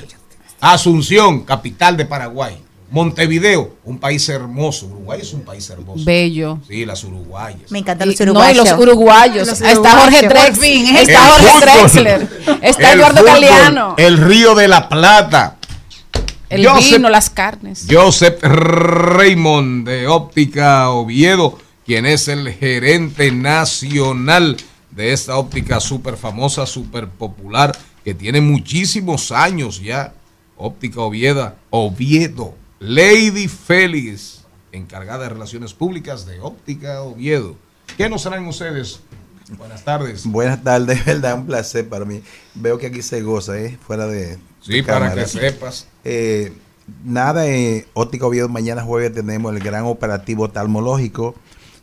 Speaker 2: Asunción, capital de Paraguay. Montevideo, un país hermoso. Uruguay es un país hermoso.
Speaker 12: Bello.
Speaker 2: Sí, las uruguayas.
Speaker 6: Me encantan los
Speaker 12: Y- no, y
Speaker 6: uruguayos.
Speaker 12: los uruguayos.
Speaker 6: Los
Speaker 12: Está. Jorge
Speaker 6: Por
Speaker 12: Drex,
Speaker 6: fin,
Speaker 5: ¿eh?
Speaker 12: está
Speaker 2: El
Speaker 12: Jorge
Speaker 2: fútbol.
Speaker 12: Drexler, está
Speaker 2: El
Speaker 12: Eduardo
Speaker 2: fútbol,
Speaker 12: Galeano.
Speaker 2: El Río de la Plata.
Speaker 12: El vino, las carnes.
Speaker 2: Joseph Raymond de Óptica Oviedo, quien es el gerente nacional de esta óptica súper famosa, súper popular, que tiene muchísimos años ya. Óptica Oviedo, Oviedo. Lady Félix, encargada de Relaciones Públicas de Óptica Oviedo. ¿Qué nos traen ustedes? Buenas tardes.
Speaker 15: Buenas tardes, verdad, un placer para mí. Veo que aquí se goza, ¿eh? Fuera de.
Speaker 2: Sí,
Speaker 15: de
Speaker 2: para
Speaker 15: cámara.
Speaker 2: que sepas.
Speaker 15: Eh, nada, eh, Óptica Oviedo, mañana jueves tenemos el gran operativo talmológico,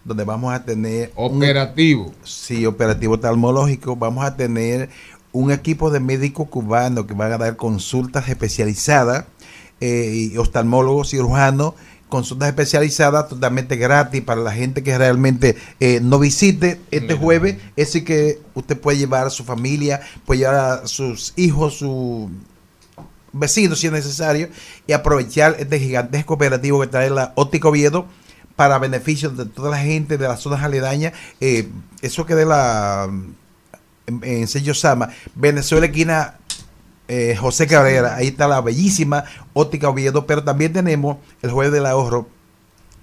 Speaker 15: donde vamos a tener. un-
Speaker 2: Operativo.
Speaker 15: sí, operativo talmológico. Vamos a tener un equipo de médicos cubanos que van a dar consultas especializadas, eh, y oftalmólogos, cirujanos, consultas especializadas totalmente gratis para la gente que realmente eh, no visite este jueves. Es decir, que usted puede llevar a su familia, puede llevar a sus hijos, su vecinos si es necesario, y aprovechar este gigantesco operativo que trae la Óptica Oviedo para beneficio de toda la gente de las zonas aledañas. Eh, eso que de la en, en Sello Sama, Venezuela esquina eh, José Cabrera, ahí está la bellísima Óptica Oviedo, pero también tenemos el Jueves del Ahorro,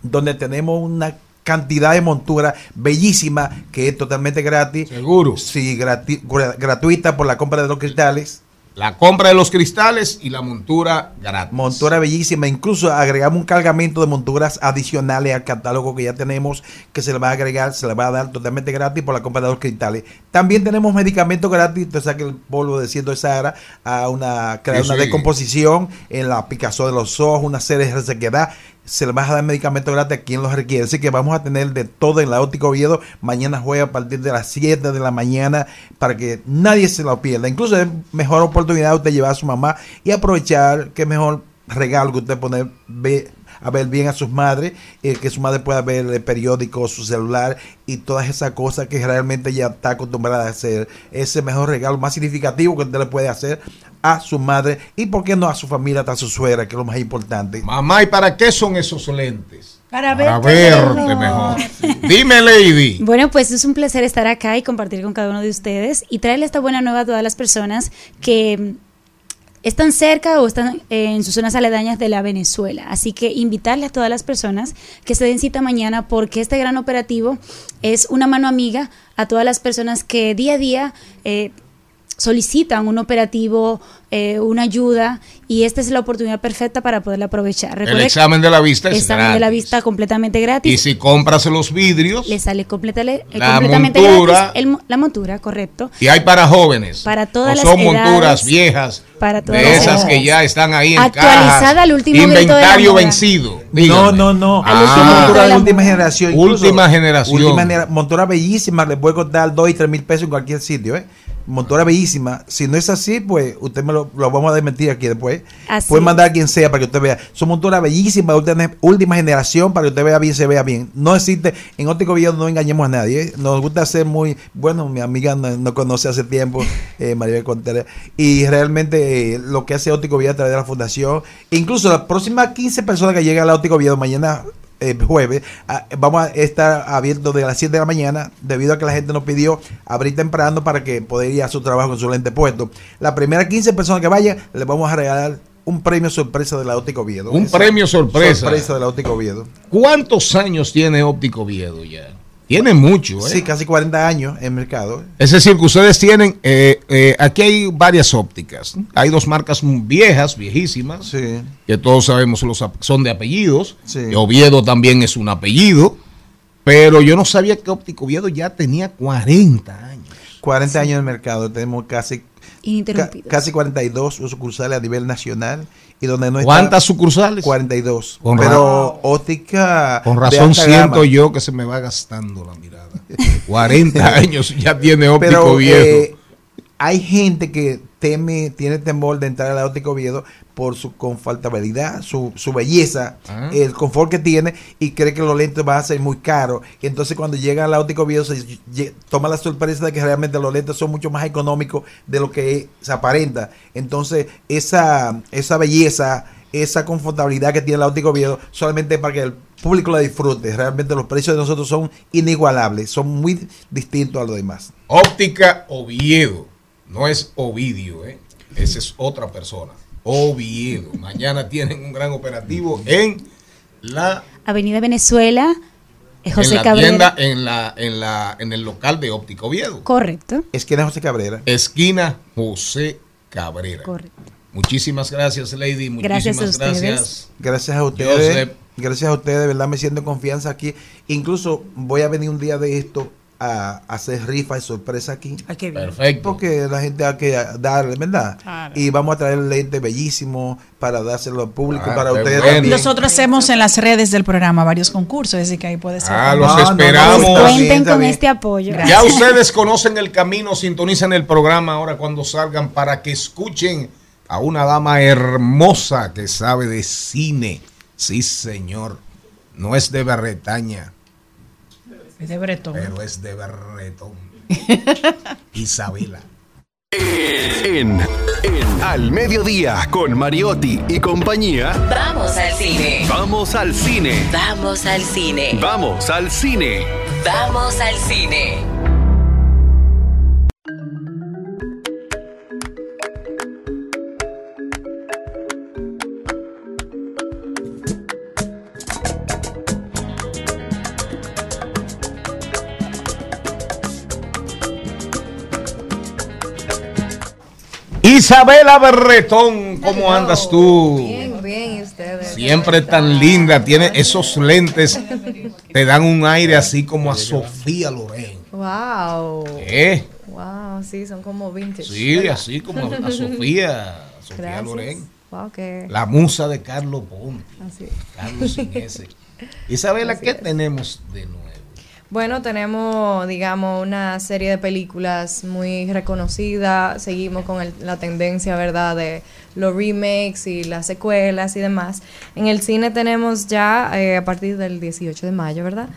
Speaker 15: donde tenemos una cantidad de montura bellísima que es totalmente gratis.
Speaker 2: Seguro.
Speaker 15: Sí, grati- gra- gratuita por la compra de los cristales.
Speaker 2: La compra de los cristales y la montura gratis.
Speaker 15: Montura bellísima. Incluso agregamos un cargamento de monturas adicionales al catálogo que ya tenemos, que se le va a agregar, se le va a dar totalmente gratis por la compra de los cristales. También tenemos medicamentos gratis. Usted sabe que el polvo de ciento de Sahara a una, crear
Speaker 2: Sí,
Speaker 15: una
Speaker 2: sí.
Speaker 15: descomposición en la picazón de los ojos, una serie de resequedad. Se le va a dar medicamentos gratis a quien los requiere. Así que vamos a tener de todo en la óptica Oviedo. Mañana juega a partir de las 7 de la mañana para que nadie se lo pierda. Incluso es mejor oportunidad usted llevar a su mamá y aprovechar que mejor regalo que usted poner ve- a ver bien a sus madres, eh, que su madre pueda ver el periódico, su celular y todas esas cosas que realmente ya está acostumbrada a hacer. Ese mejor regalo más significativo que usted le puede hacer a su madre y por qué no a su familia, hasta a su suegra, que es lo más importante.
Speaker 2: Mamá, ¿y para qué son esos lentes?
Speaker 6: Para
Speaker 2: Para
Speaker 6: verte
Speaker 2: verte mejor. Dime, Lady.
Speaker 16: Bueno, pues es un placer estar acá y compartir con cada uno de ustedes y traerle esta buena nueva a todas las personas que están cerca o están en sus zonas aledañas de la Venezuela. Así que invitarle a todas las personas que se den cita mañana porque este gran operativo es una mano amiga a todas las personas que día a día eh, solicitan un operativo, eh, una ayuda y esta es la oportunidad perfecta para poderla aprovechar.
Speaker 2: El examen de la vista es
Speaker 16: examen de la vista completamente gratis.
Speaker 2: Y si compras los vidrios,
Speaker 16: le sale completa- eh,
Speaker 2: La
Speaker 16: completamente
Speaker 2: montura.
Speaker 16: gratis el mo- la montura, correcto.
Speaker 2: y hay para jóvenes.
Speaker 16: Para todas
Speaker 2: o
Speaker 16: las
Speaker 2: son
Speaker 16: edades,
Speaker 2: monturas viejas.
Speaker 16: para todas
Speaker 2: de
Speaker 16: las
Speaker 2: esas
Speaker 16: edades.
Speaker 2: que ya están ahí en
Speaker 16: Actualizada
Speaker 2: cajas.
Speaker 16: al último de la
Speaker 2: Inventario
Speaker 16: moda.
Speaker 2: vencido.
Speaker 15: No,
Speaker 2: Dígame.
Speaker 15: no, no.
Speaker 2: Ah.
Speaker 15: Son monturas de última generación.
Speaker 2: Última generación.
Speaker 15: Última genera- montura bellísima. Le puede costar 2 y 3 mil pesos en cualquier sitio. ¿eh? Montura bellísima. Si no es así, pues usted me lo, lo vamos a desmentir aquí después.
Speaker 16: Así
Speaker 15: Puede mandar a quien sea para que usted vea. Son monturas bellísimas, última, última generación, para que usted vea bien, se vea bien. No existe, en Óptico Villado no engañemos a nadie. ¿eh? Nos gusta ser muy, bueno, mi amiga no, no conoce hace tiempo, eh, María Contreras, y realmente eh, lo que hace Óptico Villado a través de la fundación, incluso las próximas 15 personas que lleguen a la Óptico Villado mañana eh, jueves, ah, vamos a estar abiertos de las 7 de la mañana, debido a que la gente nos pidió abrir temprano para que poder ir a su trabajo con su lente puesto. Las primeras 15 personas que vayan, les vamos a regalar un premio sorpresa de la Óptica Oviedo.
Speaker 2: Un premio sorpresa.
Speaker 15: Sorpresa de la Óptica Oviedo.
Speaker 2: ¿Cuántos años tiene Óptico Viedo ya? Tiene mucho, ¿eh?
Speaker 15: Sí, casi 40 años en mercado.
Speaker 2: Es decir, que ustedes tienen, eh, eh, aquí hay varias ópticas. Hay dos marcas viejas, viejísimas, que todos sabemos los son de apellidos.
Speaker 15: Sí.
Speaker 2: Oviedo también es un apellido, pero yo no sabía que Óptico Oviedo ya tenía 40 años.
Speaker 15: 40 años en el mercado. Tenemos casi, ca- casi 42 sucursales a nivel nacional. Y donde no está-
Speaker 2: ¿Cuántas sucursales?
Speaker 15: 42.
Speaker 2: Con
Speaker 15: Pero óptica.
Speaker 2: Con razón siento
Speaker 15: gama.
Speaker 2: yo que se me va gastando la mirada. 40 años ya tiene Óptico
Speaker 15: Pero,
Speaker 2: Oviedo.
Speaker 15: eh, hay gente que teme, tiene temor de entrar a la óptica Oviedo por su confortabilidad, su, su belleza,
Speaker 2: Ah.
Speaker 15: el confort que tiene y cree que los lentes van a ser muy caros. Y entonces cuando llega a la óptica Oviedo se toma la sorpresa de que realmente los lentes son mucho más económicos de lo que se aparenta. Entonces esa, esa belleza, esa confortabilidad que tiene la óptica Oviedo solamente para que el público la disfrute. Realmente los precios de nosotros son inigualables, son muy distintos a los demás.
Speaker 2: Óptica Oviedo. No es Ovidio, ¿eh? Esa es otra persona. Oviedo. Mañana tienen un gran operativo en la,
Speaker 16: Avenida Venezuela, eh,
Speaker 2: en
Speaker 16: José
Speaker 2: la
Speaker 16: Cabrera.
Speaker 2: tienda, en la, en la, en el local de óptica Oviedo.
Speaker 16: Correcto.
Speaker 15: Esquina José Cabrera.
Speaker 2: Esquina José Cabrera.
Speaker 16: Correcto.
Speaker 2: Muchísimas gracias, Lady.
Speaker 16: Gracias a
Speaker 2: Muchísimas
Speaker 16: ustedes.
Speaker 2: gracias.
Speaker 15: Gracias a ustedes.
Speaker 2: Joseph.
Speaker 15: Gracias a ustedes, de verdad me siento en confianza aquí. Incluso voy a venir un día de esto a, a hacer rifa y sorpresa aquí.
Speaker 2: Perfecto.
Speaker 15: Porque la gente hay que darle, ¿verdad?
Speaker 5: Claro.
Speaker 15: Y vamos a traer lentes bellísimos para dárselo al público,
Speaker 2: Ah,
Speaker 15: para ustedes
Speaker 2: bueno.
Speaker 15: también.
Speaker 5: Nosotros hacemos en las redes del programa varios concursos, así que ahí puede ser.
Speaker 2: Ah, los
Speaker 15: No, no, no,
Speaker 2: esperamos.
Speaker 16: Cuenten con este apoyo.
Speaker 2: Ya ustedes conocen el camino, sintonizan el programa ahora cuando salgan para que escuchen a una dama hermosa que sabe de cine. Sí, señor. No es de Berretaña,
Speaker 5: Es de Bretón.
Speaker 2: pero es de Berretón. Isabela.
Speaker 9: En, en Al Mediodía con Mariotti y compañía.
Speaker 13: Vamos al cine.
Speaker 9: Vamos al cine.
Speaker 13: Vamos al cine.
Speaker 9: Vamos al cine.
Speaker 13: Vamos al cine.
Speaker 2: Isabela Berretón, ¿cómo andas tú?
Speaker 17: Bien, bien, ¿y ustedes?
Speaker 2: Siempre tan linda, tiene esos lentes, te dan un aire así como a Sofía Loren.
Speaker 17: Wow.
Speaker 2: ¿Eh?
Speaker 17: Wow, sí, son como vintage.
Speaker 2: Sí,
Speaker 17: ¿verdad?
Speaker 2: así como a Sofía, Sofía
Speaker 17: Gracias.
Speaker 2: Loren.
Speaker 17: Wow, qué.
Speaker 2: La musa de Carlos Ponte.
Speaker 17: Así.
Speaker 2: Carlos sin ese. Isabela,
Speaker 17: Así
Speaker 2: ¿qué
Speaker 17: es.
Speaker 2: tenemos de nuevo?
Speaker 17: Bueno, tenemos, digamos, una serie de películas muy reconocidas. Seguimos con el- la tendencia, ¿verdad?, de los remakes y las secuelas y demás. En el cine tenemos ya, eh, a partir del 18 de mayo, ¿verdad?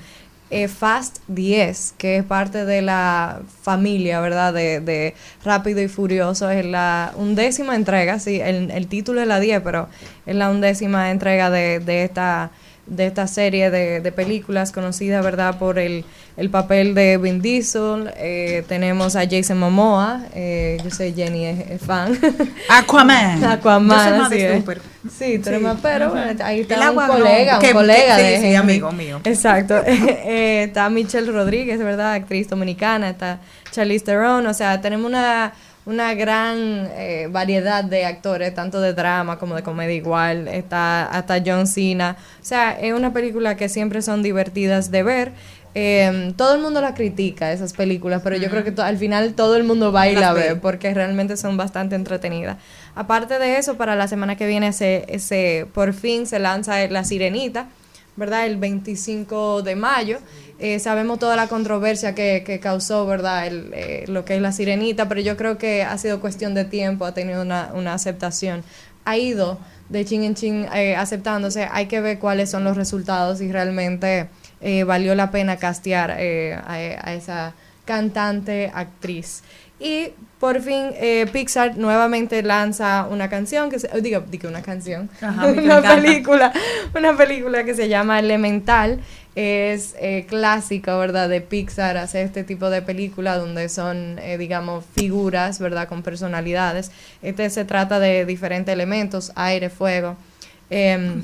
Speaker 17: Eh, Fast 10, que es parte de la familia, ¿verdad?, de, de Rápido y Furioso. Es la undécima entrega, sí, el, el título es la 10, pero es la undécima entrega de, de esta de esta serie de, de películas conocida, ¿verdad?, por el, el papel de Vin Diesel. Eh, tenemos a Jason Momoa, eh, yo sé Jenny es, es fan.
Speaker 5: Aquaman.
Speaker 17: Aquaman,
Speaker 5: Yo soy más
Speaker 17: así
Speaker 5: de
Speaker 17: es.
Speaker 5: Super.
Speaker 17: Sí, pero
Speaker 5: Ajá.
Speaker 17: bueno, ahí está un colega,
Speaker 5: que-
Speaker 17: un colega
Speaker 5: que-
Speaker 17: de
Speaker 5: sí, amigo mío.
Speaker 17: Exacto. Eh, está Michelle Rodríguez, ¿verdad? Actriz dominicana, está Charlize Theron, o sea, tenemos una una gran eh, variedad de actores, tanto de drama como de comedia igual, está hasta John Cena, o sea, es una película que siempre son divertidas de ver. Eh, todo el mundo la critica, esas películas, pero yo creo que al final todo el mundo va y la
Speaker 5: ve
Speaker 17: porque realmente son bastante entretenidas. Aparte de eso, para la semana que viene se, se por fin se lanza La Sirenita, ¿verdad? El 25 de mayo. Eh, sabemos toda la controversia que, que causó, ¿verdad? El, eh, lo que es La Sirenita, pero yo creo que ha sido cuestión de tiempo, ha tenido una, una aceptación. Ha ido de chin en chin eh, aceptándose, hay que ver cuáles son los resultados y realmente eh, valió la pena castear eh, a, a esa cantante, actriz. Y por fin eh, Pixar nuevamente lanza una canción, que se, oh, digo, digo una canción,
Speaker 5: Ajá,
Speaker 17: una película, una película que se llama Elemental. Es eh, clásico, ¿verdad? De Pixar hacer este tipo de película donde son, eh, digamos, figuras, ¿verdad? Con personalidades. Este se trata de diferentes elementos, aire, fuego. Em,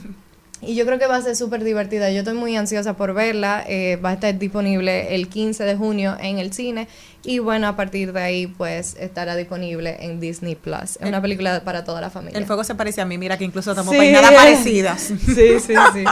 Speaker 17: y yo creo que va a ser súper divertida. Yo estoy muy ansiosa por verla. Eh, va a estar disponible el 15 de junio en el cine. Y bueno, a partir de ahí, pues estará disponible en Disney Plus. Es una película para toda la familia.
Speaker 6: El fuego se parece a mí, mira que incluso estamos
Speaker 17: Sí.
Speaker 6: peinadas parecidas.
Speaker 17: Sí, sí, sí.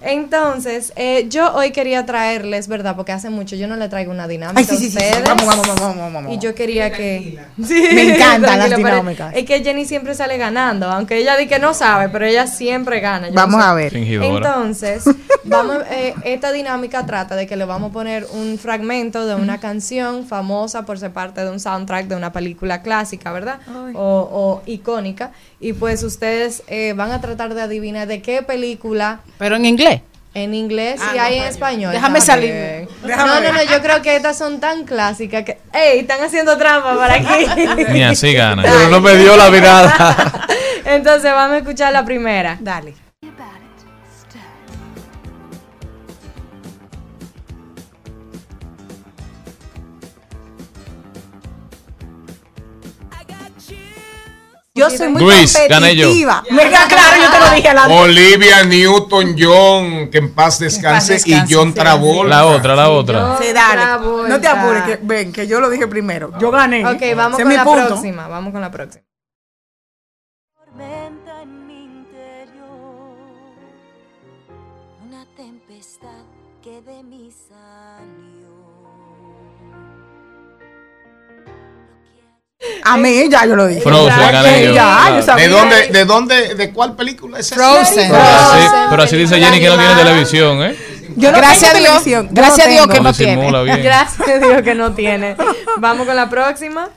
Speaker 17: Entonces, eh, yo hoy quería traerles, ¿verdad? Porque hace mucho yo no le traigo una dinámica
Speaker 6: Ay, sí, sí, sí,
Speaker 17: a
Speaker 6: sí.
Speaker 17: ustedes.
Speaker 6: Vamos, vamos, vamos, vamos, vamos.
Speaker 17: Y yo quería que...
Speaker 6: Me encantan las dinámicas.
Speaker 17: Es que Jenny siempre sale ganando, aunque ella dice que no sabe, pero ella siempre gana. yo no
Speaker 6: Vamos
Speaker 17: sé.
Speaker 6: a ver.
Speaker 17: Entonces, vamos, eh, esta dinámica trata de que le vamos a poner un fragmento de una canción famosa por ser parte de un soundtrack de una película clásica, ¿verdad? O, o icónica. Y pues ustedes eh, van a tratar de adivinar de qué película.
Speaker 12: Pero en inglés.
Speaker 17: En inglés
Speaker 12: Ah,
Speaker 17: y
Speaker 12: no,
Speaker 17: hay en
Speaker 12: pues,
Speaker 17: español.
Speaker 12: déjame.
Speaker 6: Déjame
Speaker 17: no, no, no, yo creo que estas son tan clásicas que. ¡Ey! Están haciendo trampa para aquí.
Speaker 3: Ni así gana.
Speaker 4: Pero no me dio la mirada.
Speaker 17: Entonces vamos a escuchar la primera.
Speaker 6: Dale. Yo yo soy muy
Speaker 2: Luis, gané yo.
Speaker 6: competitiva. Me queda claro, yo te lo dije adelante.
Speaker 2: Olivia Newton-John, que en paz descanse,
Speaker 6: descanse,
Speaker 2: y John Travolta.
Speaker 3: La otra, la otra.
Speaker 6: Sí, dale.
Speaker 17: Travolta.
Speaker 6: No te apures, que, ven, que yo lo dije primero. Yo gané.
Speaker 17: Ok, vamos con
Speaker 6: mi
Speaker 17: la
Speaker 6: punto.
Speaker 17: próxima. Vamos con la próxima.
Speaker 11: tormenta en mi interior, una tempestad que de mí salió.
Speaker 6: A mí ya yo lo dije.
Speaker 3: Frozen,
Speaker 6: Ya,
Speaker 3: yo.
Speaker 6: ya, yo
Speaker 2: ¿De
Speaker 6: sabía.
Speaker 2: dónde, de dónde, de cuál película es esa?
Speaker 5: Frozen.
Speaker 3: Pero así, pero así dice Jenny que no tiene televisión, ¿eh?
Speaker 6: Yo no
Speaker 12: Gracias
Speaker 6: tengo
Speaker 12: a Dios. Gracias a Dios que no
Speaker 3: Disimula
Speaker 12: tiene.
Speaker 3: bien.
Speaker 17: Gracias a Dios que no tiene. Vamos con la próxima.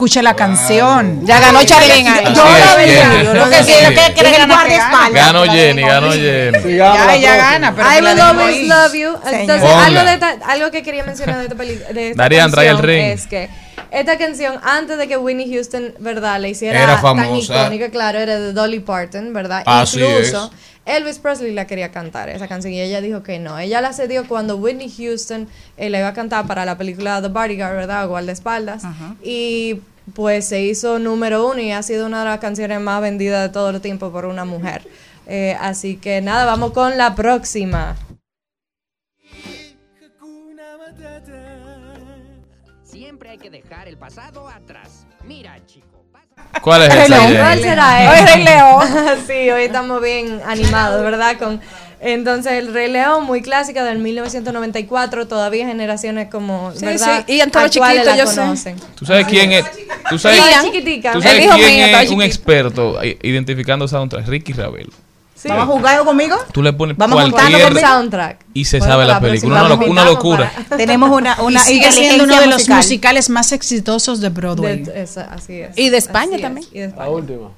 Speaker 5: Escuche la canción.
Speaker 12: Ya ganó Charlene.
Speaker 5: Yo la.
Speaker 3: Jenny.
Speaker 5: Yo lo que quiero que quiere
Speaker 6: Es el
Speaker 5: ganar
Speaker 6: guardaespaldas.
Speaker 3: Ganó Jenny, ganó Jenny.
Speaker 5: Ya ella gana, pero
Speaker 17: I
Speaker 5: la
Speaker 17: will always
Speaker 5: ahí.
Speaker 17: love you. Entonces, algo, de esta- algo que quería mencionar de esta película de esta
Speaker 3: Darían, trae el ring.
Speaker 17: es que esta canción antes de que Whitney Houston, ¿verdad? Le hiciera
Speaker 2: Era
Speaker 17: tan
Speaker 2: famosa.
Speaker 17: icónica, claro, era de Dolly Parton, ¿verdad?
Speaker 2: Así
Speaker 17: Incluso Elvis Presley la quería cantar esa canción y ella dijo que no. Ella la cedió cuando Whitney Houston eh, la iba a cantar para la película The Bodyguard, ¿verdad? Guardaespaldas. Y pues se hizo número uno y ha sido una de las canciones más vendidas de todo el tiempo por una mujer. Eh, así que nada, vamos con la próxima.
Speaker 18: Siempre hay que dejar el pasado atrás. Mira, chico.
Speaker 3: ¿Cuál es. Jenny?
Speaker 17: ¿Cuál será él?
Speaker 6: Hoy Rey León.
Speaker 17: sí, hoy estamos bien animados, ¿verdad? Con entonces el Rey León, muy clásica del 1994, todavía generaciones como,
Speaker 12: Sí,
Speaker 17: ¿verdad?
Speaker 12: sí, Ian estaba chiquito,
Speaker 17: la
Speaker 12: yo sé.
Speaker 17: conocen.
Speaker 3: ¿Tú sabes quién es? ¿Tú sabes,
Speaker 17: chiquitica.
Speaker 3: ¿tú sabes quién es un experto identificando soundtrack? Ricky Ravelo.
Speaker 6: ¿Vamos a jugar conmigo?
Speaker 3: Tú le pones
Speaker 6: Vamos juntando
Speaker 3: cualquier
Speaker 17: soundtrack.
Speaker 3: y se sabe la
Speaker 17: la
Speaker 3: película. Una, una locura.
Speaker 6: Tenemos una, una
Speaker 5: y sigue siendo uno de los
Speaker 6: musical.
Speaker 5: musicales más exitosos de Broadway.
Speaker 17: De- esa- así es.
Speaker 12: Y de España
Speaker 17: Así es,
Speaker 12: también.
Speaker 17: y de España.
Speaker 4: La última.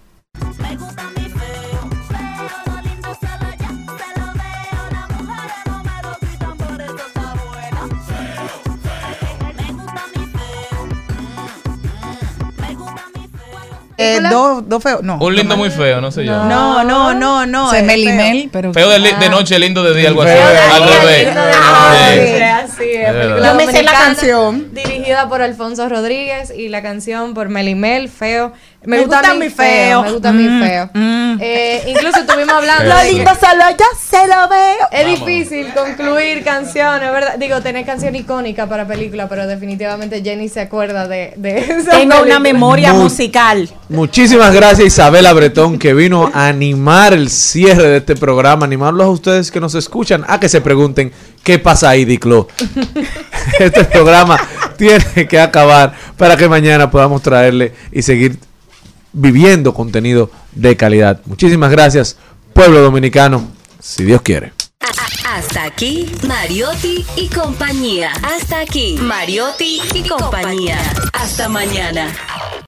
Speaker 6: Eh, dos, dos feos. No.
Speaker 3: Un lindo muy feo, no sé yo.
Speaker 6: No, no, no, no.
Speaker 5: Se
Speaker 6: es
Speaker 5: me limel, pero.
Speaker 3: Feo de, li- de noche, lindo de día, algo así.
Speaker 4: Feo de.
Speaker 6: Yo me sé la canción.
Speaker 17: Dirigida por Alfonso Rodríguez y la canción por Melimel, Feo. Me,
Speaker 6: Me
Speaker 17: gusta,
Speaker 6: gusta
Speaker 17: mi
Speaker 6: mi
Speaker 17: feo.
Speaker 6: feo.
Speaker 17: Me gusta mi
Speaker 6: Mm,
Speaker 17: feo.
Speaker 6: mm.
Speaker 17: Eh, incluso estuvimos hablando
Speaker 6: Lo lindo solo yo se lo veo.
Speaker 17: es difícil concluir canciones, ¿verdad? Digo, tener canción icónica para película, pero definitivamente Jenny se acuerda de, de esa
Speaker 6: Tengo una memoria musical.
Speaker 4: Muchísimas gracias Isabela Bretón que vino a animar el cierre de este programa, animarlos a ustedes que nos escuchan a que se pregunten qué pasa ahí, Diclo. este programa tiene que acabar para que mañana podamos traerle y seguir viviendo contenido de calidad. Muchísimas gracias, pueblo dominicano, si Dios quiere.
Speaker 13: Hasta aquí, Mariotti y compañía. Hasta aquí, Mariotti y compañía. Hasta mañana.